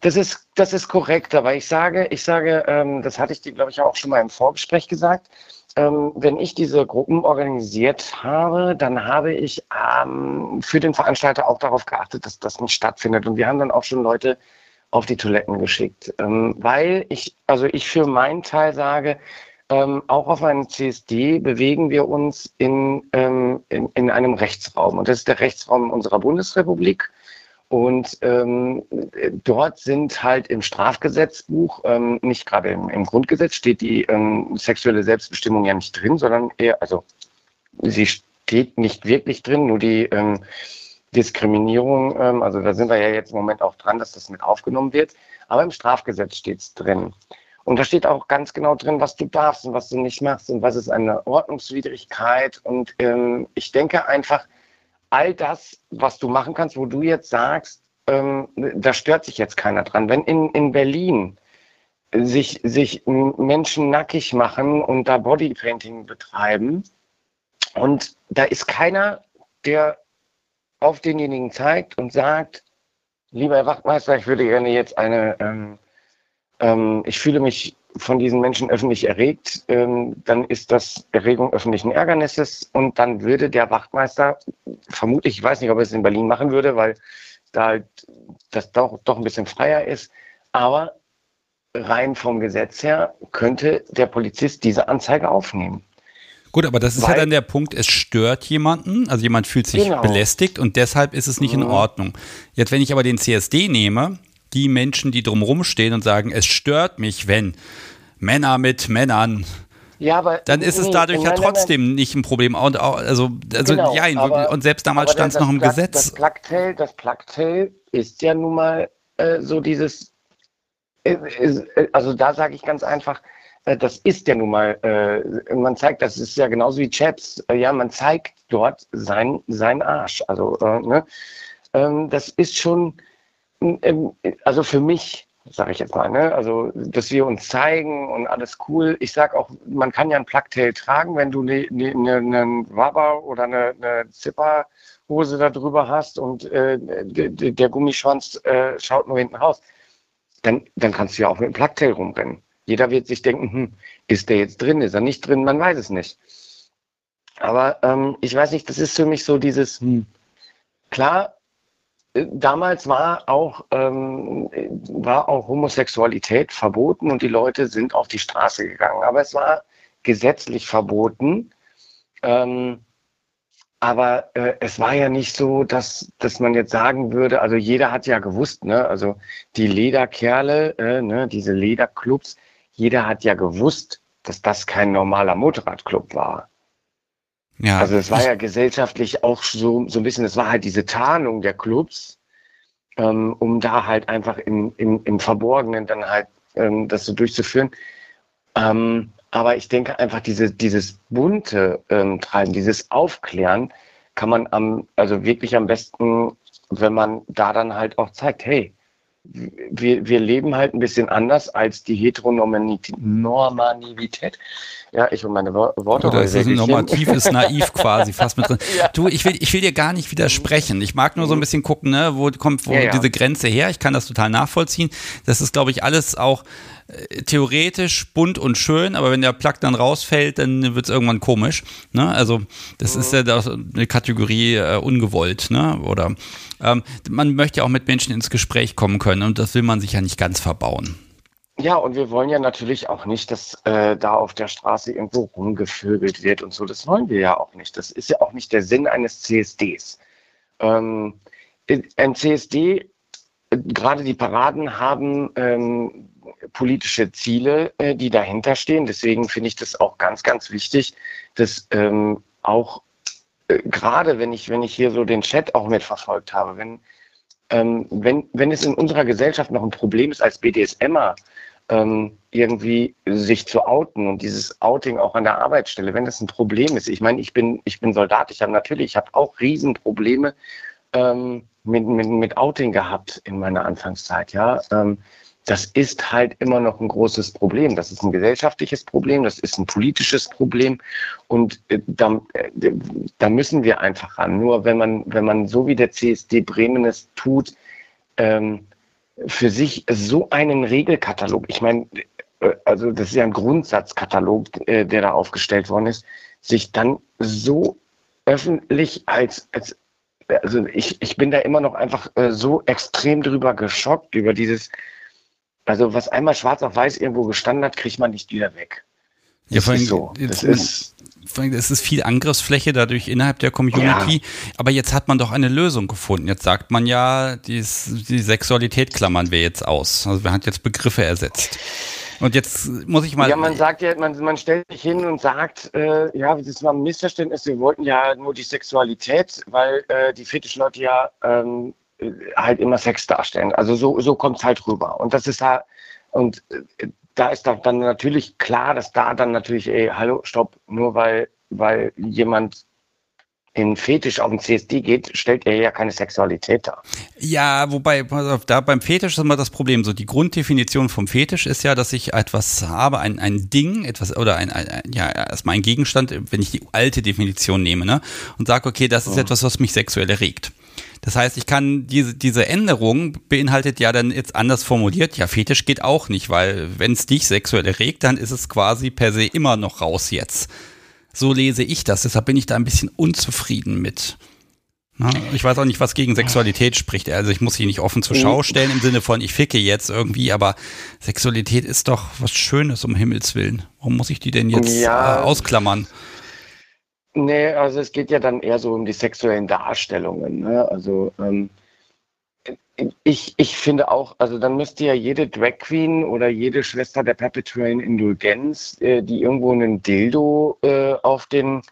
Das ist, das ist korrekt, aber ich sage, ich sage, ähm, das hatte ich dir, glaube ich, auch schon mal im Vorgespräch gesagt. Ähm, wenn ich diese Gruppen organisiert habe, dann habe ich ähm, für den Veranstalter auch darauf geachtet, dass das nicht stattfindet. Und wir haben dann auch schon Leute auf die Toiletten geschickt, ähm, weil ich, also ich für meinen Teil sage, ähm, auch auf einem CSD bewegen wir uns in, ähm, in, in, einem Rechtsraum. Und das ist der Rechtsraum unserer Bundesrepublik. Und ähm, dort sind halt im Strafgesetzbuch, ähm, nicht gerade im, im, Grundgesetz, steht die ähm, sexuelle Selbstbestimmung ja nicht drin, sondern eher, also sie steht nicht wirklich drin, nur die Diskriminierung, ähm, also da sind wir ja jetzt im Moment auch dran, dass das mit aufgenommen wird. Aber im Strafgesetz steht es drin. Und da steht auch ganz genau drin, was du darfst und was du nicht machst und was ist eine Ordnungswidrigkeit. Und ähm, ich denke einfach, all das, was du machen kannst, wo du jetzt sagst, ähm, da stört sich jetzt keiner dran. Wenn in, in Berlin sich, sich Menschen nackig machen und da Bodypainting betreiben und da ist keiner, der auf denjenigen zeigt und sagt, lieber Herr Wachtmeister, ich würde gerne jetzt eine, ähm, ähm, ich fühle mich von diesen Menschen öffentlich erregt, ähm, dann ist das Erregung öffentlichen Ärgernisses und dann würde der Wachtmeister, vermutlich, ich weiß nicht, ob er es in Berlin machen würde, weil da halt das doch, doch ein bisschen freier ist, aber rein vom Gesetz her könnte der Polizist diese Anzeige aufnehmen. Gut, aber das ist Weil, ja dann der Punkt, es stört jemanden, also jemand fühlt sich genau. belästigt und deshalb ist es nicht mhm. in Ordnung. Jetzt, wenn ich aber den CSD nehme, die Menschen, die drumherum stehen und sagen, es stört mich, wenn Männer mit Männern ja, aber dann ist nee, es dadurch ja trotzdem nein, nicht ein Problem. Und, also, also genau, ja, aber, und selbst damals stand es noch im Plug, Gesetz. Das Plugtail, das Plugtail ist ja nun mal äh, so dieses, äh, äh, also da sage ich ganz einfach, äh, das ist ja nun mal, man zeigt, das ist ja genauso wie Chats, äh, ja, man zeigt dort sein, sein Arsch. Also, ne? Ähm, das ist schon, also für mich, sage ich jetzt mal, ne? also dass wir uns zeigen und alles cool. Ich sage auch, man kann ja ein Plugtail tragen, wenn du ne, ne, ne, einen Rubber oder eine, eine Zipperhose da drüber hast und äh, der Gummischwanz äh, schaut nur hinten raus. Dann, dann kannst du ja auch mit einem Plugtail rumrennen. Jeder wird sich denken, hm, ist der jetzt drin, ist er nicht drin, man weiß es nicht. Aber ähm, ich weiß nicht, das ist für mich so dieses, hm, klar, damals war auch, ähm, war auch Homosexualität verboten und die Leute sind auf die Straße gegangen. Aber es war gesetzlich verboten. Ähm, aber äh, es war ja nicht so, dass, dass man jetzt sagen würde, also jeder hat ja gewusst, ne, also die Lederkerle, äh, ne, diese Lederclubs, jeder hat ja gewusst, dass das kein normaler Motorradclub war. Ja. Also es war ja gesellschaftlich auch so, so ein bisschen, es war halt diese Tarnung der Clubs, ähm, um da halt einfach im, im, im Verborgenen dann halt ähm, das so durchzuführen. Ähm, aber ich denke einfach, diese, dieses bunte ähm, Treiben, dieses Aufklären, kann man am, also wirklich am besten, wenn man da dann halt auch zeigt, hey, wir, wir leben halt ein bisschen anders als die Heteronormativität. Ja, ich und meine Worte. Oder ist ein Normativ ist naiv quasi fast mit drin. ja. Du, ich will, ich will dir gar nicht widersprechen. Ich mag nur so ein bisschen gucken, ne, wo kommt wo ja, ja. diese Grenze her. Ich kann das total nachvollziehen. Das ist, glaube ich, alles auch äh, theoretisch bunt und schön, aber wenn der Plug dann rausfällt, dann wird es irgendwann komisch. Ne? Also das ist ja eine Kategorie äh, ungewollt, ne? Oder ähm, man möchte ja auch mit Menschen ins Gespräch kommen können und das will man sich ja nicht ganz verbauen. Ja, und wir wollen ja natürlich auch nicht, dass äh, da auf der Straße irgendwo rumgevögelt wird und so. Das wollen wir ja auch nicht. Das ist ja auch nicht der Sinn eines CSDs. Ähm, ein CSD, gerade die Paraden haben ähm, politische Ziele, äh, die dahinter stehen. Deswegen finde ich das auch ganz, ganz wichtig, dass ähm, auch gerade wenn ich, wenn ich hier so den Chat auch mitverfolgt habe, wenn, ähm, wenn, wenn es in unserer Gesellschaft noch ein Problem ist als BDSMer, ähm, irgendwie sich zu outen und dieses Outing auch an der Arbeitsstelle, wenn das ein Problem ist. Ich meine, ich bin, ich bin Soldat, ich habe natürlich, ich habe auch Riesenprobleme ähm, mit, mit, mit Outing gehabt in meiner Anfangszeit, ja. Ähm, das ist halt immer noch ein großes Problem. Das ist ein gesellschaftliches Problem, das ist ein politisches Problem und äh, da, äh, da müssen wir einfach ran. Nur wenn man, wenn man so wie der CSD Bremen es tut, ähm, für sich so einen Regelkatalog, ich meine, äh, also das ist ja ein Grundsatzkatalog, äh, der da aufgestellt worden ist, sich dann so öffentlich als, als also ich, ich bin da immer noch einfach äh, so extrem drüber geschockt, über dieses, also was einmal schwarz auf weiß irgendwo gestanden hat, kriegt man nicht wieder weg. Ja, vor allem, so. Das ist, es ist viel Angriffsfläche dadurch innerhalb der Community. Ja. Aber jetzt hat man doch eine Lösung gefunden. Jetzt sagt man ja, die, die Sexualität klammern wir jetzt aus. Also man hat jetzt Begriffe ersetzt. Und jetzt muss ich mal. Ja, man sagt ja, man, man stellt sich hin und sagt, äh, ja, das war ein Missverständnis. Wir wollten ja nur die Sexualität, weil äh, die Fetischleute ja ähm, halt immer Sex darstellen. Also so, so kommt es halt rüber. Und das ist da, und äh, da ist dann natürlich klar, dass da dann natürlich, ey, hallo, stopp, nur weil, weil jemand in Fetisch auf den CSD geht, stellt er ja keine Sexualität dar. Ja, wobei, da beim Fetisch ist immer das Problem. So die Grunddefinition vom Fetisch ist ja, dass ich etwas habe, ein, ein Ding, etwas, oder ein, ein ja, erstmal ein Gegenstand, wenn ich die alte Definition nehme, ne, und sage, okay, das ist oh. etwas, was mich sexuell erregt. Das heißt, ich kann diese, diese Änderung beinhaltet ja dann jetzt anders formuliert, ja, Fetisch geht auch nicht, weil wenn es dich sexuell erregt, dann ist es quasi per se immer noch raus jetzt. So lese ich das, deshalb bin ich da ein bisschen unzufrieden mit. Na, ich weiß auch nicht, was gegen Sexualität spricht. Also ich muss sie nicht offen zur Schau stellen im Sinne von, ich ficke jetzt irgendwie, aber Sexualität ist doch was Schönes, um Himmels Willen. Warum muss ich die denn jetzt ja. äh, ausklammern? Nee, also es geht ja dann eher so um die sexuellen Darstellungen. Ne? Also ähm, ich, ich finde auch, also dann müsste ja jede Drag Queen oder jede Schwester der perpetuellen Indulgenz, äh, die irgendwo einen Dildo äh, auf den,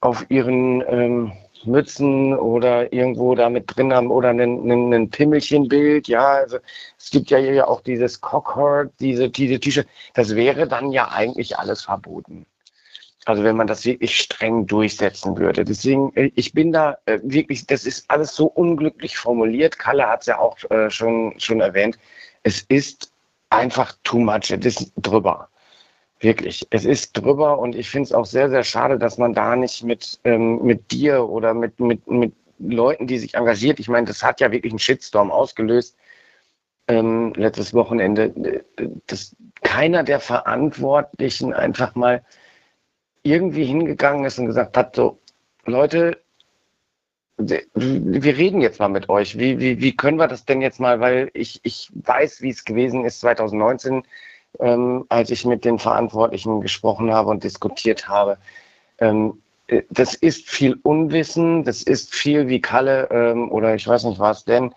auf ihren ähm, Mützen oder irgendwo da mit drin haben oder ein, Pimmelchenbild, ja, also es gibt ja hier auch dieses Cockhort, diese, diese T-Shirt, das wäre dann ja eigentlich alles verboten. Also wenn man das wirklich streng durchsetzen würde. Deswegen, äh, ich bin da äh, wirklich, das ist alles so unglücklich formuliert. Kalle hat es ja auch äh, schon, schon erwähnt. Es ist einfach too much. Es ist drüber. Wirklich. Es ist drüber und ich finde es auch sehr, sehr schade, dass man da nicht mit, ähm, mit dir oder mit, mit, mit Leuten, die sich engagiert, ich meine, das hat ja wirklich einen Shitstorm ausgelöst, ähm, letztes Wochenende, dass keiner der Verantwortlichen einfach mal irgendwie hingegangen ist und gesagt hat, so, Leute, wir reden jetzt mal mit euch. Wie, wie, wie können wir das denn jetzt mal, weil ich, ich weiß, wie es gewesen ist 2019, ähm, als ich mit den Verantwortlichen gesprochen habe und diskutiert habe. Ähm, das ist viel Unwissen, das ist viel wie Kalle ähm, oder ich weiß nicht was denn,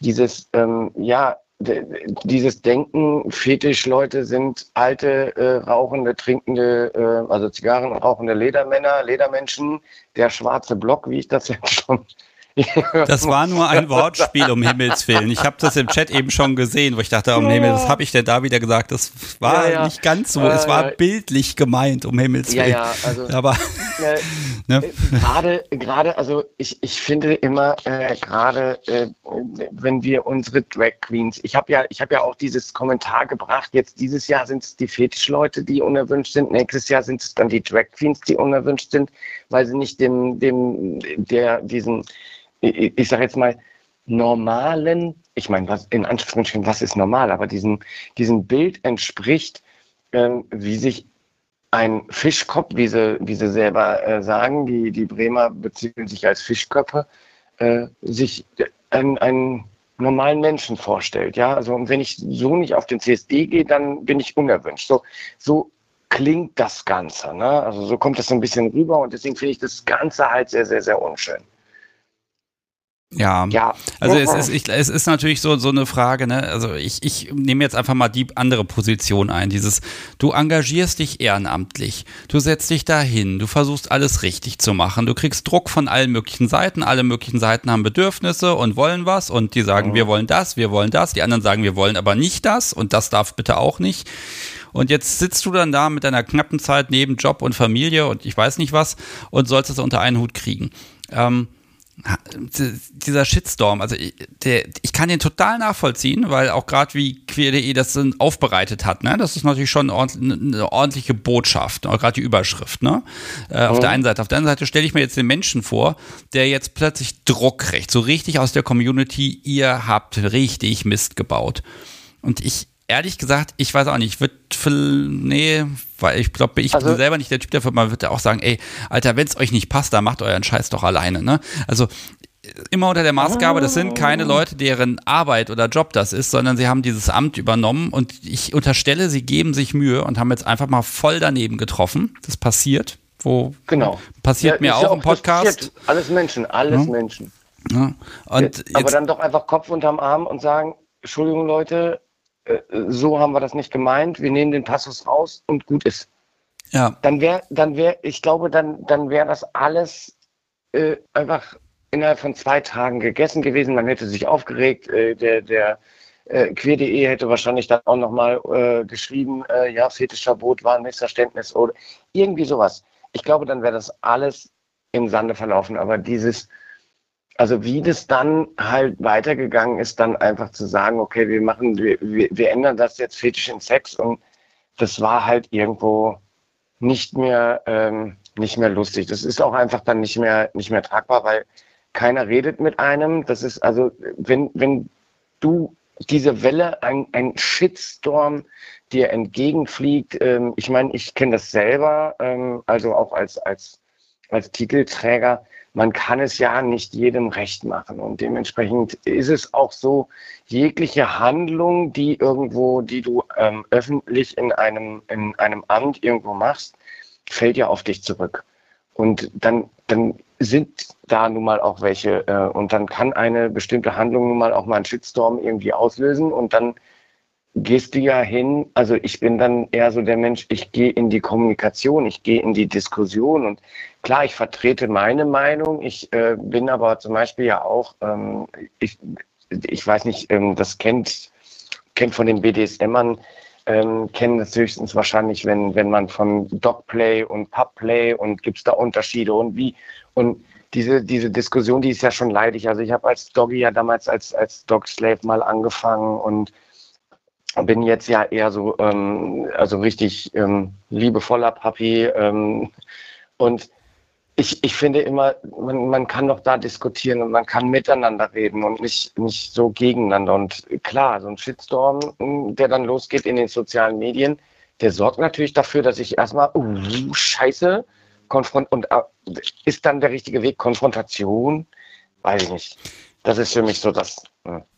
dieses, ähm, ja, dieses Denken, Fetischleute sind alte, äh, rauchende, trinkende, äh, also Zigarren rauchende Ledermänner, Ledermenschen, der schwarze Block, wie ich das jetzt schon das war nur ein Wortspiel, um Himmels Willen. Ich habe das im Chat eben schon gesehen, wo ich dachte, um ja. Himmel, was habe ich denn da wieder gesagt? Das war ja, ja. nicht ganz so. es war bildlich gemeint, um Himmels Willen. Ja, ja, also, Aber ne? gerade, gerade, also ich, ich finde immer, äh, gerade äh, wenn wir unsere Drag Queens, ich habe ja, ich habe ja auch dieses Kommentar gebracht. Jetzt dieses Jahr sind es die Fetischleute, die unerwünscht sind. Nächstes Jahr sind es dann die Drag Queens, die unerwünscht sind, weil sie nicht dem, dem, der, diesen ich, ich sage jetzt mal, normalen ich meine, was in Anführungsstrichen, was ist normal, aber diesem, diesem Bild entspricht, ähm, wie sich ein Fischkopf, wie sie, wie sie selber äh, sagen, die, die Bremer beziehen sich als Fischköpfe, äh, sich einen, einen normalen Menschen vorstellt. Ja, also und wenn ich so nicht auf den CSD gehe, dann bin ich unerwünscht. So, so klingt das Ganze. Ne? Also so kommt das so ein bisschen rüber und deswegen finde ich das Ganze halt sehr, sehr, sehr unschön. Ja, ja. also es ist, ich, es ist natürlich so, so eine Frage, ne? Also ich, ich nehme jetzt einfach mal die andere Position ein. Dieses, du engagierst dich ehrenamtlich, du setzt dich dahin, du versuchst alles richtig zu machen, du kriegst Druck von allen möglichen Seiten, alle möglichen Seiten haben Bedürfnisse und wollen was und die sagen, mhm. wir wollen das, wir wollen das, die anderen sagen, wir wollen aber nicht das und das darf bitte auch nicht. Und jetzt sitzt du dann da mit deiner knappen Zeit neben Job und Familie und ich weiß nicht was und sollst es unter einen Hut kriegen. Ähm, dieser Shitstorm, also der, ich kann den total nachvollziehen, weil auch gerade wie queer.de das aufbereitet hat, ne, das ist natürlich schon eine ordentliche Botschaft, gerade die Überschrift, ne, äh, auf der einen Seite. Auf der anderen Seite stelle ich mir jetzt den Menschen vor, der jetzt plötzlich Druck kriegt, so richtig aus der Community, ihr habt richtig Mist gebaut. Und ich, ehrlich gesagt, ich weiß auch nicht, ich würde, nee, weil ich glaube, ich also, bin selber nicht der Typ dafür, man würde auch sagen, ey, Alter, wenn es euch nicht passt, dann macht euren Scheiß doch alleine, ne? Also immer unter der Maßgabe, das sind keine oh. Leute, deren Arbeit oder Job das ist, sondern sie haben dieses Amt übernommen und ich unterstelle, sie geben sich Mühe und haben jetzt einfach mal voll daneben getroffen. Das passiert, wo genau. passiert ja, mir auch, ja auch im Podcast. Alles Menschen, alles ja. Menschen. Ja. Und Aber dann doch einfach Kopf unterm Arm und sagen, Entschuldigung Leute, so haben wir das nicht gemeint, wir nehmen den Passus raus und gut ist. Ja. Dann wäre, dann wäre, ich glaube, dann, dann wäre das alles äh, einfach innerhalb von zwei Tagen gegessen gewesen. Man hätte sich aufgeregt. Äh, der der äh, queer.de hätte wahrscheinlich dann auch nochmal äh, geschrieben, äh, ja, Fetischverbot war ein Missverständnis oder irgendwie sowas. Ich glaube, dann wäre das alles im Sande verlaufen. Aber dieses also wie das dann halt weitergegangen ist, dann einfach zu sagen, okay, wir machen, wir, wir ändern das jetzt Fetisch in Sex und das war halt irgendwo nicht mehr, ähm, nicht mehr lustig. Das ist auch einfach dann nicht mehr, nicht mehr tragbar, weil keiner redet mit einem. Das ist also, wenn, wenn du diese Welle, ein, ein Shitstorm dir entgegenfliegt, ähm, ich meine, ich kenne das selber, ähm, also auch als, als, als Titelträger, man kann es ja nicht jedem recht machen. Und dementsprechend ist es auch so, jegliche Handlung, die irgendwo, die du ähm, öffentlich in einem, in einem Amt irgendwo machst, fällt ja auf dich zurück. Und dann, dann sind da nun mal auch welche, äh, und dann kann eine bestimmte Handlung nun mal auch mal einen Shitstorm irgendwie auslösen und dann gehst du ja hin, also ich bin dann eher so der Mensch, ich gehe in die Kommunikation, ich gehe in die Diskussion und klar, ich vertrete meine Meinung, ich äh, bin aber zum Beispiel ja auch, ähm, ich, ich weiß nicht, ähm, das kennt, kennt von den BDSMern, ähm, kennen das höchstens wahrscheinlich, wenn, wenn man von Dogplay und Pubplay und gibt es da Unterschiede und wie und diese, diese Diskussion, die ist ja schon leidig. Also ich habe als Doggy ja damals als, als Dog Slave mal angefangen und bin jetzt ja eher so, ähm, also richtig ähm, liebevoller Papi. Ähm, und ich, ich finde immer, man, man kann doch da diskutieren und man kann miteinander reden und nicht, nicht so gegeneinander. Und klar, so ein Shitstorm, der dann losgeht in den sozialen Medien, der sorgt natürlich dafür, dass ich erstmal, uh, scheiße, konfront und uh, ist dann der richtige Weg, Konfrontation? Weiß ich nicht. Das ist für mich so das,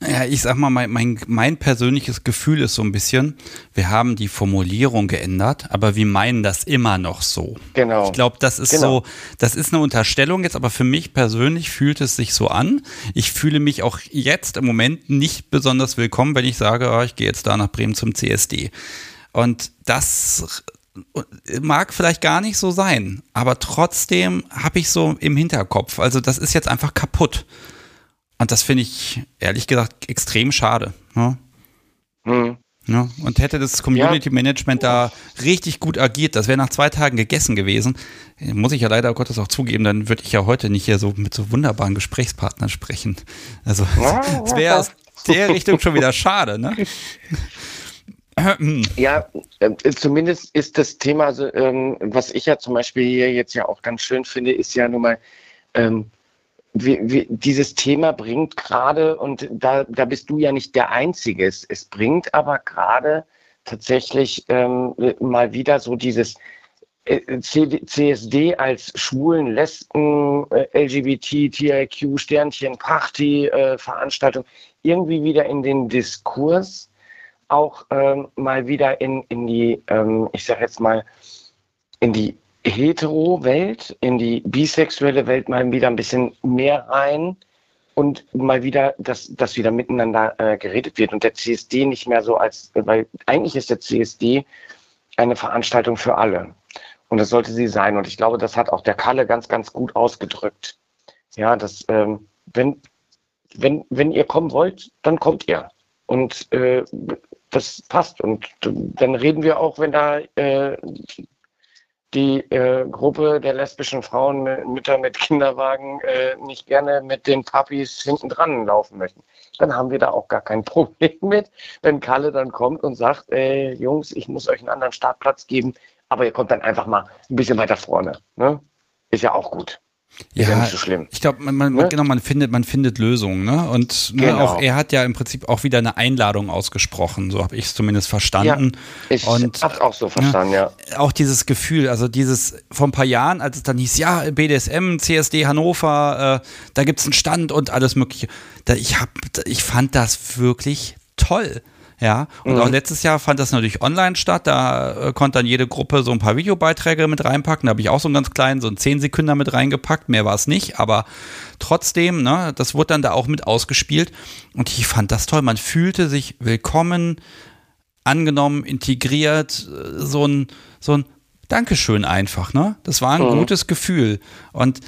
ja, ich sag mal, mein, mein, mein persönliches Gefühl ist so ein bisschen, wir haben die Formulierung geändert, aber wir meinen das immer noch so. Genau. Ich glaube, das ist genau. so, das ist eine Unterstellung jetzt, aber für mich persönlich fühlt es sich so an. Ich fühle mich auch jetzt im Moment nicht besonders willkommen, wenn ich sage, oh, ich gehe jetzt da nach Bremen zum CSD. Und das mag vielleicht gar nicht so sein, aber trotzdem habe ich so im Hinterkopf, also das ist jetzt einfach kaputt. Und das finde ich ehrlich gesagt extrem schade. Ja? Mhm. Ja, und hätte das Community Management ja. da richtig gut agiert, das wäre nach zwei Tagen gegessen gewesen, muss ich ja leider Gottes auch zugeben, dann würde ich ja heute nicht hier so mit so wunderbaren Gesprächspartnern sprechen. Also es wäre aus der Richtung schon wieder schade, ne? Ja, äh, zumindest ist das Thema, ähm, was ich ja zum Beispiel hier jetzt ja auch ganz schön finde, ist ja nun mal, ähm, wie, wie, dieses Thema bringt gerade, und da, da bist du ja nicht der Einzige, es, es bringt aber gerade tatsächlich ähm, mal wieder so dieses äh, CSD als Schwulen, Lesben, äh, LGBT, TIQ, Sternchen, Party, äh, Veranstaltung irgendwie wieder in den Diskurs, auch ähm, mal wieder in, in die, ähm, ich sag jetzt mal, in die Hetero-Welt, in die bisexuelle Welt mal wieder ein bisschen mehr rein und mal wieder, dass, dass wieder miteinander äh, geredet wird und der CSD nicht mehr so als, weil eigentlich ist der CSD eine Veranstaltung für alle. Und das sollte sie sein. Und ich glaube, das hat auch der Kalle ganz, ganz gut ausgedrückt. Ja, dass, ähm, wenn, wenn, wenn ihr kommen wollt, dann kommt ihr. Und äh, das passt. Und dann reden wir auch, wenn da äh, die äh, Gruppe der lesbischen Frauen, Mütter mit Kinderwagen, äh, nicht gerne mit den Papis hinten dran laufen möchten. Dann haben wir da auch gar kein Problem mit, wenn Kalle dann kommt und sagt, äh, Jungs, ich muss euch einen anderen Startplatz geben, aber ihr kommt dann einfach mal ein bisschen weiter vorne. Ne? Ist ja auch gut. Ja, ja nicht so schlimm. Ich glaube, man, man, ne? genau, man findet, man findet Lösungen, ne? Und ne, genau. auch er hat ja im Prinzip auch wieder eine Einladung ausgesprochen, so habe ich es zumindest verstanden. Ja, ich habe es auch so verstanden, ja, ja. Auch dieses Gefühl, also dieses vor ein paar Jahren, als es dann hieß, ja, BDSM, CSD Hannover, äh, da gibt es einen Stand und alles mögliche. Da, ich, hab, ich fand das wirklich toll. Ja, und mhm. auch letztes Jahr fand das natürlich online statt. Da äh, konnte dann jede Gruppe so ein paar Videobeiträge mit reinpacken. Da habe ich auch so einen ganz kleinen, so einen 10 Sekunden mit reingepackt. Mehr war es nicht, aber trotzdem, ne, das wurde dann da auch mit ausgespielt. Und ich fand das toll. Man fühlte sich willkommen, angenommen, integriert, äh, so ein, so ein Dankeschön einfach, ne? Das war ein mhm. gutes Gefühl. Und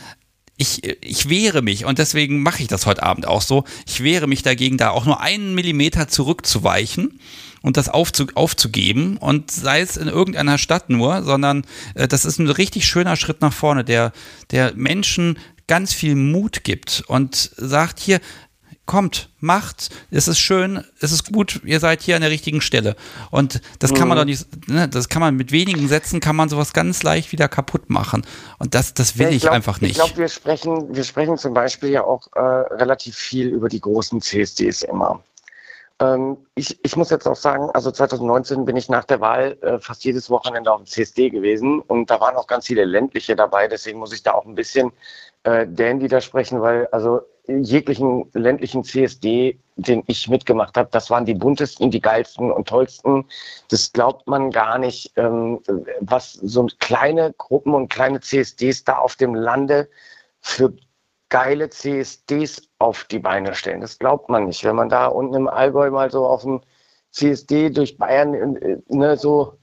ich, ich wehre mich und deswegen mache ich das heute Abend auch so. Ich wehre mich dagegen, da auch nur einen Millimeter zurückzuweichen und das aufzu, aufzugeben und sei es in irgendeiner Stadt nur, sondern äh, das ist ein richtig schöner Schritt nach vorne, der, der Menschen ganz viel Mut gibt und sagt hier, kommt, macht, es ist schön, es ist gut, ihr seid hier an der richtigen Stelle. Und das kann man mhm. doch nicht, ne, das kann man mit wenigen Sätzen, kann man sowas ganz leicht wieder kaputt machen. Und das, das will ja, ich, ich glaub, einfach nicht. Ich glaube, wir sprechen, wir sprechen zum Beispiel ja auch äh, relativ viel über die großen CSDs immer. Ähm, ich, ich muss jetzt auch sagen, also 2019 bin ich nach der Wahl äh, fast jedes Wochenende auf dem CSD gewesen und da waren auch ganz viele ländliche dabei, deswegen muss ich da auch ein bisschen äh, Dan widersprechen, weil also jeglichen ländlichen CSD, den ich mitgemacht habe, das waren die buntesten, die geilsten und tollsten. Das glaubt man gar nicht, ähm, was so kleine Gruppen und kleine CSDs da auf dem Lande für geile CSDs auf die Beine stellen. Das glaubt man nicht. Wenn man da unten im Allgäu mal so auf dem CSD durch Bayern äh, ne, so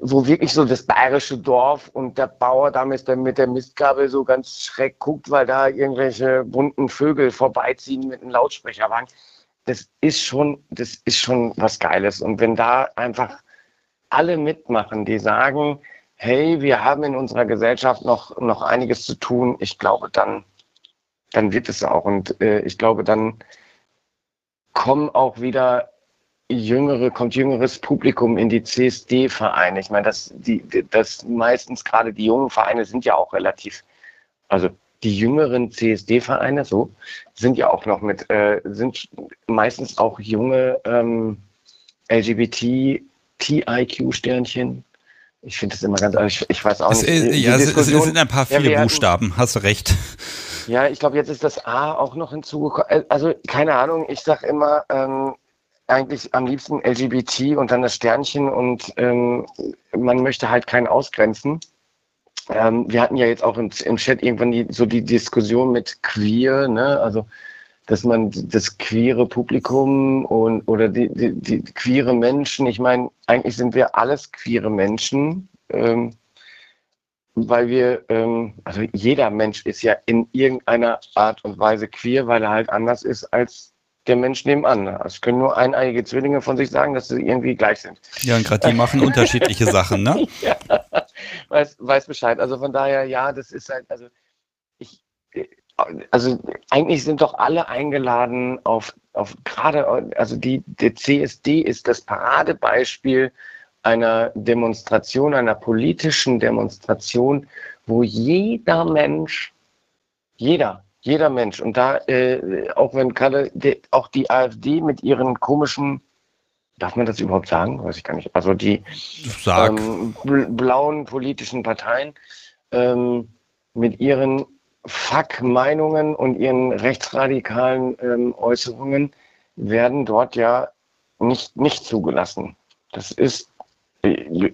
wo wirklich so das bayerische Dorf und der Bauer damit mit der Mistgabel so ganz schreck guckt, weil da irgendwelche bunten Vögel vorbeiziehen mit einem Lautsprecherwagen. Das ist schon, das ist schon was Geiles. Und wenn da einfach alle mitmachen, die sagen, hey, wir haben in unserer Gesellschaft noch, noch einiges zu tun, ich glaube, dann, dann wird es auch. Und äh, ich glaube, dann kommen auch wieder jüngere, kommt jüngeres Publikum in die CSD-Vereine. Ich meine, das, die, das meistens gerade die jungen Vereine sind ja auch relativ, also die jüngeren CSD-Vereine, so, sind ja auch noch mit, äh, sind meistens auch junge ähm, LGBT, TIQ-Sternchen. Ich finde das immer ganz, also ich, ich weiß auch nicht. Ist, ja, es, es, sind ein paar viele ja, Buchstaben, hast du recht. Ja, ich glaube, jetzt ist das A auch noch hinzugekommen. Äh, also, keine Ahnung, ich sage immer, ähm, eigentlich am liebsten LGBT und dann das Sternchen und ähm, man möchte halt keinen ausgrenzen. Ähm, wir hatten ja jetzt auch im, im Chat irgendwann die, so die Diskussion mit queer, ne? also dass man das queere Publikum und oder die, die, die queere Menschen, ich meine, eigentlich sind wir alles queere Menschen, ähm, weil wir, ähm, also jeder Mensch ist ja in irgendeiner Art und Weise queer, weil er halt anders ist als der Mensch nebenan. Es können nur eineiige Zwillinge von sich sagen, dass sie irgendwie gleich sind. Ja, und gerade die machen unterschiedliche Sachen, ne? Ja, weiß, weiß Bescheid. Also von daher, ja, das ist halt, also ich, also eigentlich sind doch alle eingeladen auf, auf gerade, also die, der CSD ist das Paradebeispiel einer Demonstration, einer politischen Demonstration, wo jeder Mensch, jeder Jeder Mensch. Und da, äh, auch wenn Kalle, de, auch die AfD mit ihren komischen, darf man das überhaupt sagen? Weiß ich gar nicht. Also die ähm, blauen politischen Parteien ähm, mit ihren Fuck-Meinungen und ihren rechtsradikalen ähm, Äußerungen werden dort ja nicht, nicht zugelassen. Das ist,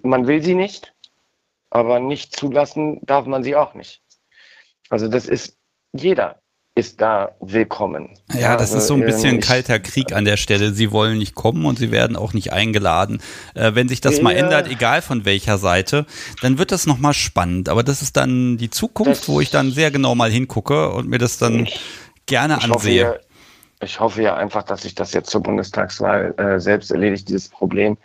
man will sie nicht, aber nicht zulassen darf man sie auch nicht. Also das ist jeder ist da willkommen. Ja, das also, ist so ein bisschen ähm, kalter Krieg an der Stelle. Sie wollen nicht kommen und sie werden auch nicht eingeladen. Äh, wenn sich das ja, mal ändert, egal von welcher Seite, dann wird das nochmal spannend. Aber das ist dann die Zukunft, wo ich dann sehr genau mal hingucke und mir das dann ich, gerne ich ansehe. Hoffe, ich hoffe ja einfach, dass sich das jetzt zur Bundestagswahl äh, selbst erledigt, dieses Problem.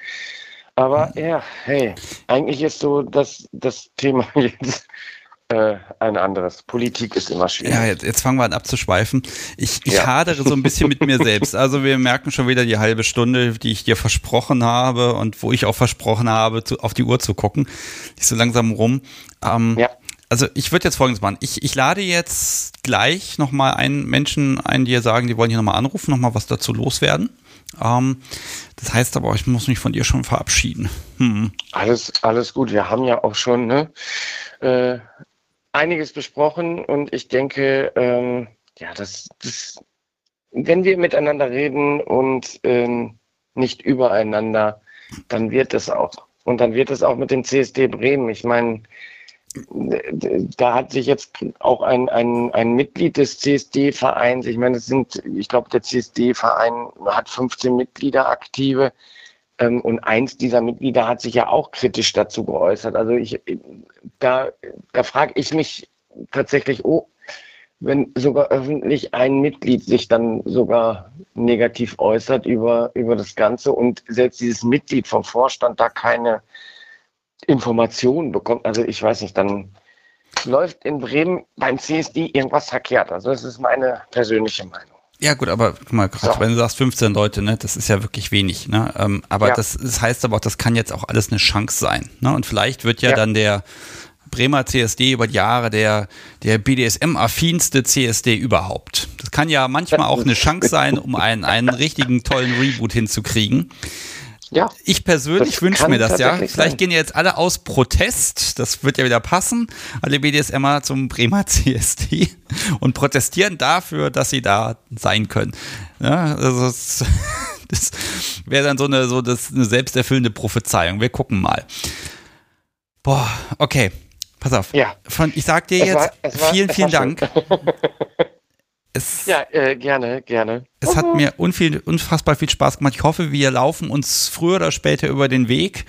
Aber ja, hey, eigentlich ist so das, das Thema jetzt äh, ein anderes. Politik ist immer schwierig. Ja, jetzt, jetzt fangen wir an abzuschweifen. Ich, ich ja. hadere so ein bisschen mit mir selbst. Also wir merken schon wieder die halbe Stunde, die ich dir versprochen habe und wo ich auch versprochen habe, zu, auf die Uhr zu gucken. Ist so langsam rum. Ähm, ja. Also ich würde jetzt folgendes machen. Ich, ich lade jetzt gleich nochmal einen Menschen ein, die sagen, die wollen hier nochmal anrufen, nochmal was dazu loswerden. Ähm, das heißt aber, ich muss mich von dir schon verabschieden. Hm. Alles, alles gut. Wir haben ja auch schon ne, äh, einiges besprochen und ich denke, ähm, ja, das, das, wenn wir miteinander reden und ähm, nicht übereinander, dann wird es auch. Und dann wird es auch mit dem CSD Bremen. Ich meine, da hat sich jetzt auch ein, ein, ein Mitglied des CSD-Vereins, ich meine, es sind, ich glaube, der CSD-Verein hat 15 Mitglieder aktive und eins dieser Mitglieder hat sich ja auch kritisch dazu geäußert. Also ich, da, da frage ich mich tatsächlich, oh, wenn sogar öffentlich ein Mitglied sich dann sogar negativ äußert über, über das Ganze und selbst dieses Mitglied vom Vorstand da keine Informationen bekommt, also ich weiß nicht, dann läuft in Bremen beim CSD irgendwas verkehrt. Also das ist meine persönliche Meinung. Ja gut, aber guck mal, so. wenn du sagst 15 Leute, ne, das ist ja wirklich wenig. Ne? Ähm, aber ja. das, das heißt aber auch, das kann jetzt auch alles eine Chance sein. Ne? Und vielleicht wird ja, ja. dann der Bremer CSD über die Jahre der, der BDSM-affinste CSD überhaupt. Das kann ja manchmal auch eine Chance sein, um einen, einen richtigen tollen Reboot hinzukriegen. Ja. Ich persönlich wünsche mir das ja. Vielleicht sein. gehen ja jetzt alle aus Protest, das wird ja wieder passen, alle BDSMer zum Bremer CSD und protestieren dafür, dass sie da sein können. Ja, also das, das wäre dann so eine, so das, eine selbsterfüllende Prophezeiung. Wir gucken mal. Boah, okay. Pass auf. Ja. Von, ich sag dir es jetzt war, war, vielen, vielen Dank. Es, ja, äh, gerne, gerne. Es hat mir unviel, unfassbar viel Spaß gemacht. Ich hoffe, wir laufen uns früher oder später über den Weg.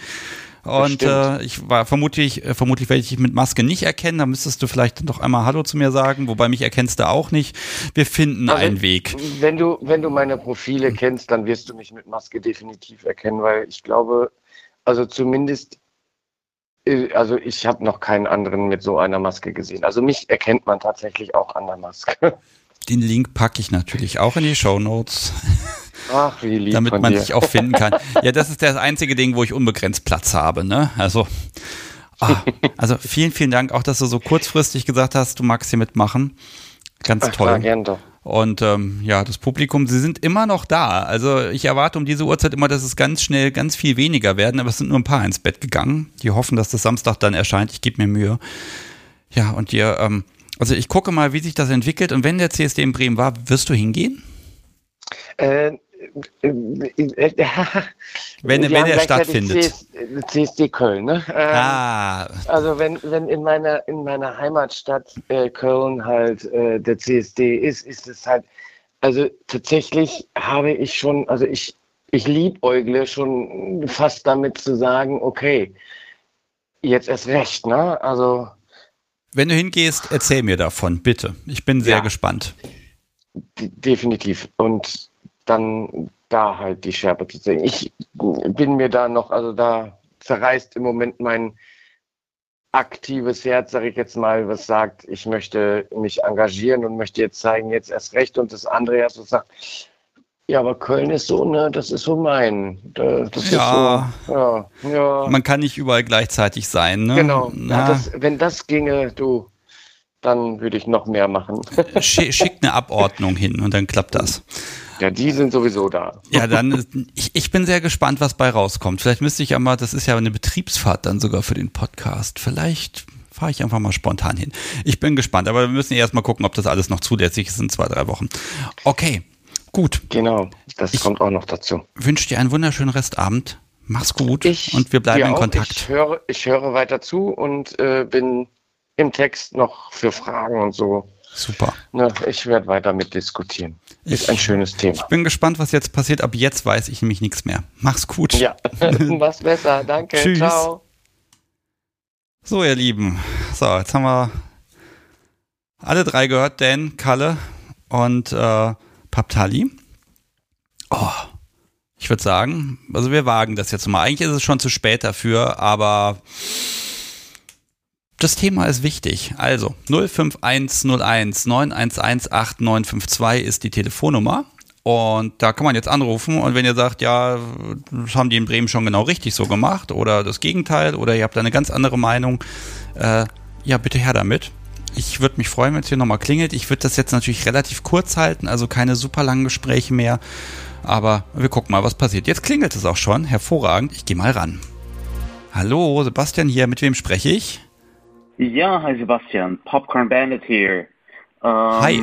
Und äh, ich war vermutlich, äh, vermutlich werde ich dich mit Maske nicht erkennen. Da müsstest du vielleicht doch einmal Hallo zu mir sagen, wobei mich erkennst du auch nicht. Wir finden also, einen Weg. Wenn du, wenn du meine Profile kennst, dann wirst du mich mit Maske definitiv erkennen, weil ich glaube, also zumindest, äh, also ich habe noch keinen anderen mit so einer Maske gesehen. Also mich erkennt man tatsächlich auch an der Maske. Den Link packe ich natürlich auch in die Show Notes. Ach, wie lieb Damit man dich auch finden kann. Ja, das ist das einzige Ding, wo ich unbegrenzt Platz habe. Ne? Also, ah, also vielen, vielen Dank auch, dass du so kurzfristig gesagt hast, du magst hier mitmachen. Ganz Ach, toll. Klar, gern doch. Und ähm, ja, das Publikum, sie sind immer noch da. Also ich erwarte um diese Uhrzeit immer, dass es ganz schnell ganz viel weniger werden, aber es sind nur ein paar ins Bett gegangen. Die hoffen, dass das Samstag dann erscheint. Ich gebe mir Mühe. Ja, und ihr ähm, also ich gucke mal, wie sich das entwickelt. Und wenn der CSD in Bremen war, wirst du hingehen? Äh, wenn, wenn er stattfindet. CSD Köln, ne? Ähm, ah. Also wenn, wenn in meiner in meiner Heimatstadt äh, Köln halt äh, der CSD ist, ist es halt, also tatsächlich habe ich schon, also ich, ich liebäugle schon fast damit zu sagen, okay, jetzt erst recht, ne? Also wenn du hingehst, erzähl mir davon, bitte. Ich bin sehr ja, gespannt. Definitiv. Und dann da halt die Schärpe zu sehen. Ich bin mir da noch, also da zerreißt im Moment mein aktives Herz, sage ich jetzt mal, was sagt, ich möchte mich engagieren und möchte jetzt zeigen, jetzt erst recht. Und das andere Herz, was sagt, ja, aber Köln ist so, ne, das ist so mein. Das ja, so, ja, ja. Man kann nicht überall gleichzeitig sein, ne? Genau. Ja, das, wenn das ginge, du, dann würde ich noch mehr machen. Schickt eine Abordnung hin und dann klappt das. Ja, die sind sowieso da. Ja, dann, ich, ich bin sehr gespannt, was bei rauskommt. Vielleicht müsste ich einmal, das ist ja eine Betriebsfahrt dann sogar für den Podcast. Vielleicht fahre ich einfach mal spontan hin. Ich bin gespannt, aber wir müssen erst mal gucken, ob das alles noch zulässig ist in zwei, drei Wochen. Okay, gut. Genau, das ich kommt auch noch dazu. Wünsche dir einen wunderschönen Restabend. Mach's gut ich, und wir bleiben in Kontakt. Ich höre, ich höre weiter zu und äh, bin im Text noch für Fragen und so. Super. Na, ich werde weiter mitdiskutieren. Ist ich, ein schönes Thema. Ich bin gespannt, was jetzt passiert. Ab jetzt weiß ich nämlich nichts mehr. Mach's gut. Ja, mach's besser. Danke. Tschüss. Ciao. So, ihr Lieben. So, jetzt haben wir alle drei gehört. Dan, Kalle und äh, Paptali. Oh, ich würde sagen, also wir wagen das jetzt mal. Eigentlich ist es schon zu spät dafür, aber das Thema ist wichtig. Also 05101 911 8952 ist die Telefonnummer. Und da kann man jetzt anrufen und wenn ihr sagt, ja, das haben die in Bremen schon genau richtig so gemacht oder das Gegenteil oder ihr habt eine ganz andere Meinung, äh, ja, bitte her damit. Ich würde mich freuen, wenn es hier nochmal klingelt. Ich würde das jetzt natürlich relativ kurz halten, also keine super langen Gespräche mehr. Aber wir gucken mal, was passiert. Jetzt klingelt es auch schon. Hervorragend. Ich gehe mal ran. Hallo, Sebastian hier. Mit wem spreche ich? Ja, hi Sebastian, Popcorn Bandit hier. Ähm, hi.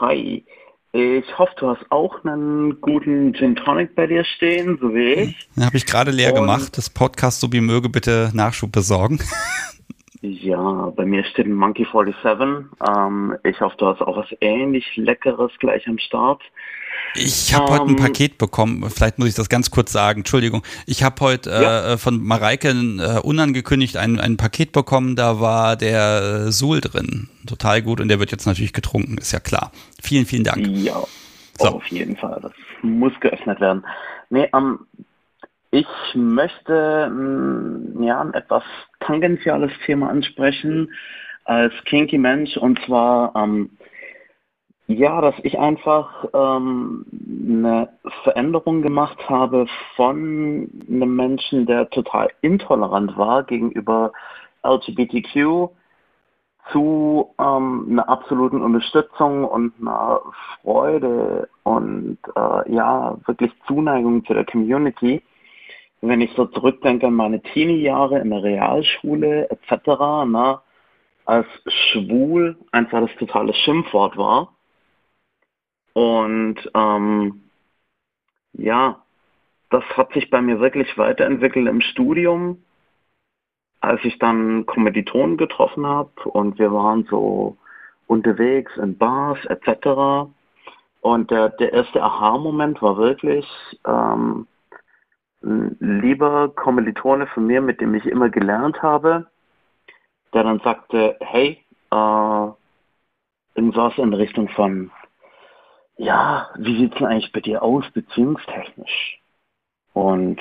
Hi. Ich hoffe, du hast auch einen guten Gin Tonic bei dir stehen, so wie ich. Den habe ich gerade leer Und, gemacht. Das Podcast, so wie möge, bitte Nachschub besorgen. ja, bei mir steht ein Monkey 47. Ähm, ich hoffe, du hast auch was ähnlich Leckeres gleich am Start. Ich habe um, heute ein ähm, Paket bekommen, vielleicht muss ich das ganz kurz sagen, Entschuldigung. Ich habe heute ja. äh, von Mareike äh, unangekündigt ein, ein Paket bekommen, da war der äh, Suhl drin. Total gut und der wird jetzt natürlich getrunken, ist ja klar. Vielen, vielen Dank. Ja, so. auf jeden Fall. Das muss geöffnet werden. Nee, ähm, ich möchte ähm, ja, ein etwas tangentiales Thema ansprechen als kinky Mensch und zwar ähm, ja, dass ich einfach ähm, eine Veränderung gemacht habe von einem Menschen, der total intolerant war gegenüber LGBTQ zu ähm, einer absoluten Unterstützung und einer Freude und äh, ja, wirklich Zuneigung zu der Community. Wenn ich so zurückdenke an meine Teenie-Jahre in der Realschule etc., na, als schwul einfach das totale Schimpfwort war und ähm, ja, das hat sich bei mir wirklich weiterentwickelt im Studium, als ich dann Kommilitonen getroffen habe und wir waren so unterwegs in Bars etc. Und der, der erste Aha-Moment war wirklich ähm, lieber Kommilitone von mir, mit dem ich immer gelernt habe, der dann sagte, hey, äh, irgendwas in Richtung von ja, wie sieht's denn eigentlich bei dir aus, beziehungstechnisch? Und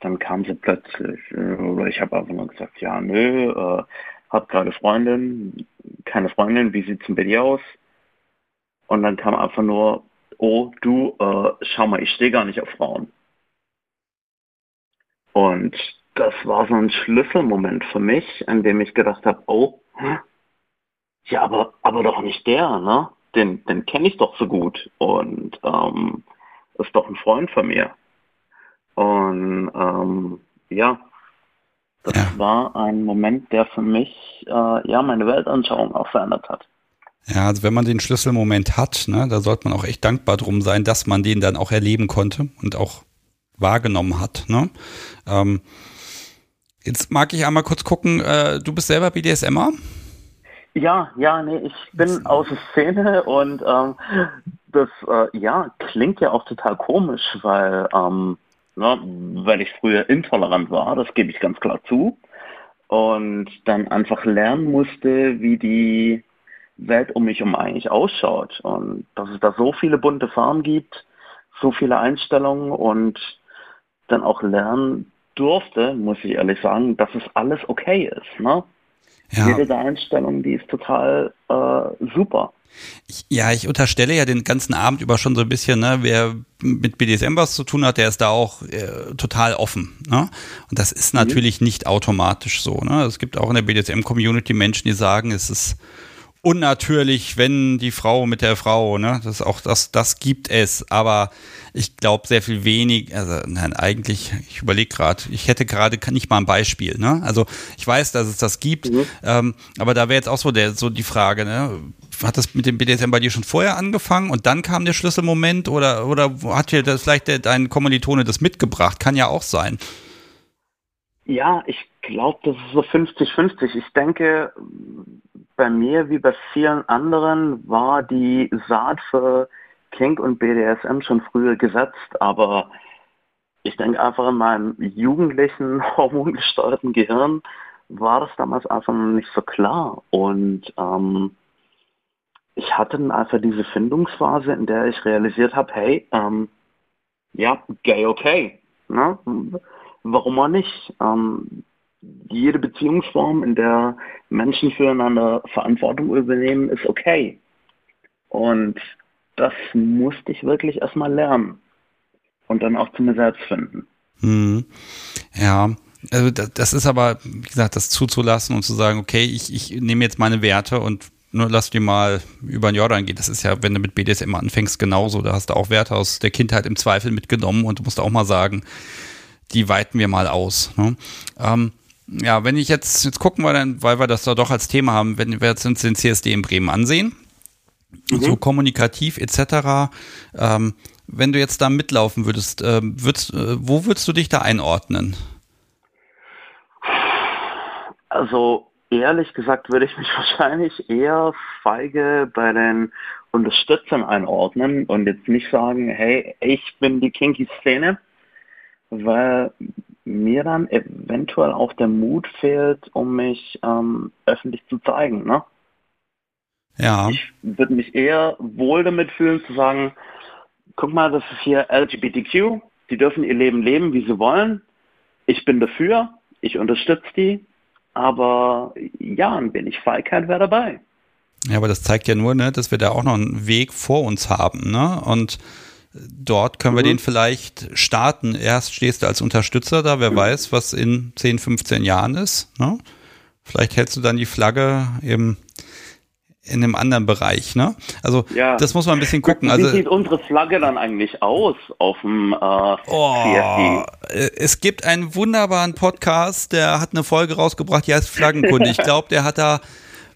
dann kam sie plötzlich, oder ich habe einfach nur gesagt, ja, nö, äh, hab gerade Freundin, keine Freundin, wie sieht's denn bei dir aus? Und dann kam einfach nur, oh, du, äh, schau mal, ich stehe gar nicht auf Frauen. Und das war so ein Schlüsselmoment für mich, an dem ich gedacht habe, oh, ja, aber, aber doch nicht der, ne? den, den kenne ich doch so gut und ähm, ist doch ein Freund von mir. Und ähm, ja, das ja. war ein Moment, der für mich äh, ja meine Weltanschauung auch verändert hat. Ja, also wenn man den Schlüsselmoment hat, ne, da sollte man auch echt dankbar drum sein, dass man den dann auch erleben konnte und auch wahrgenommen hat. Ne? Ähm, jetzt mag ich einmal kurz gucken, äh, du bist selber BDSMer? Ja, ja, nee, ich bin aus der Szene und ähm, das äh, ja klingt ja auch total komisch, weil ähm, ne, weil ich früher intolerant war, das gebe ich ganz klar zu und dann einfach lernen musste, wie die Welt um mich herum eigentlich ausschaut und dass es da so viele bunte Farben gibt, so viele Einstellungen und dann auch lernen durfte, muss ich ehrlich sagen, dass es alles okay ist. Ne? ja. jede Einstellung, die ist total äh, super. Ich, ja, ich unterstelle ja den ganzen Abend über schon so ein bisschen, ne, wer mit BDSM was zu tun hat, der ist da auch äh, total offen. Ne? Und das ist mhm. natürlich mhm. nicht automatisch so. Ne? Es gibt auch in der BDSM-Community Menschen, die sagen, es ist unnatürlich, wenn die Frau mit der Frau, ne? Das auch das, das gibt es, aber ich glaube sehr viel wenig, also nein, eigentlich, ich überlege gerade, ich hätte gerade nicht mal ein Beispiel, ne? Also ich weiß, dass es das gibt, mhm. ähm, aber da wäre jetzt auch so der, so die Frage, ne? Hat das mit dem BDSM bei dir schon vorher angefangen und dann kam der Schlüsselmoment oder, oder hat dir das vielleicht dein Kommilitone das mitgebracht? Kann ja auch sein. Ja, ich glaube, das ist so 50-50. Ich denke, bei mir wie bei vielen anderen war die Saat für Kink und BDSM schon früher gesetzt, aber ich denke einfach in meinem jugendlichen, hormongesteuerten Gehirn war das damals einfach noch nicht so klar. Und ähm, ich hatte dann einfach diese Findungsphase, in der ich realisiert habe, hey, ähm, ja, gay okay. Ne? Warum auch nicht? Ähm, jede Beziehungsform, in der Menschen füreinander Verantwortung übernehmen, ist okay. Und das musste ich wirklich erstmal lernen und dann auch zu mir selbst finden. Hm. Ja, also das, ist aber, wie gesagt, das zuzulassen und zu sagen, okay, ich, ich nehme jetzt meine Werte und nur lass die mal über den Jordan gehen. Das ist ja, wenn du mit BDSM anfängst, genauso. Da hast du auch Werte aus der Kindheit im Zweifel mitgenommen und du musst auch mal sagen, die weiten wir mal aus. Ne? Ähm, ja, wenn ich jetzt, jetzt gucken wir dann, weil wir das da doch als Thema haben, wenn wir jetzt uns den CSD in Bremen ansehen, mhm. so kommunikativ etc., ähm, wenn du jetzt da mitlaufen würdest, äh, würdest äh, wo würdest du dich da einordnen? Also ehrlich gesagt würde ich mich wahrscheinlich eher feige bei den Unterstützern einordnen und jetzt nicht sagen, hey, ich bin die Kinky-Szene, weil mir dann eventuell auch der Mut fehlt, um mich ähm, öffentlich zu zeigen. Ne? Ja. Ich würde mich eher wohl damit fühlen zu sagen, guck mal, das ist hier LGBTQ, die dürfen ihr Leben leben, wie sie wollen. Ich bin dafür, ich unterstütze die, aber ja, ein wenig Feigheit wäre dabei. Ja, aber das zeigt ja nur, ne, dass wir da auch noch einen Weg vor uns haben, ne? Und dort können wir mhm. den vielleicht starten. Erst stehst du als Unterstützer da, wer mhm. weiß, was in 10, 15 Jahren ist. Ne? Vielleicht hältst du dann die Flagge im in einem anderen Bereich, ne? Also ja. das muss man ein bisschen gucken. Wie also, sieht unsere Flagge dann eigentlich aus auf dem äh, oh, CFD? Es gibt einen wunderbaren Podcast, der hat eine Folge rausgebracht, die heißt Flaggenkunde. ich glaube, der hat da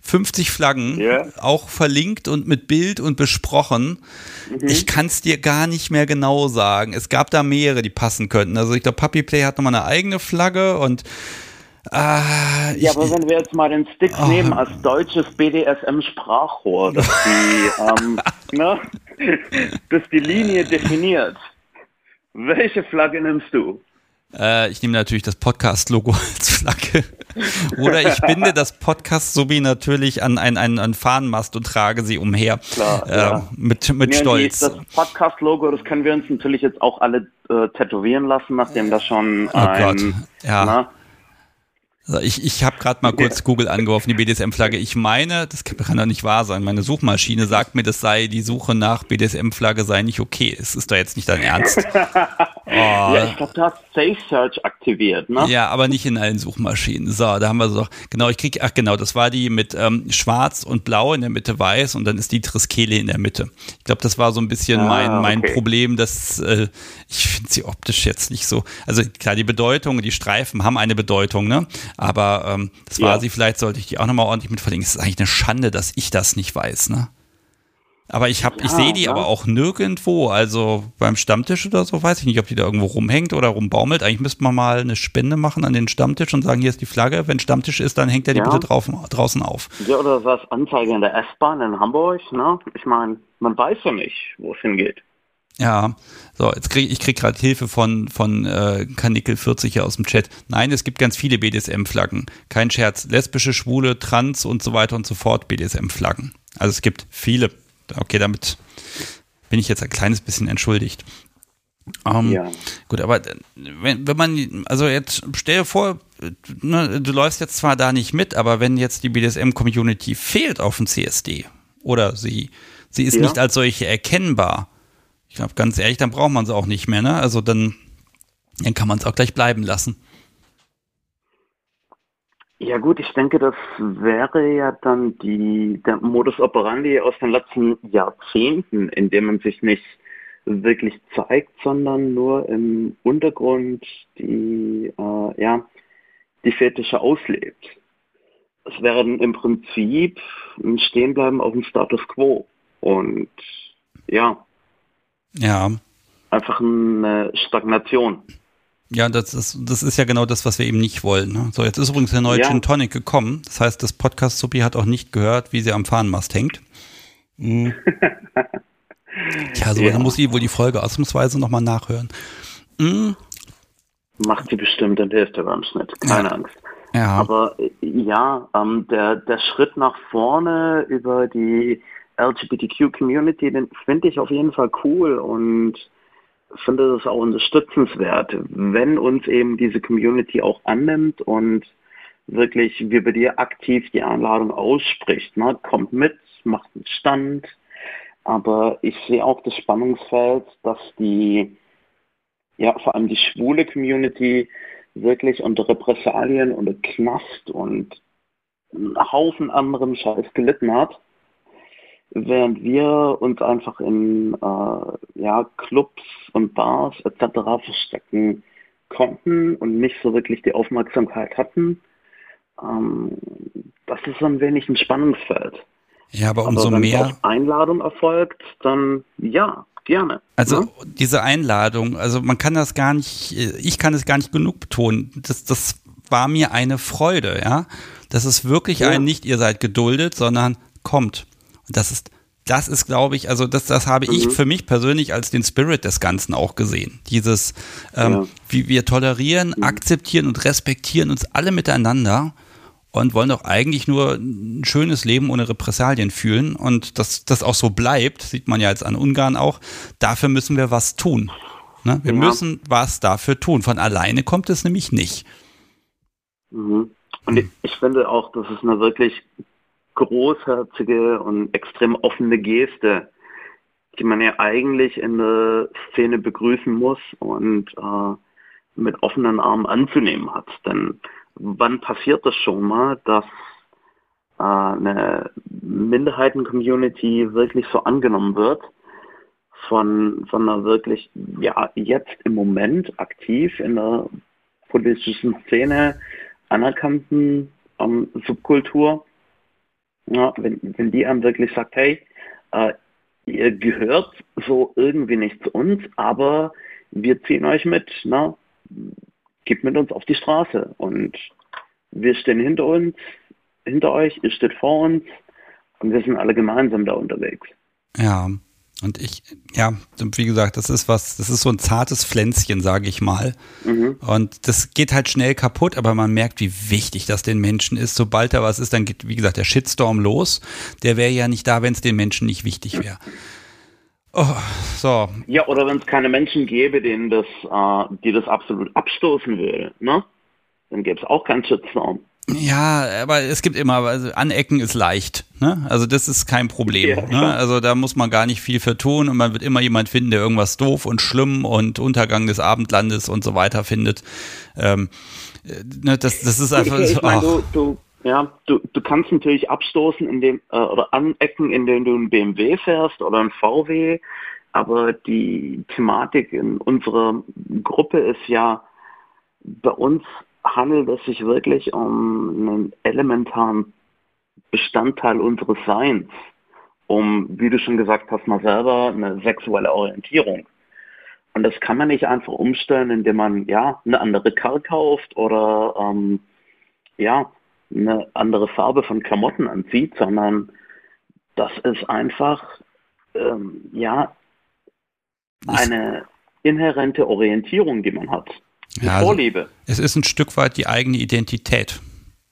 50 Flaggen, yeah. auch verlinkt und mit Bild und besprochen. Mhm. Ich kann es dir gar nicht mehr genau sagen. Es gab da mehrere, die passen könnten. Also ich glaube, Puppy Play hat nochmal eine eigene Flagge und äh, ja, aber wenn wir jetzt mal den Stick oh. nehmen als deutsches BDSM-Sprachrohr, das die, ähm, ne, das die Linie definiert, welche Flagge nimmst du? Äh, ich nehme natürlich das Podcast-Logo als Flagge. Oder ich binde das Podcast-Sobi natürlich an einen, einen, einen Fahnenmast und trage sie umher. Klar, äh, ja. Mit, mit ja, Stolz. das Podcast-Logo, das können wir uns natürlich jetzt auch alle äh, tätowieren lassen, nachdem das schon oh ein, Gott. Ja. Na, also ich ich habe gerade mal kurz Google angeworfen, die BDSM-Flagge. Ich meine, das kann doch nicht wahr sein. Meine Suchmaschine sagt mir, das sei die Suche nach BDSM-Flagge sei nicht okay. Es ist doch jetzt nicht dein Ernst. Oh. Ja, ich glaube, du hast Safe Search aktiviert, ne? Ja, aber nicht in allen Suchmaschinen. So, da haben wir so, genau, ich krieg, ach genau, das war die mit ähm, schwarz und blau in der Mitte weiß und dann ist die Triskele in der Mitte. Ich glaube, das war so ein bisschen ah, mein, mein okay. Problem, dass äh, ich finde sie optisch jetzt nicht so. Also klar, die Bedeutung, die Streifen haben eine Bedeutung, ne? Aber ähm, das war ja. sie, vielleicht sollte ich die auch nochmal ordentlich mit verlinken. Es ist eigentlich eine Schande, dass ich das nicht weiß, ne? Aber ich habe, ja, ich sehe die ja. aber auch nirgendwo. Also beim Stammtisch oder so weiß ich nicht, ob die da irgendwo rumhängt oder rumbaumelt. Eigentlich müsste man mal eine Spende machen an den Stammtisch und sagen, hier ist die Flagge. Wenn Stammtisch ist, dann hängt er die ja. bitte drauf, draußen auf. Ja, oder was Anzeige in der S-Bahn in Hamburg, ne? Ich meine, man weiß ja nicht, wo es hingeht. Ja, so, jetzt krieg ich krieg gerade Hilfe von, von äh, Kanickel 40 hier aus dem Chat. Nein, es gibt ganz viele BDSM-Flaggen. Kein Scherz. Lesbische, schwule, trans und so weiter und so fort BDSM-Flaggen. Also es gibt viele. Okay, damit bin ich jetzt ein kleines bisschen entschuldigt. Um, ja. Gut, aber wenn, wenn man, also jetzt stell dir vor, ne, du läufst jetzt zwar da nicht mit, aber wenn jetzt die BDSM-Community fehlt auf dem CSD oder sie, sie ist ja. nicht als solche erkennbar, ich glaube, ganz ehrlich, dann braucht man sie auch nicht mehr, ne? Also dann, dann kann man es auch gleich bleiben lassen. Ja gut, ich denke, das wäre ja dann die, der Modus operandi aus den letzten Jahrzehnten, in dem man sich nicht wirklich zeigt, sondern nur im Untergrund die, äh, ja, die Fetische auslebt. Es wäre dann im Prinzip ein Stehenbleiben auf dem Status quo. Und ja. Ja. Einfach eine Stagnation. Ja, das ist, das ist ja genau das, was wir eben nicht wollen. Ne? So, jetzt ist übrigens der neue ja. Gin Tonic gekommen. Das heißt, das Podcast Supi hat auch nicht gehört, wie sie am Fahnenmast hängt. Mhm. Tja, so, ja. dann muss sie wohl die Folge ausnahmsweise nochmal nachhören. Mhm. Macht sie bestimmt in der Hälfte beim Schnitt, keine ja. Angst. Ja. Aber ja, ähm, der, der Schritt nach vorne über die LGBTQ-Community, den finde ich auf jeden Fall cool und finde es auch unterstützenswert, wenn uns eben diese Community auch annimmt und wirklich wie bei dir aktiv die Einladung ausspricht. Ne? Kommt mit, macht einen Stand. Aber ich sehe auch das Spannungsfeld, dass die, ja, vor allem die schwule Community wirklich unter Repressalien, unter Knast und einen Haufen anderem Scheiß gelitten hat während wir uns einfach in äh, ja, Clubs und Bars etc. verstecken konnten und nicht so wirklich die Aufmerksamkeit hatten. Ähm, das ist so ein wenig ein Spannungsfeld. Ja, aber umso aber wenn mehr. Einladung erfolgt, dann ja, gerne. Also ja? diese Einladung, also man kann das gar nicht, ich kann es gar nicht genug betonen. Das, das war mir eine Freude, ja. Das ist wirklich ja. ein nicht, ihr seid geduldet, sondern kommt. Und das ist, das ist, glaube ich, also das, das habe mhm. ich für mich persönlich als den Spirit des Ganzen auch gesehen. Dieses, ähm, ja. wie wir tolerieren, mhm. akzeptieren und respektieren uns alle miteinander und wollen doch eigentlich nur ein schönes Leben ohne Repressalien fühlen. Und dass das auch so bleibt, sieht man ja jetzt an Ungarn auch, dafür müssen wir was tun. Ne? Wir ja. müssen was dafür tun. Von alleine kommt es nämlich nicht. Mhm. Und ich, ich finde auch, das ist eine wirklich großherzige und extrem offene Geste, die man ja eigentlich in der Szene begrüßen muss und äh, mit offenen Armen anzunehmen hat. Denn wann passiert das schon mal, dass äh, eine Minderheiten-Community wirklich so angenommen wird von, von einer wirklich, ja, jetzt im Moment aktiv in der politischen Szene anerkannten ähm, Subkultur ja, wenn, wenn die einem wirklich sagt, hey, äh, ihr gehört so irgendwie nicht zu uns, aber wir ziehen euch mit, na, gebt mit uns auf die Straße und wir stehen hinter uns, hinter euch, ihr steht vor uns und wir sind alle gemeinsam da unterwegs. Ja, und ich, ja, wie gesagt, das ist was, das ist so ein zartes Pflänzchen, sage ich mal. Mhm. Und das geht halt schnell kaputt, aber man merkt, wie wichtig das den Menschen ist. Sobald da was ist, dann geht, wie gesagt, der Shitstorm los. Der wäre ja nicht da, wenn es den Menschen nicht wichtig wäre. Oh, so. Ja, oder wenn es keine Menschen gäbe, denen das, äh, die das absolut abstoßen würde, ne? Dann gäbe es auch keinen Shitstorm. Ja, aber es gibt immer, also Anecken ist leicht. Ne? Also das ist kein Problem. Ja, ne? Also da muss man gar nicht viel für tun und man wird immer jemand finden, der irgendwas doof und schlimm und Untergang des Abendlandes und so weiter findet. Ähm, ne, das, das ist einfach ich, ich mein, du, du, ja, du, du kannst natürlich abstoßen in dem, äh, oder anecken, indem du einen BMW fährst oder einen VW, aber die Thematik in unserer Gruppe ist ja bei uns handelt es sich wirklich um einen elementaren Bestandteil unseres Seins, um, wie du schon gesagt hast, mal selber eine sexuelle Orientierung. Und das kann man nicht einfach umstellen, indem man ja eine andere Karre kauft oder ähm, ja eine andere Farbe von Klamotten anzieht, sondern das ist einfach ähm, ja eine inhärente Orientierung, die man hat. Ja, also Vorliebe. es ist ein Stück weit die eigene Identität.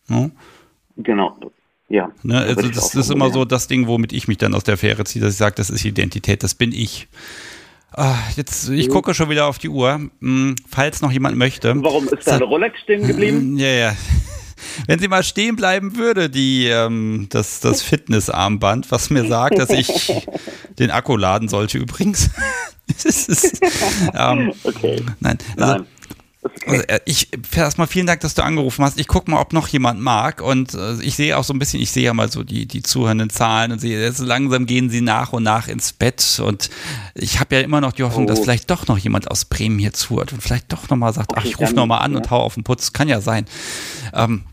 Ne? Genau. Ja. Ne, also das, das ist immer so das Ding, womit ich mich dann aus der Fähre ziehe, dass ich sage, das ist Identität, das bin ich. Ah, jetzt, ich gucke schon wieder auf die Uhr. Hm, falls noch jemand möchte. Warum ist da eine Rolex stehen geblieben? Hm, ja, ja. Wenn sie mal stehen bleiben würde, die, ähm, das, das Fitnessarmband, was mir sagt, dass ich den Akku laden sollte übrigens. ist, ähm, okay. Nein, also, nein. Also, äh, ich erstmal vielen Dank, dass du angerufen hast. Ich gucke mal, ob noch jemand mag. Und äh, ich sehe auch so ein bisschen, ich sehe ja mal so die, die zuhörenden Zahlen und sehe, jetzt langsam gehen sie nach und nach ins Bett. Und ich habe ja immer noch die Hoffnung, oh. dass vielleicht doch noch jemand aus Bremen hier zuhört und vielleicht doch nochmal sagt, okay, ach, ich rufe nochmal an ja. und hau auf den Putz. Kann ja sein. Ähm,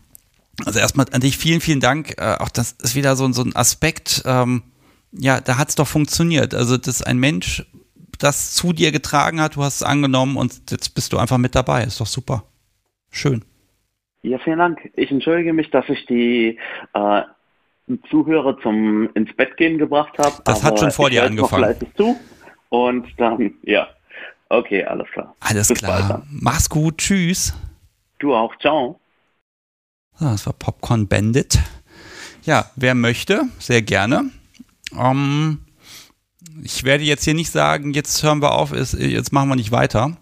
also erstmal an dich vielen, vielen Dank. Äh, auch das ist wieder so, so ein Aspekt. Ähm, ja, da hat es doch funktioniert. Also, dass ein Mensch das zu dir getragen hat, du hast es angenommen und jetzt bist du einfach mit dabei. Ist doch super. Schön. Ja, vielen Dank. Ich entschuldige mich, dass ich die äh, Zuhörer zum ins Bett gehen gebracht habe. Das hat schon vor dir angefangen. Zu und dann, ja. Okay, alles klar. Alles Bis klar. Mach's gut. Tschüss. Du auch. Ciao. Das war Popcorn Bandit. Ja, wer möchte, sehr gerne. Ähm, ich werde jetzt hier nicht sagen, jetzt hören wir auf, jetzt machen wir nicht weiter.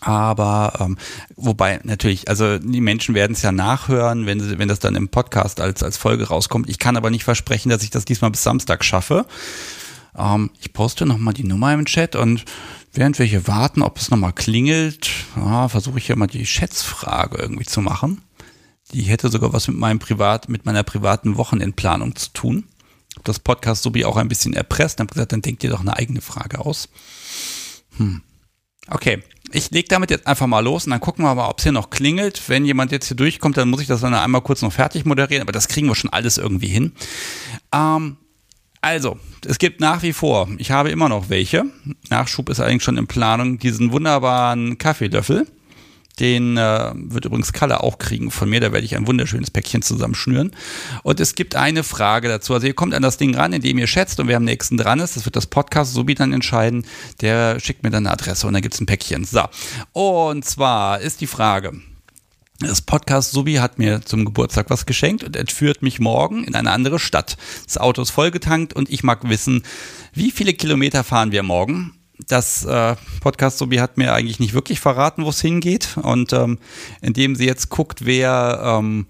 Aber ähm, wobei natürlich, also die Menschen werden es ja nachhören, wenn, sie, wenn das dann im Podcast als, als Folge rauskommt. Ich kann aber nicht versprechen, dass ich das diesmal bis Samstag schaffe. Ähm, ich poste nochmal die Nummer im Chat und während wir hier warten, ob es nochmal klingelt, ja, versuche ich hier mal die Schätzfrage irgendwie zu machen. Die hätte sogar was mit meinem Privat, mit meiner privaten Wochenendplanung zu tun das Podcast Subi auch ein bisschen erpresst und habe gesagt, dann denkt ihr doch eine eigene Frage aus. Hm. Okay, ich lege damit jetzt einfach mal los und dann gucken wir mal, ob es hier noch klingelt. Wenn jemand jetzt hier durchkommt, dann muss ich das dann einmal kurz noch fertig moderieren, aber das kriegen wir schon alles irgendwie hin. Ähm, also, es gibt nach wie vor, ich habe immer noch welche. Nachschub ist eigentlich schon in Planung, diesen wunderbaren Kaffeelöffel. Den äh, wird übrigens Kalle auch kriegen von mir. Da werde ich ein wunderschönes Päckchen zusammenschnüren. Und es gibt eine Frage dazu. Also ihr kommt an das Ding ran, indem ihr schätzt und wer am nächsten dran ist. Das wird das Podcast Subi dann entscheiden. Der schickt mir dann eine Adresse und dann gibt es ein Päckchen. So. Und zwar ist die Frage. Das Podcast Subi hat mir zum Geburtstag was geschenkt und entführt mich morgen in eine andere Stadt. Das Auto ist vollgetankt und ich mag wissen, wie viele Kilometer fahren wir morgen? Das äh, Podcast Sobi hat mir eigentlich nicht wirklich verraten, wo es hingeht. Und ähm, indem sie jetzt guckt, wer, ähm,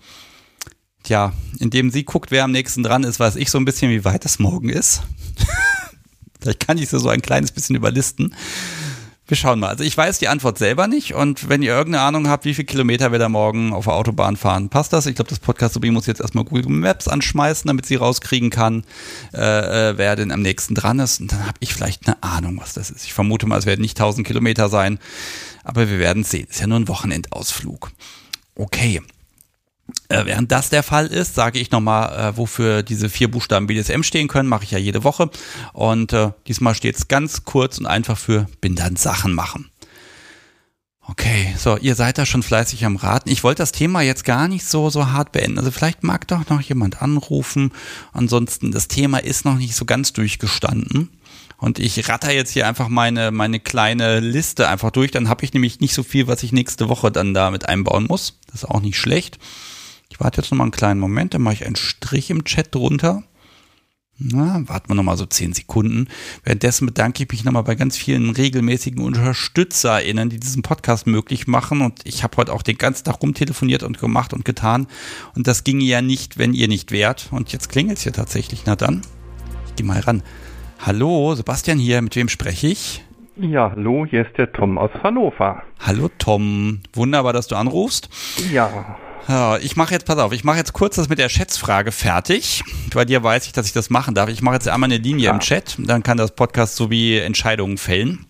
ja, indem sie guckt, wer am nächsten dran ist, weiß ich so ein bisschen, wie weit es morgen ist. Vielleicht kann ich sie so ein kleines bisschen überlisten. Wir schauen mal. Also ich weiß die Antwort selber nicht und wenn ihr irgendeine Ahnung habt, wie viele Kilometer wir da morgen auf der Autobahn fahren, passt das? Ich glaube, das Podcast Subi muss jetzt erstmal Google Maps anschmeißen, damit sie rauskriegen kann, äh, äh, wer denn am nächsten dran ist. Und dann habe ich vielleicht eine Ahnung, was das ist. Ich vermute mal, es werden nicht 1000 Kilometer sein, aber wir werden sehen. Ist ja nur ein Wochenendausflug. Okay. Äh, während das der Fall ist, sage ich nochmal, äh, wofür diese vier Buchstaben BDSM stehen können, mache ich ja jede Woche. Und äh, diesmal steht es ganz kurz und einfach für bin dann Sachen machen. Okay, so, ihr seid da schon fleißig am Raten. Ich wollte das Thema jetzt gar nicht so, so hart beenden. Also vielleicht mag doch noch jemand anrufen. Ansonsten, das Thema ist noch nicht so ganz durchgestanden. Und ich ratter jetzt hier einfach meine, meine kleine Liste einfach durch. Dann habe ich nämlich nicht so viel, was ich nächste Woche dann da mit einbauen muss. Das ist auch nicht schlecht. Ich warte jetzt noch mal einen kleinen Moment, dann mache ich einen Strich im Chat drunter. Na, warten wir noch mal so zehn Sekunden. Währenddessen bedanke ich mich noch mal bei ganz vielen regelmäßigen UnterstützerInnen, die diesen Podcast möglich machen. Und ich habe heute auch den ganzen Tag rumtelefoniert und gemacht und getan. Und das ginge ja nicht, wenn ihr nicht wärt. Und jetzt klingelt es hier tatsächlich. Na dann, ich gehe mal ran. Hallo, Sebastian hier. Mit wem spreche ich? Ja, hallo, hier ist der Tom aus Hannover. Hallo Tom, wunderbar, dass du anrufst. Ja. Ja, ich mache jetzt, pass auf, ich mache jetzt kurz das mit der Schätzfrage fertig. Bei dir weiß ich, dass ich das machen darf. Ich mache jetzt einmal eine Linie ja. im Chat, dann kann das Podcast so wie Entscheidungen fällen.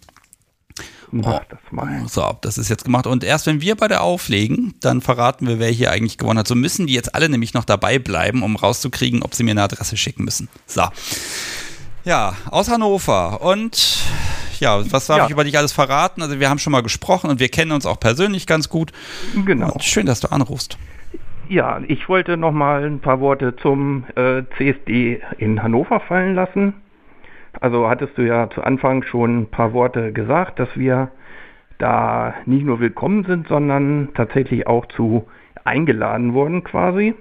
Mach oh, das mal. So, das ist jetzt gemacht. Und erst wenn wir beide auflegen, dann verraten wir, wer hier eigentlich gewonnen hat. So müssen die jetzt alle nämlich noch dabei bleiben, um rauszukriegen, ob sie mir eine Adresse schicken müssen. So. Ja, aus Hannover. Und ja, was darf ja. ich über dich alles verraten? Also wir haben schon mal gesprochen und wir kennen uns auch persönlich ganz gut. Genau. Und schön, dass du anrufst. Ja, ich wollte noch mal ein paar Worte zum äh, CSD in Hannover fallen lassen. Also hattest du ja zu Anfang schon ein paar Worte gesagt, dass wir da nicht nur willkommen sind, sondern tatsächlich auch zu eingeladen wurden quasi,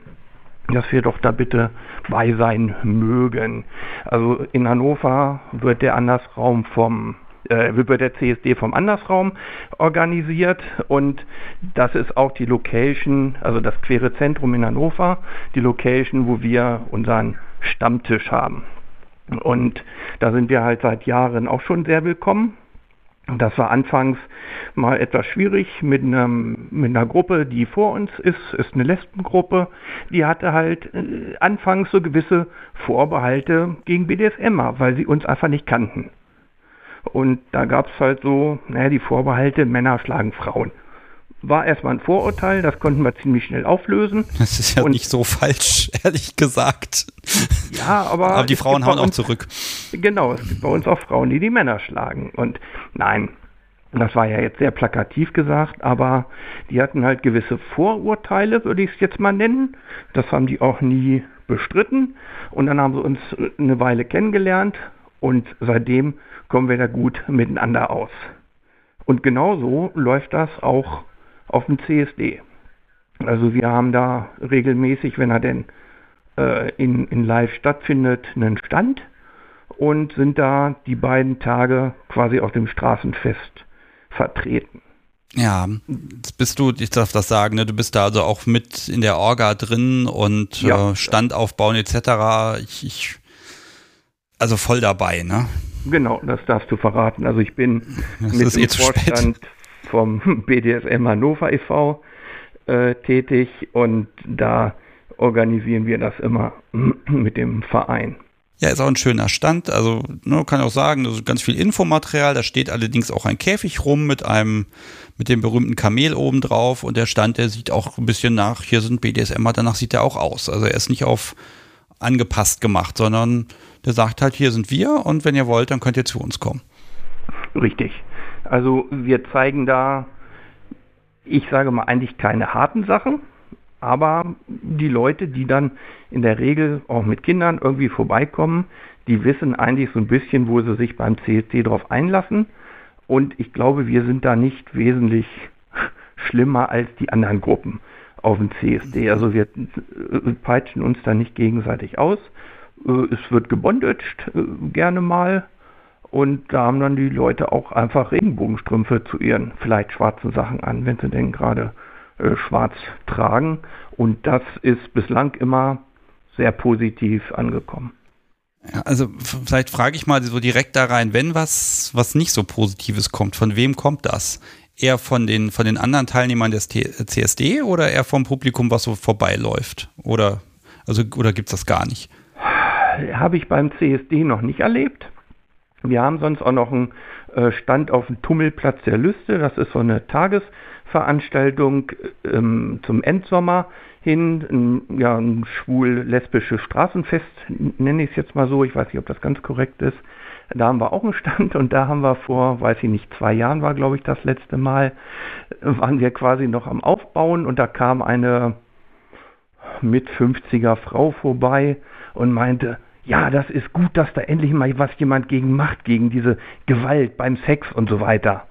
dass wir doch da bitte bei sein mögen. Also in Hannover wird der Andersraum vom äh, wird der CSD vom Andersraum organisiert und das ist auch die Location, also das Quere Zentrum in Hannover, die Location, wo wir unseren Stammtisch haben. Und da sind wir halt seit Jahren auch schon sehr willkommen. Das war anfangs mal etwas schwierig mit, einem, mit einer Gruppe, die vor uns ist, ist eine Lesbengruppe. Die hatte halt äh, anfangs so gewisse Vorbehalte gegen BDSMer, weil sie uns einfach nicht kannten. Und da gab es halt so, naja, die Vorbehalte, Männer schlagen Frauen war erstmal ein Vorurteil, das konnten wir ziemlich schnell auflösen. Das ist ja und, nicht so falsch, ehrlich gesagt. Ja, aber. aber die Frauen hauen uns, auch zurück. Genau, es gibt bei uns auch Frauen, die die Männer schlagen. Und nein, das war ja jetzt sehr plakativ gesagt, aber die hatten halt gewisse Vorurteile, würde ich es jetzt mal nennen. Das haben die auch nie bestritten. Und dann haben sie uns eine Weile kennengelernt und seitdem kommen wir da gut miteinander aus. Und genauso läuft das auch auf dem CSD. Also wir haben da regelmäßig, wenn er denn äh, in, in Live stattfindet, einen Stand und sind da die beiden Tage quasi auf dem Straßenfest vertreten. Ja, jetzt bist du, ich darf das sagen, ne, du bist da also auch mit in der Orga drin und ja. äh, Stand aufbauen etc. Ich, ich, also voll dabei, ne? Genau, das darfst du verraten. Also ich bin das mit dem eh Vorstand vom BDSM Hannover e.V. Äh, tätig und da organisieren wir das immer mit dem Verein. Ja, ist auch ein schöner Stand. Also, ne, kann auch sagen, also ganz viel Infomaterial. Da steht allerdings auch ein Käfig rum mit einem, mit dem berühmten Kamel oben drauf. Und der Stand, der sieht auch ein bisschen nach, hier sind BDSM, danach sieht er auch aus. Also, er ist nicht auf angepasst gemacht, sondern der sagt halt, hier sind wir und wenn ihr wollt, dann könnt ihr zu uns kommen. Richtig. Also wir zeigen da, ich sage mal eigentlich keine harten Sachen, aber die Leute, die dann in der Regel auch mit Kindern irgendwie vorbeikommen, die wissen eigentlich so ein bisschen, wo sie sich beim CSD drauf einlassen. Und ich glaube, wir sind da nicht wesentlich schlimmer als die anderen Gruppen auf dem CSD. Also wir äh, peitschen uns da nicht gegenseitig aus. Äh, es wird gebondaged äh, gerne mal. Und da haben dann die Leute auch einfach Regenbogenstrümpfe zu ihren vielleicht schwarzen Sachen an, wenn sie denn gerade äh, schwarz tragen. Und das ist bislang immer sehr positiv angekommen. Ja, also vielleicht frage ich mal so direkt da rein, wenn was, was nicht so Positives kommt, von wem kommt das? Eher von den, von den anderen Teilnehmern des T CSD oder eher vom Publikum, was so vorbeiläuft? Oder, also, oder gibt es das gar nicht? Habe ich beim CSD noch nicht erlebt. Wir haben sonst auch noch einen äh, Stand auf dem Tummelplatz der Lüste. Das ist so eine Tagesveranstaltung ähm, zum Endsommer hin. Ein, ja, ein schwul-lesbisches Straßenfest, nenne ich es jetzt mal so. Ich weiß nicht, ob das ganz korrekt ist. Da haben wir auch einen Stand und da haben wir vor, weiß ich nicht, zwei Jahren war, glaube ich, das letzte Mal, waren wir quasi noch am Aufbauen und da kam eine mit 50er Frau vorbei und meinte, ja, das ist gut, dass da endlich mal was jemand gegen macht, gegen diese Gewalt beim Sex und so weiter.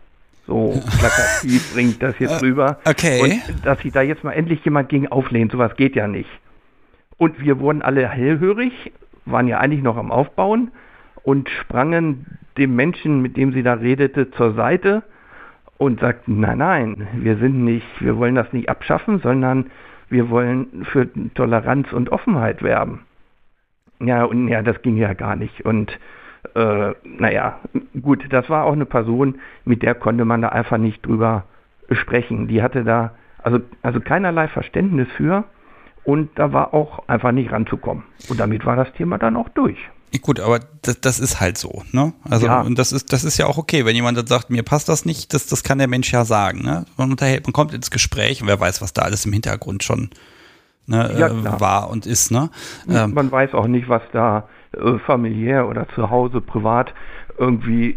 So plakativ bringt das jetzt äh, rüber. Okay. Und dass sich da jetzt mal endlich jemand gegen auflehnt, sowas geht ja nicht. Und wir wurden alle hellhörig, waren ja eigentlich noch am Aufbauen und sprangen dem Menschen, mit dem sie da redete, zur Seite und sagten, nein, nein, wir sind nicht, wir wollen das nicht abschaffen, sondern wir wollen für Toleranz und Offenheit werben. Ja, und ja, das ging ja gar nicht. Und äh, naja, gut, das war auch eine Person, mit der konnte man da einfach nicht drüber sprechen. Die hatte da also, also keinerlei Verständnis für und da war auch einfach nicht ranzukommen. Und damit war das Thema dann auch durch. Gut, aber das, das ist halt so, ne? Also ja. und das ist das ist ja auch okay, wenn jemand dann sagt, mir passt das nicht, das das kann der Mensch ja sagen, ne? Man unterhält, man kommt ins Gespräch und wer weiß, was da alles im Hintergrund schon ne, ja, äh, war und ist. Ne? Ähm, Man weiß auch nicht, was da äh, familiär oder zu Hause privat irgendwie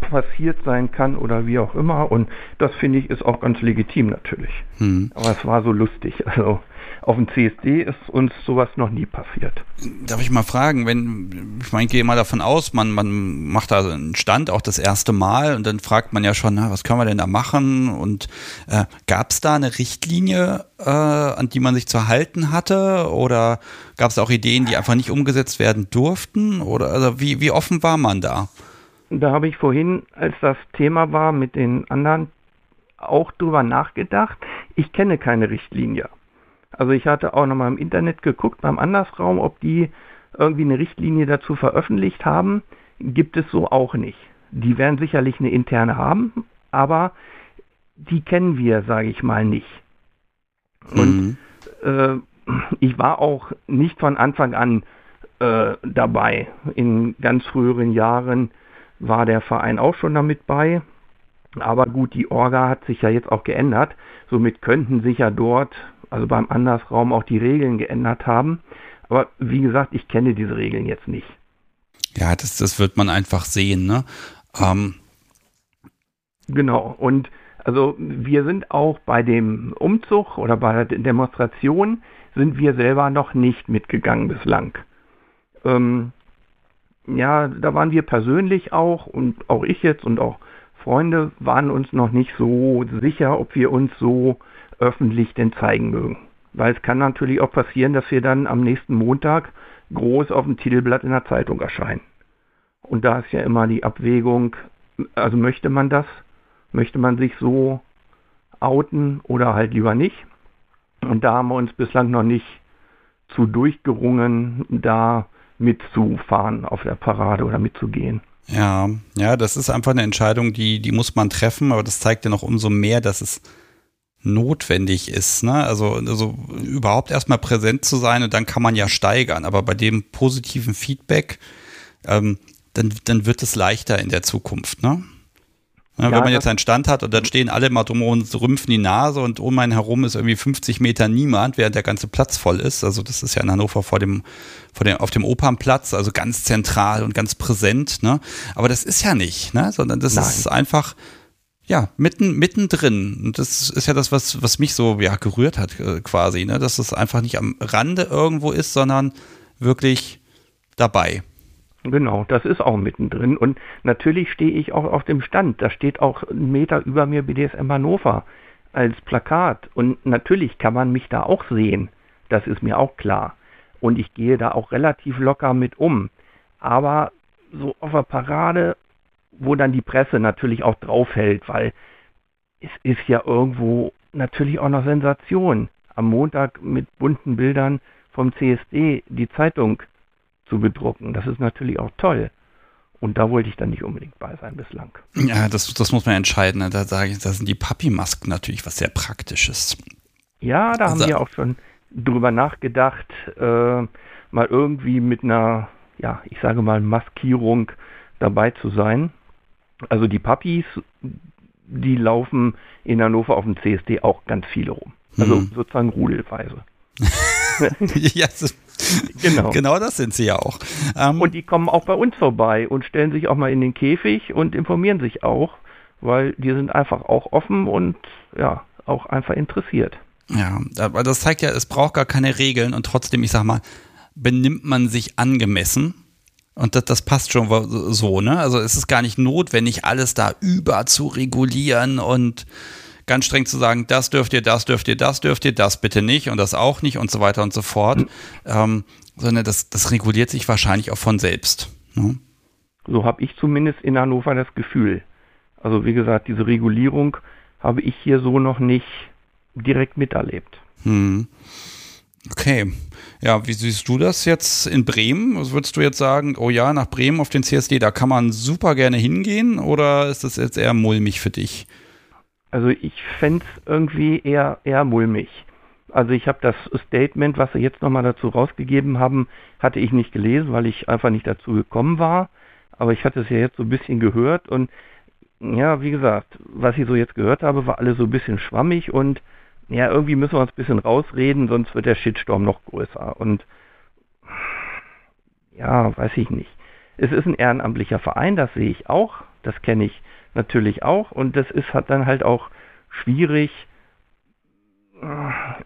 passiert sein kann oder wie auch immer. Und das finde ich ist auch ganz legitim natürlich. Hm. Aber es war so lustig. Also auf dem CSD ist uns sowas noch nie passiert. Darf ich mal fragen, wenn, ich meine, ich gehe mal davon aus, man, man macht da einen Stand auch das erste Mal und dann fragt man ja schon, na, was können wir denn da machen? Und äh, gab es da eine Richtlinie, äh, an die man sich zu halten hatte? Oder gab es auch Ideen, die einfach nicht umgesetzt werden durften? Oder also wie, wie offen war man da? da habe ich vorhin, als das Thema war, mit den anderen auch drüber nachgedacht. Ich kenne keine Richtlinie. Also ich hatte auch nochmal im Internet geguckt beim Andersraum, ob die irgendwie eine Richtlinie dazu veröffentlicht haben. Gibt es so auch nicht. Die werden sicherlich eine interne haben, aber die kennen wir, sage ich mal, nicht. Und mhm. äh, ich war auch nicht von Anfang an äh, dabei. In ganz früheren Jahren war der Verein auch schon damit bei. Aber gut, die Orga hat sich ja jetzt auch geändert. Somit könnten sich ja dort, also beim Andersraum, auch die Regeln geändert haben. Aber wie gesagt, ich kenne diese Regeln jetzt nicht. Ja, das, das wird man einfach sehen, ne? Ähm. Genau. Und also wir sind auch bei dem Umzug oder bei der Demonstration sind wir selber noch nicht mitgegangen bislang. Ähm, ja, da waren wir persönlich auch und auch ich jetzt und auch Freunde waren uns noch nicht so sicher, ob wir uns so öffentlich denn zeigen mögen. Weil es kann natürlich auch passieren, dass wir dann am nächsten Montag groß auf dem Titelblatt in der Zeitung erscheinen. Und da ist ja immer die Abwägung, also möchte man das? Möchte man sich so outen oder halt lieber nicht? Und da haben wir uns bislang noch nicht zu durchgerungen, da mitzufahren auf der Parade oder mitzugehen. Ja, ja, das ist einfach eine Entscheidung, die, die muss man treffen, aber das zeigt ja noch umso mehr, dass es notwendig ist. Ne? Also, also überhaupt erstmal präsent zu sein und dann kann man ja steigern. Aber bei dem positiven Feedback, ähm, dann, dann wird es leichter in der Zukunft. Ne? Ja, wenn man jetzt einen Stand hat und dann stehen alle mal drum und rümpfen die Nase und um einen herum ist irgendwie 50 Meter niemand, während der ganze Platz voll ist. Also das ist ja in Hannover vor dem, vor dem, auf dem Opernplatz, also ganz zentral und ganz präsent, ne? Aber das ist ja nicht, ne? Sondern das Nein. ist einfach, ja, mitten, mittendrin. Und das ist ja das, was, was mich so, ja, gerührt hat, äh, quasi, ne? Dass es einfach nicht am Rande irgendwo ist, sondern wirklich dabei. Genau, das ist auch mittendrin. Und natürlich stehe ich auch auf dem Stand. Da steht auch ein Meter über mir BDSM Hannover als Plakat. Und natürlich kann man mich da auch sehen. Das ist mir auch klar. Und ich gehe da auch relativ locker mit um. Aber so auf der Parade, wo dann die Presse natürlich auch draufhält, weil es ist ja irgendwo natürlich auch noch Sensation. Am Montag mit bunten Bildern vom CSD die Zeitung zu bedrucken. Das ist natürlich auch toll. Und da wollte ich dann nicht unbedingt bei sein bislang. Ja, das, das muss man entscheiden. Ne? Da sage ich, da sind die Papi-Masken natürlich was sehr Praktisches. Ja, da also, haben wir auch schon drüber nachgedacht, äh, mal irgendwie mit einer, ja, ich sage mal, Maskierung dabei zu sein. Also die Papis, die laufen in Hannover auf dem CSD auch ganz viele rum. Also mhm. sozusagen rudelweise. ja, genau. genau das sind sie ja auch. Ähm, und die kommen auch bei uns vorbei und stellen sich auch mal in den Käfig und informieren sich auch, weil die sind einfach auch offen und ja, auch einfach interessiert. Ja, aber das zeigt ja, es braucht gar keine Regeln und trotzdem, ich sag mal, benimmt man sich angemessen. Und das, das passt schon so, ne? Also es ist gar nicht notwendig, alles da über zu regulieren und ganz streng zu sagen, das dürft ihr, das dürft ihr, das dürft ihr, das bitte nicht und das auch nicht und so weiter und so fort, mhm. ähm, sondern das, das reguliert sich wahrscheinlich auch von selbst. Ne? So habe ich zumindest in Hannover das Gefühl. Also wie gesagt, diese Regulierung habe ich hier so noch nicht direkt miterlebt. Hm. Okay. Ja, wie siehst du das jetzt in Bremen? Was würdest du jetzt sagen, oh ja, nach Bremen auf den CSD, da kann man super gerne hingehen oder ist das jetzt eher mulmig für dich? Also ich fände es irgendwie eher, eher mulmig. Also ich habe das Statement, was sie jetzt nochmal dazu rausgegeben haben, hatte ich nicht gelesen, weil ich einfach nicht dazu gekommen war. Aber ich hatte es ja jetzt so ein bisschen gehört und ja, wie gesagt, was ich so jetzt gehört habe, war alles so ein bisschen schwammig und ja, irgendwie müssen wir uns ein bisschen rausreden, sonst wird der Shitstorm noch größer. Und ja, weiß ich nicht. Es ist ein ehrenamtlicher Verein, das sehe ich auch, das kenne ich natürlich auch und das ist hat dann halt auch schwierig.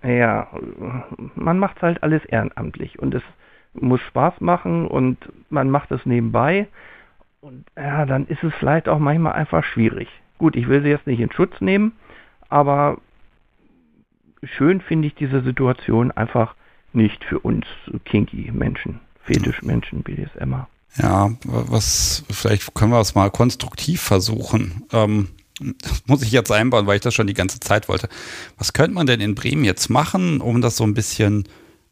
Ja, man macht halt alles ehrenamtlich und es muss Spaß machen und man macht es nebenbei und ja, dann ist es vielleicht auch manchmal einfach schwierig. Gut, ich will sie jetzt nicht in Schutz nehmen, aber schön finde ich diese Situation einfach nicht für uns kinky Menschen, Fetischmenschen, BDSMer. Ja, was, vielleicht können wir es mal konstruktiv versuchen. Ähm, das muss ich jetzt einbauen, weil ich das schon die ganze Zeit wollte. Was könnte man denn in Bremen jetzt machen, um das so ein bisschen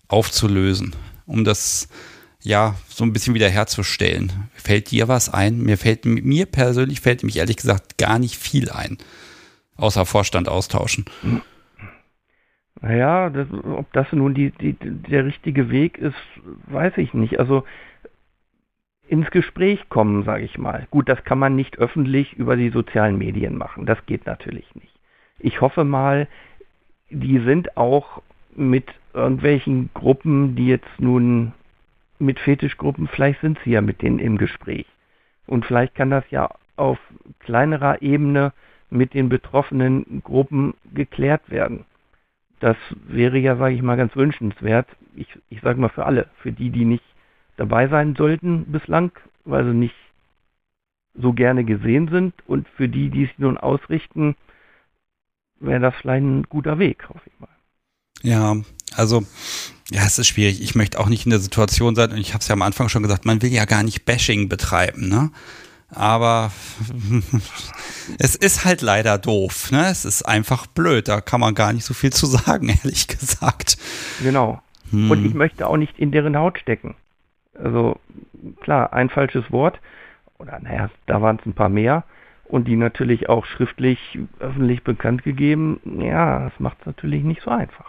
aufzulösen? Um das, ja, so ein bisschen wieder herzustellen? Fällt dir was ein? Mir fällt, mir persönlich fällt mich ehrlich gesagt gar nicht viel ein. Außer Vorstand austauschen. Naja, das, ob das nun die, die, der richtige Weg ist, weiß ich nicht. Also ins Gespräch kommen, sage ich mal. Gut, das kann man nicht öffentlich über die sozialen Medien machen. Das geht natürlich nicht. Ich hoffe mal, die sind auch mit irgendwelchen Gruppen, die jetzt nun mit Fetischgruppen, vielleicht sind sie ja mit denen im Gespräch. Und vielleicht kann das ja auf kleinerer Ebene mit den betroffenen Gruppen geklärt werden. Das wäre ja, sage ich mal, ganz wünschenswert. Ich, ich sage mal für alle, für die, die nicht dabei sein sollten bislang, weil sie nicht so gerne gesehen sind. Und für die, die es nun ausrichten, wäre das vielleicht ein guter Weg, hoffe ich mal. Ja, also ja, es ist schwierig. Ich möchte auch nicht in der Situation sein, und ich habe es ja am Anfang schon gesagt, man will ja gar nicht Bashing betreiben, ne? Aber es ist halt leider doof, ne? Es ist einfach blöd, da kann man gar nicht so viel zu sagen, ehrlich gesagt. Genau. Hm. Und ich möchte auch nicht in deren Haut stecken. Also klar, ein falsches Wort, oder naja, da waren es ein paar mehr und die natürlich auch schriftlich öffentlich bekannt gegeben, ja, das macht es natürlich nicht so einfach.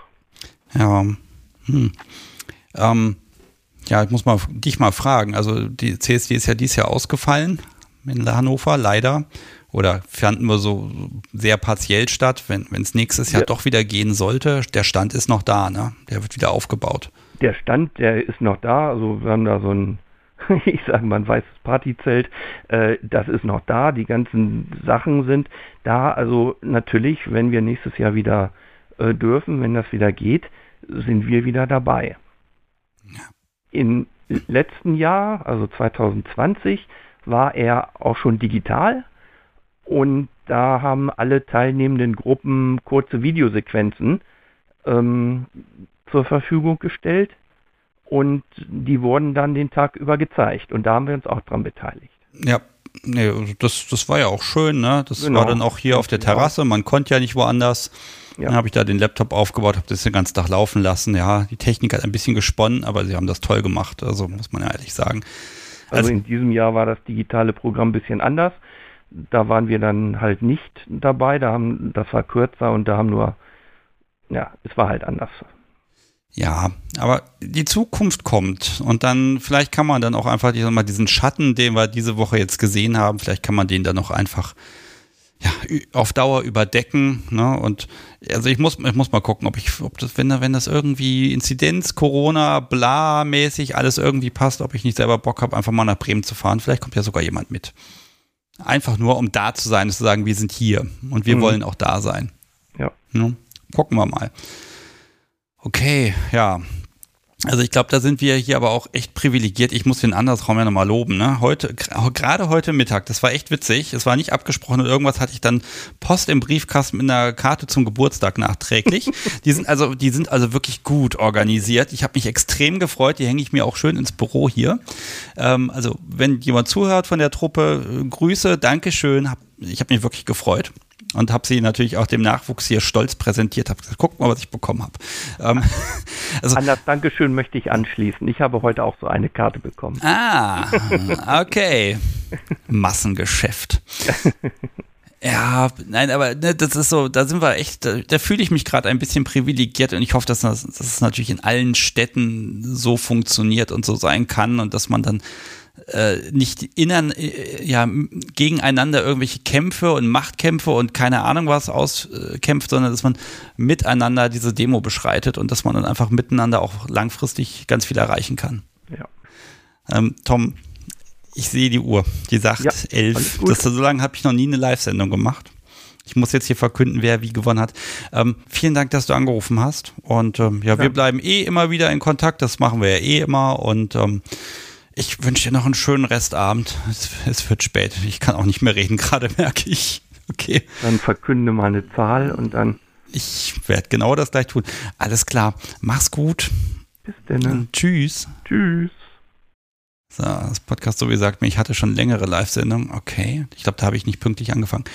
Ja, hm. ähm, ja, ich muss mal dich mal fragen. Also die CSD ist ja dieses Jahr ausgefallen in Hannover, leider. Oder fanden wir so sehr partiell statt, wenn es nächstes Jahr ja. doch wieder gehen sollte. Der Stand ist noch da, ne? Der wird wieder aufgebaut der Stand, der ist noch da. Also wir haben da so ein, ich sage mal, ein weißes Partyzelt. Äh, das ist noch da. Die ganzen Sachen sind da. Also natürlich, wenn wir nächstes Jahr wieder äh, dürfen, wenn das wieder geht, sind wir wieder dabei. Ja. Im letzten Jahr, also 2020, war er auch schon digital. Und da haben alle teilnehmenden Gruppen kurze Videosequenzen ähm, zur Verfügung gestellt und die wurden dann den Tag über gezeigt und da haben wir uns auch dran beteiligt. Ja, nee, das, das war ja auch schön, ne? Das genau. war dann auch hier auf der genau. Terrasse, man konnte ja nicht woanders. Ja. Dann habe ich da den Laptop aufgebaut, habe das den ganzen Tag laufen lassen. Ja, die Technik hat ein bisschen gesponnen, aber sie haben das toll gemacht, also muss man ja ehrlich sagen. Also, also in diesem Jahr war das digitale Programm ein bisschen anders. Da waren wir dann halt nicht dabei, da haben, das war kürzer und da haben nur, ja, es war halt anders. Ja, aber die Zukunft kommt und dann vielleicht kann man dann auch einfach diesen Schatten, den wir diese Woche jetzt gesehen haben, vielleicht kann man den dann auch einfach ja, auf Dauer überdecken. Ne? Und also ich muss, ich muss mal gucken, ob ich, ob das, wenn, wenn das irgendwie Inzidenz, Corona, bla mäßig alles irgendwie passt, ob ich nicht selber Bock habe, einfach mal nach Bremen zu fahren. Vielleicht kommt ja sogar jemand mit. Einfach nur, um da zu sein, zu sagen, wir sind hier und wir mhm. wollen auch da sein. Ja. Ne? Gucken wir mal. Okay, ja. Also ich glaube, da sind wir hier aber auch echt privilegiert. Ich muss den Andersraum ja nochmal loben. Ne? Heute, gerade heute Mittag, das war echt witzig. Es war nicht abgesprochen und irgendwas hatte ich dann Post im Briefkasten mit einer Karte zum Geburtstag nachträglich. die sind also, die sind also wirklich gut organisiert. Ich habe mich extrem gefreut. Die hänge ich mir auch schön ins Büro hier. Ähm, also wenn jemand zuhört von der Truppe, Grüße, Dankeschön. Hab, ich habe mich wirklich gefreut und habe sie natürlich auch dem Nachwuchs hier stolz präsentiert. Habe gesagt, guck mal, was ich bekommen habe. Ähm, also, An das Dankeschön möchte ich anschließen. Ich habe heute auch so eine Karte bekommen. Ah, okay. Massengeschäft. Ja, nein, aber ne, das ist so, da sind wir echt, da, da fühle ich mich gerade ein bisschen privilegiert und ich hoffe, dass das, dass es natürlich in allen Städten so funktioniert und so sein kann und dass man dann äh, nicht innern, äh, ja, gegeneinander irgendwelche Kämpfe und Machtkämpfe und keine Ahnung was auskämpft, sondern dass man miteinander diese Demo beschreitet und dass man dann einfach miteinander auch langfristig ganz viel erreichen kann. Ja. Ähm, Tom, ich sehe die Uhr, die sagt ja, elf. Das, so lange habe ich noch nie eine Live-Sendung gemacht. Ich muss jetzt hier verkünden, wer wie gewonnen hat. Ähm, vielen Dank, dass du angerufen hast. Und ähm, ja, ja, wir bleiben eh immer wieder in Kontakt. Das machen wir ja eh immer. Und ähm, ich wünsche dir noch einen schönen Restabend. Es, es, wird spät. Ich kann auch nicht mehr reden, gerade merke ich. Okay. Dann verkünde mal eine Zahl und dann. Ich werde genau das gleich tun. Alles klar. Mach's gut. Bis dann. tschüss. Tschüss. So, das Podcast so wie sagt mir, ich hatte schon längere Live-Sendungen. Okay, ich glaube, da habe ich nicht pünktlich angefangen.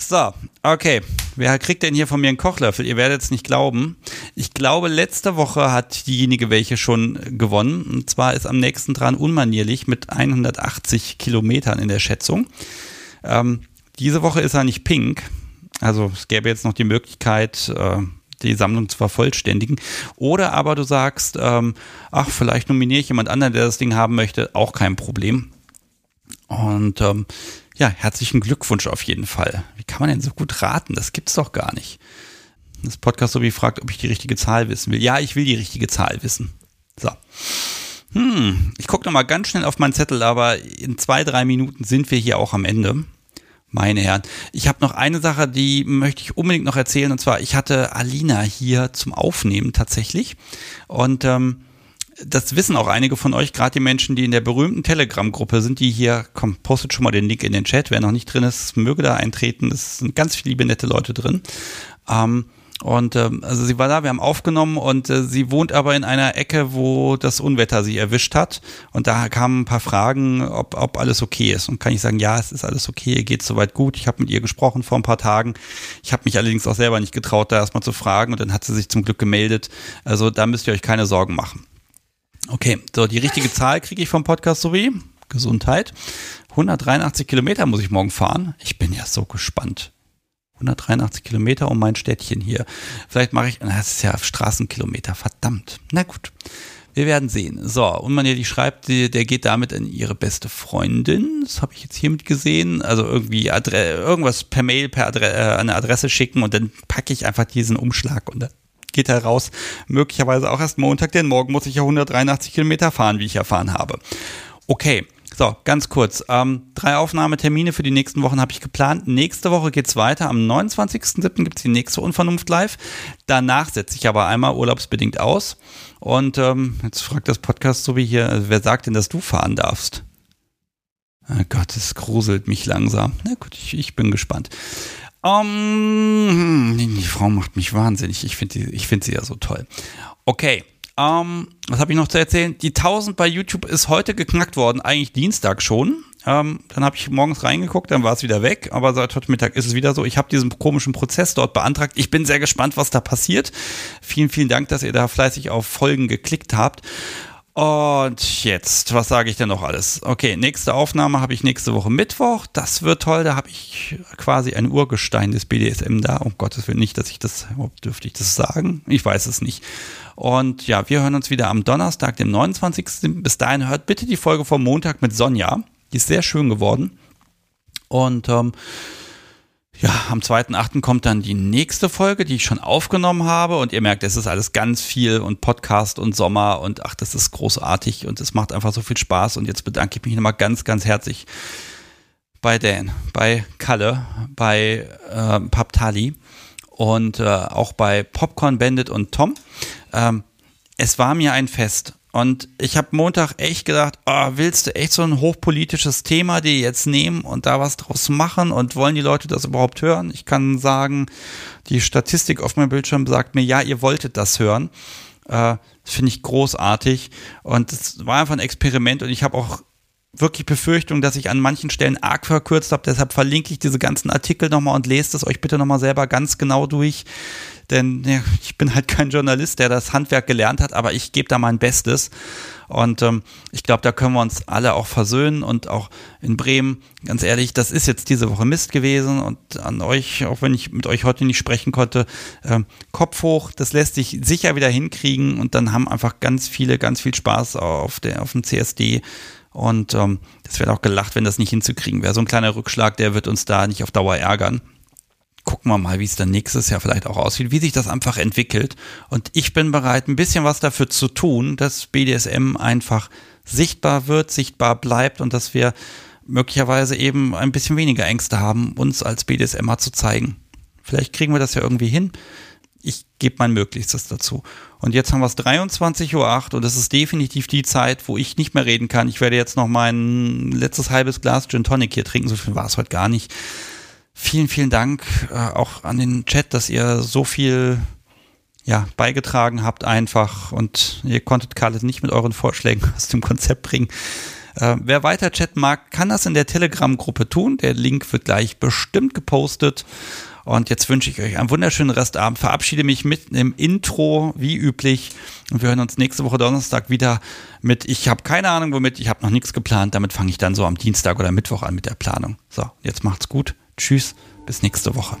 So, okay. Wer kriegt denn hier von mir einen Kochlöffel? Ihr werdet es nicht glauben. Ich glaube, letzte Woche hat diejenige welche schon gewonnen. Und zwar ist am nächsten dran unmanierlich mit 180 Kilometern in der Schätzung. Ähm, diese Woche ist er nicht pink. Also es gäbe jetzt noch die Möglichkeit, äh, die Sammlung zu vervollständigen. Oder aber du sagst, ähm, ach, vielleicht nominiere ich jemand anderen, der das Ding haben möchte, auch kein Problem. Und ähm, ja, herzlichen Glückwunsch auf jeden Fall. Wie kann man denn so gut raten? Das gibt's doch gar nicht. Das Podcast so wie fragt, ob ich die richtige Zahl wissen will. Ja, ich will die richtige Zahl wissen. So. Hm, ich gucke nochmal ganz schnell auf meinen Zettel, aber in zwei, drei Minuten sind wir hier auch am Ende. Meine Herren, ich habe noch eine Sache, die möchte ich unbedingt noch erzählen. Und zwar, ich hatte Alina hier zum Aufnehmen tatsächlich. Und ähm, das wissen auch einige von euch, gerade die Menschen, die in der berühmten Telegram-Gruppe sind, die hier, komm, postet schon mal den Link in den Chat. Wer noch nicht drin ist, möge da eintreten. Es sind ganz viele liebe, nette Leute drin. Ähm, und ähm, also sie war da, wir haben aufgenommen und äh, sie wohnt aber in einer Ecke, wo das Unwetter sie erwischt hat. Und da kamen ein paar Fragen, ob, ob alles okay ist. Und kann ich sagen, ja, es ist alles okay, ihr geht soweit gut. Ich habe mit ihr gesprochen vor ein paar Tagen. Ich habe mich allerdings auch selber nicht getraut, da erstmal zu fragen. Und dann hat sie sich zum Glück gemeldet. Also da müsst ihr euch keine Sorgen machen. Okay, so die richtige Zahl kriege ich vom Podcast sowie. Gesundheit. 183 Kilometer muss ich morgen fahren. Ich bin ja so gespannt. 183 Kilometer um mein Städtchen hier. Vielleicht mache ich, das ist ja Straßenkilometer, verdammt. Na gut. Wir werden sehen. So, und man ja die schreibt, der geht damit an ihre beste Freundin. Das habe ich jetzt hiermit gesehen. Also irgendwie Adre irgendwas per Mail, per Adre äh, eine Adresse schicken und dann packe ich einfach diesen Umschlag und geht er raus. Möglicherweise auch erst Montag, denn morgen muss ich ja 183 Kilometer fahren, wie ich erfahren habe. Okay. So, ganz kurz. Ähm, drei Aufnahmetermine für die nächsten Wochen habe ich geplant. Nächste Woche geht's weiter. Am 29.07. gibt's die nächste Unvernunft live. Danach setze ich aber einmal urlaubsbedingt aus. Und ähm, jetzt fragt das Podcast so wie hier, also wer sagt denn, dass du fahren darfst? Oh Gott, es gruselt mich langsam. Na gut, ich, ich bin gespannt. Um, die Frau macht mich wahnsinnig. Ich finde find sie ja so toll. Okay. Ähm, was habe ich noch zu erzählen? Die 1000 bei YouTube ist heute geknackt worden, eigentlich Dienstag schon. Ähm, dann habe ich morgens reingeguckt, dann war es wieder weg, aber seit heute Mittag ist es wieder so. Ich habe diesen komischen Prozess dort beantragt. Ich bin sehr gespannt, was da passiert. Vielen, vielen Dank, dass ihr da fleißig auf Folgen geklickt habt. Und jetzt, was sage ich denn noch alles? Okay, nächste Aufnahme habe ich nächste Woche Mittwoch. Das wird toll. Da habe ich quasi ein Urgestein des BDSM da. Um Gottes Willen nicht, dass ich das, dürfte ich das sagen? Ich weiß es nicht. Und ja, wir hören uns wieder am Donnerstag, dem 29. Bis dahin hört bitte die Folge vom Montag mit Sonja. Die ist sehr schön geworden. Und ähm, ja, am 2.8. kommt dann die nächste Folge, die ich schon aufgenommen habe. Und ihr merkt, es ist alles ganz viel und Podcast und Sommer und ach, das ist großartig und es macht einfach so viel Spaß. Und jetzt bedanke ich mich nochmal ganz, ganz herzlich bei Dan, bei Kalle, bei äh, Paptali und äh, auch bei Popcorn Bandit und Tom. Ähm, es war mir ein Fest. Und ich habe Montag echt gedacht, oh, willst du echt so ein hochpolitisches Thema dir jetzt nehmen und da was draus machen und wollen die Leute das überhaupt hören? Ich kann sagen, die Statistik auf meinem Bildschirm sagt mir, ja, ihr wolltet das hören. Äh, Finde ich großartig und es war einfach ein Experiment und ich habe auch wirklich Befürchtung, dass ich an manchen Stellen arg verkürzt habe. Deshalb verlinke ich diese ganzen Artikel nochmal und lest es euch bitte nochmal selber ganz genau durch. Denn ja, ich bin halt kein Journalist, der das Handwerk gelernt hat, aber ich gebe da mein Bestes. Und ähm, ich glaube, da können wir uns alle auch versöhnen und auch in Bremen, ganz ehrlich, das ist jetzt diese Woche Mist gewesen und an euch, auch wenn ich mit euch heute nicht sprechen konnte, ähm, Kopf hoch, das lässt sich sicher wieder hinkriegen und dann haben einfach ganz viele, ganz viel Spaß auf, der, auf dem CSD und ähm, das wird auch gelacht, wenn das nicht hinzukriegen wäre. So ein kleiner Rückschlag, der wird uns da nicht auf Dauer ärgern. Gucken wir mal, wie es dann nächstes Jahr vielleicht auch aussieht, wie sich das einfach entwickelt. Und ich bin bereit, ein bisschen was dafür zu tun, dass BDSM einfach sichtbar wird, sichtbar bleibt und dass wir möglicherweise eben ein bisschen weniger Ängste haben, uns als BDSMer zu zeigen. Vielleicht kriegen wir das ja irgendwie hin ich gebe mein Möglichstes dazu. Und jetzt haben wir es 23.08 Uhr und es ist definitiv die Zeit, wo ich nicht mehr reden kann. Ich werde jetzt noch mein letztes halbes Glas Gin Tonic hier trinken. So viel war es heute gar nicht. Vielen, vielen Dank äh, auch an den Chat, dass ihr so viel ja, beigetragen habt einfach und ihr konntet Karl nicht mit euren Vorschlägen aus dem Konzept bringen. Äh, wer weiter chatten mag, kann das in der Telegram-Gruppe tun. Der Link wird gleich bestimmt gepostet. Und jetzt wünsche ich euch einen wunderschönen Restabend. Verabschiede mich mit einem Intro, wie üblich. Und wir hören uns nächste Woche Donnerstag wieder mit, ich habe keine Ahnung womit, ich habe noch nichts geplant. Damit fange ich dann so am Dienstag oder Mittwoch an mit der Planung. So, jetzt macht's gut. Tschüss, bis nächste Woche.